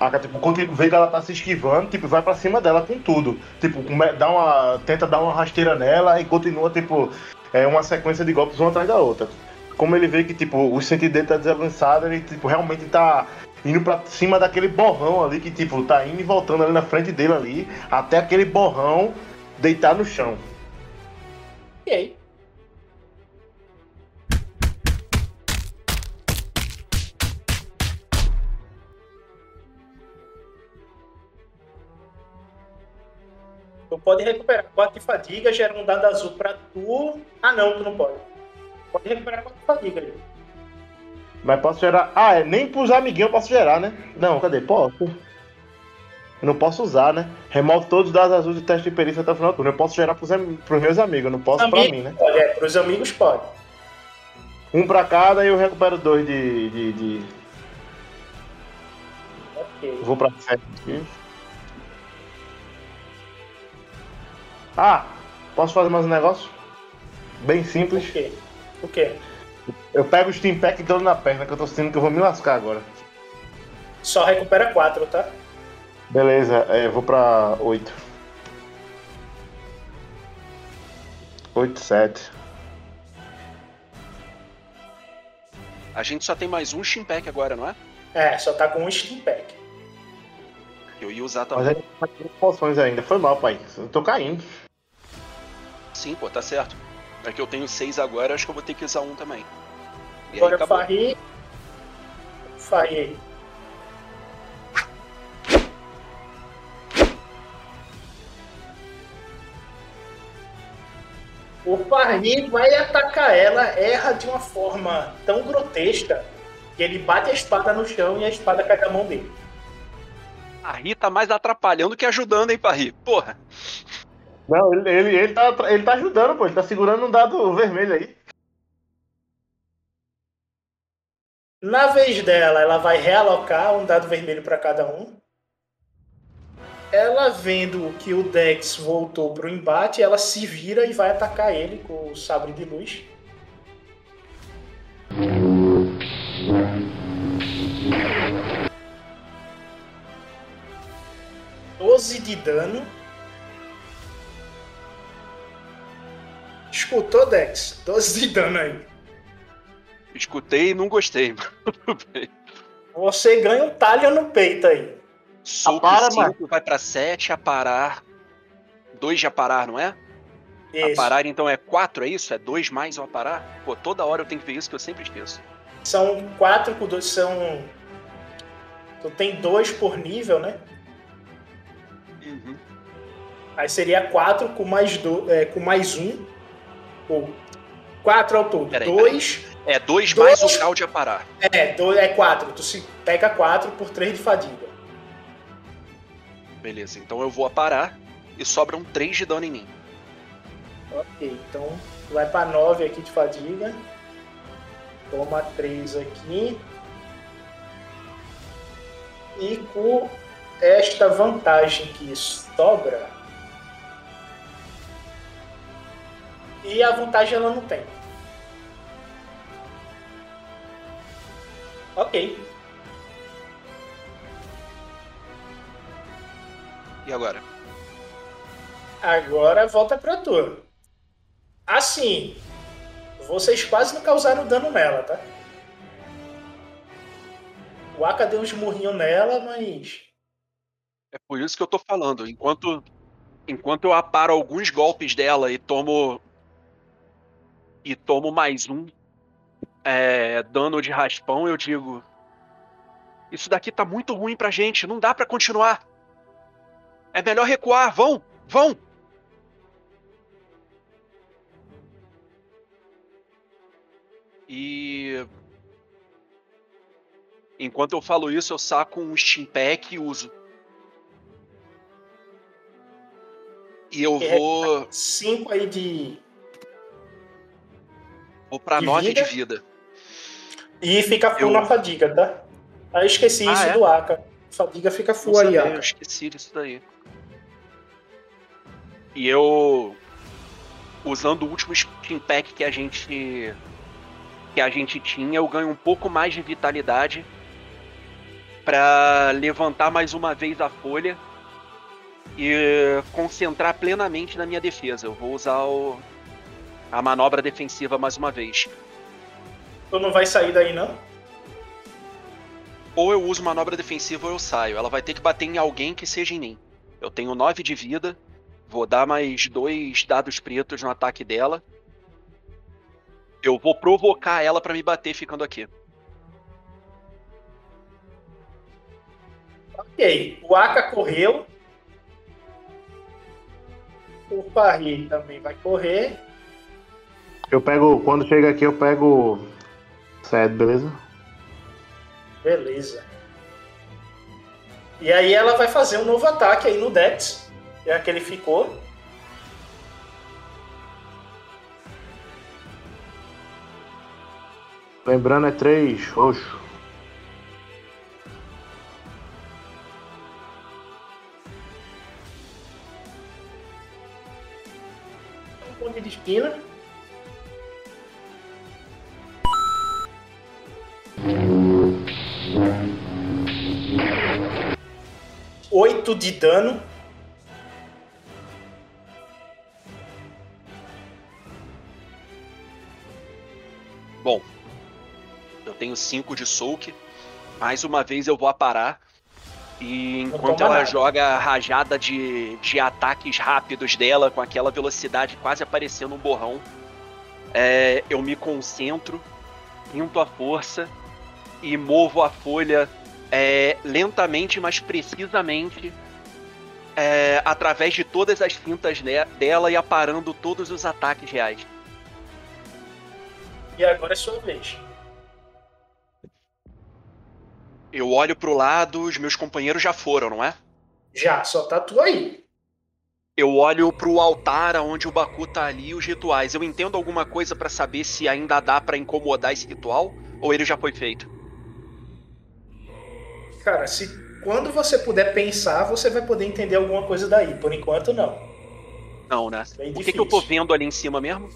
Ah, tipo, quando vê que ela tá se esquivando, tipo, vai pra cima dela com tudo. Tipo, dá uma, tenta dar uma rasteira nela e continua, tipo, é uma sequência de golpes uma atrás da outra. Como ele vê que, tipo, o sentido dele tá desavançado, ele, tipo, realmente tá indo pra cima daquele borrão ali, que, tipo, tá indo e voltando ali na frente dele ali, até aquele borrão deitar no chão. E aí? Tu pode recuperar 4 de fadiga, gera um dado azul pra tu. Ah não, tu não pode. Pode recuperar 4 de fadiga aí. Mas posso gerar. Ah, é, nem pros amiguinhos eu posso gerar, né? Não, cadê? Posso. Eu não posso usar, né? Remove todos os dados azuis do teste de perícia até o final do turno. Eu posso gerar pros, am- pros meus amigos, eu não posso pra Amigo mim, né? Pode, é, pros amigos pode. Um pra cada e eu recupero dois de. de, de- Ok. Vou pra sete aqui. Ah, posso fazer mais um negócio? Bem simples. O quê? O quê? Eu pego o Steam Pack e dou na perna, que eu tô sentindo que eu vou me lascar agora. Só recupera 4, tá? Beleza, é, vou pra 8. 8, 7. A gente só tem mais um Steam Pack agora, não é? É, só tá com um Steam Pack. Eu ia usar Mas também. ainda tá com poções ainda. Foi mal, pai. Eu tô caindo. Sim, pô, tá certo. É que eu tenho seis agora, acho que eu vou ter que usar um também. E aí Agora acabou. Farri. Farri aí. O Farri vai atacar ela, erra de uma forma tão grotesca que ele bate a espada no chão e a espada cai da mão dele. A Ri tá mais atrapalhando que ajudando, hein, Parri? Porra. Não, ele, ele, ele, tá, ele tá ajudando, pô. Ele tá segurando um dado vermelho aí. Na vez dela, ela vai realocar um dado vermelho para cada um. Ela vendo que o Dex voltou pro embate, ela se vira e vai atacar ele com o sabre de luz. Doze de dano. Escutou, Dex? 12 de dano aí. Escutei e não gostei. Bem. Você ganha um talho no peito aí. Soco Apara, 5 vai pra 7, aparar. 2 de aparar, não é? Isso. Aparar então é 4, é isso? É 2 mais o aparar? Pô, toda hora eu tenho que ver isso que eu sempre esqueço. São 4 com 2, são. Tu tem 2 por nível, né? Uhum. Aí seria 4 com mais 1. Do, é, com mais um, ou 4 ao todo. Peraí, 2. É 2 Dois- mais o grau de aparar. É, 2 é 4. Tu se pega 4 por 3 de fadiga. Beleza, então eu vou aparar e sobram 3 de dano em mim. Ok, então vai pra 9 aqui de fadiga. Toma 3 aqui. E com esta vantagem que sobra. E a vantagem ela não tem. Ok. E agora? Agora volta pra tua. Assim, vocês quase não causaram dano nela, tá? O Aka deu uns murrinhos nela, mas. É por isso que eu tô falando. Enquanto, enquanto eu aparo alguns golpes dela e tomo. E tomo mais um é, dano de raspão, eu digo. Isso daqui tá muito ruim pra gente, não dá pra continuar. É melhor recuar, vão, vão! E. Enquanto eu falo isso, eu saco um Steam Pack e uso. E eu vou. 5 aí de. Vou pra De 9 de vida? E fica full Eu- na fadiga, tá? Aí eu esqueci Ah, isso é? do Aka. Fadiga fica full aí, Aka. eu esqueci disso daí. E eu. Usando o último Steam Pack que a gente. Que a gente tinha, eu ganho um pouco mais de vitalidade. Pra levantar mais uma vez a folha. E concentrar plenamente na minha defesa. Eu vou usar o, a manobra defensiva mais uma vez. Tu não vai sair daí, não? Ou eu uso manobra defensiva ou eu saio. Ela vai ter que bater em alguém que seja em mim. Eu tenho 9 de vida. Vou dar mais dois dados pretos no ataque dela. Eu vou provocar ela pra me bater ficando aqui. Ok. O Aka correu. O Parry também vai correr. Eu pego, quando chega aqui, eu pego. Sede, beleza? Beleza. E aí ela vai fazer um novo ataque aí no Dex. É a que ele ficou. Lembrando, é 3 roxo. Um ponto de esquina. Oito de dano. Bom, eu tenho 5 de soak. Mais uma vez eu vou aparar. E enquanto ela nada. joga a rajada de, de ataques rápidos dela, com aquela velocidade quase aparecendo um borrão, é, eu me concentro, pinto a força e movo a folha é, lentamente, mas precisamente, é, através de todas as fintas ne- dela e aparando todos os ataques reais. E agora é sua vez. Eu olho pro lado, os meus companheiros já foram, não é? Já, só tá tu aí. Eu olho pro altar onde o Baku tá ali e os rituais. Eu entendo alguma coisa pra saber se ainda dá pra incomodar esse ritual ou ele já foi feito. Cara, se quando você puder pensar, você vai poder entender alguma coisa daí. Por enquanto, não. Não, né? Bem o que, que eu tô difícil. vendo ali em cima mesmo?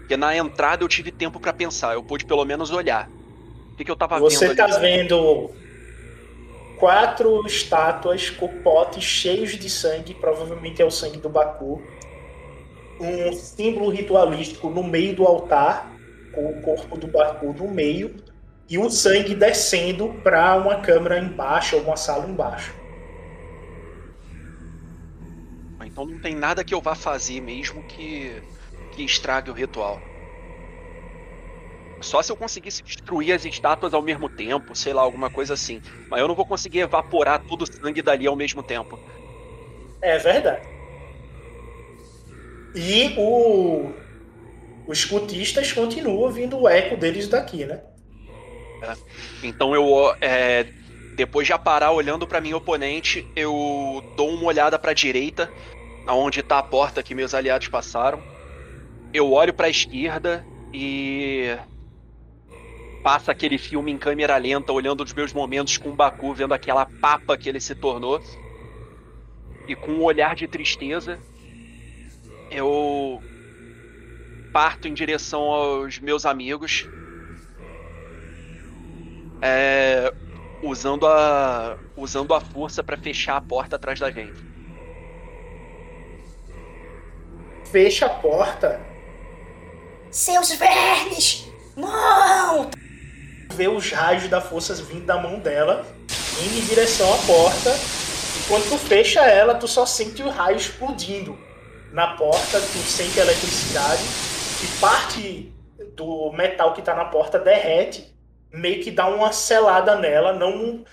Porque na entrada eu tive tempo pra pensar, eu pude pelo menos olhar. O que, que eu tava Você vendo tá ali? vendo quatro estátuas com potes cheios de sangue, provavelmente é o sangue do Baku. um símbolo ritualístico no meio do altar, com o corpo do Baku no meio, e o sangue descendo para uma câmara embaixo, ou uma sala embaixo. Então não tem nada que eu vá fazer mesmo que, que estrague o ritual. Só se eu conseguisse destruir as estátuas ao mesmo tempo, sei lá, alguma coisa assim. Mas eu não vou conseguir evaporar todo o sangue dali ao mesmo tempo. É verdade. E o, os cultistas continuam ouvindo o eco deles daqui, né? Então eu, é, depois de parar olhando para minha oponente, eu dou uma olhada para a direita, aonde tá a porta que meus aliados passaram. Eu olho para a esquerda e passa aquele filme em câmera lenta, olhando os meus momentos com o Baku, vendo aquela papa que ele se tornou. E com um olhar de tristeza, eu parto em direção aos meus amigos, é, usando a usando a força para fechar a porta atrás da gente. Fecha a porta. Seus vermes! Não! Vê os raios da força vindo da mão dela, indo em direção à porta. E quando tu fecha ela, tu só sente o raio explodindo na porta, tu sente a eletricidade e parte do metal que tá na porta derrete, meio que dá uma selada nela, não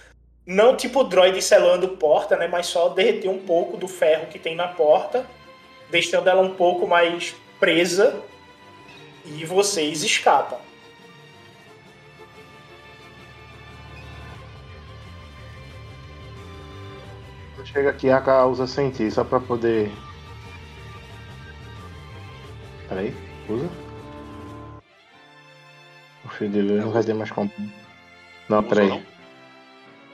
não tipo droid selando porta, né, mas só derreter um pouco do ferro que tem na porta, deixando ela um pouco mais presa e vocês escapam. Chega aqui, a Aka usa sentir só pra poder. Peraí, usa. O dele não vai ter mais como. Não, peraí.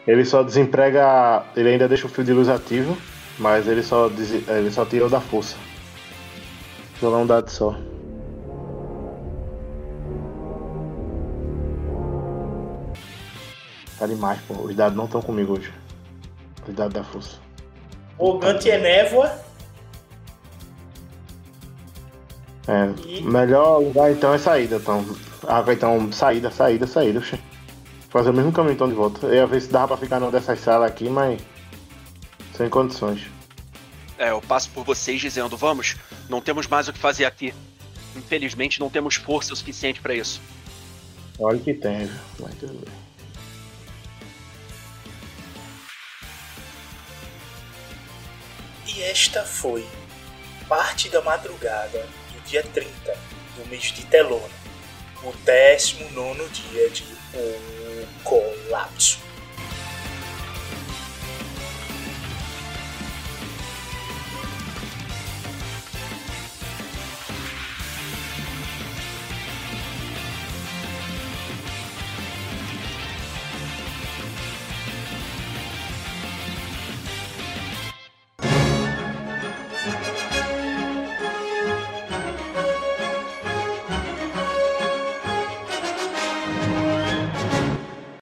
Ele só desemprega. Ele ainda deixa o fio de luz ativo, mas ele só, des... ele só tira o da força. Vou jogar um dado só. Tá demais, pô. Os dados não estão comigo hoje. Os dados da força. Ogante é névoa. É, melhor lugar então é saída, então. Ah, então, saída, saída, saída. Oxê. Fazer o mesmo caminho então de volta. Eu ia ver se dava pra ficar numa dessas salas aqui, mas. Sem condições. É, eu passo por vocês dizendo, vamos, não temos mais o que fazer aqui. Infelizmente não temos força o suficiente para isso. Olha que tem, viu? Mas tudo bem. E esta foi parte da madrugada do dia 30 do mês de Telona, o 19 dia de Um Colapso.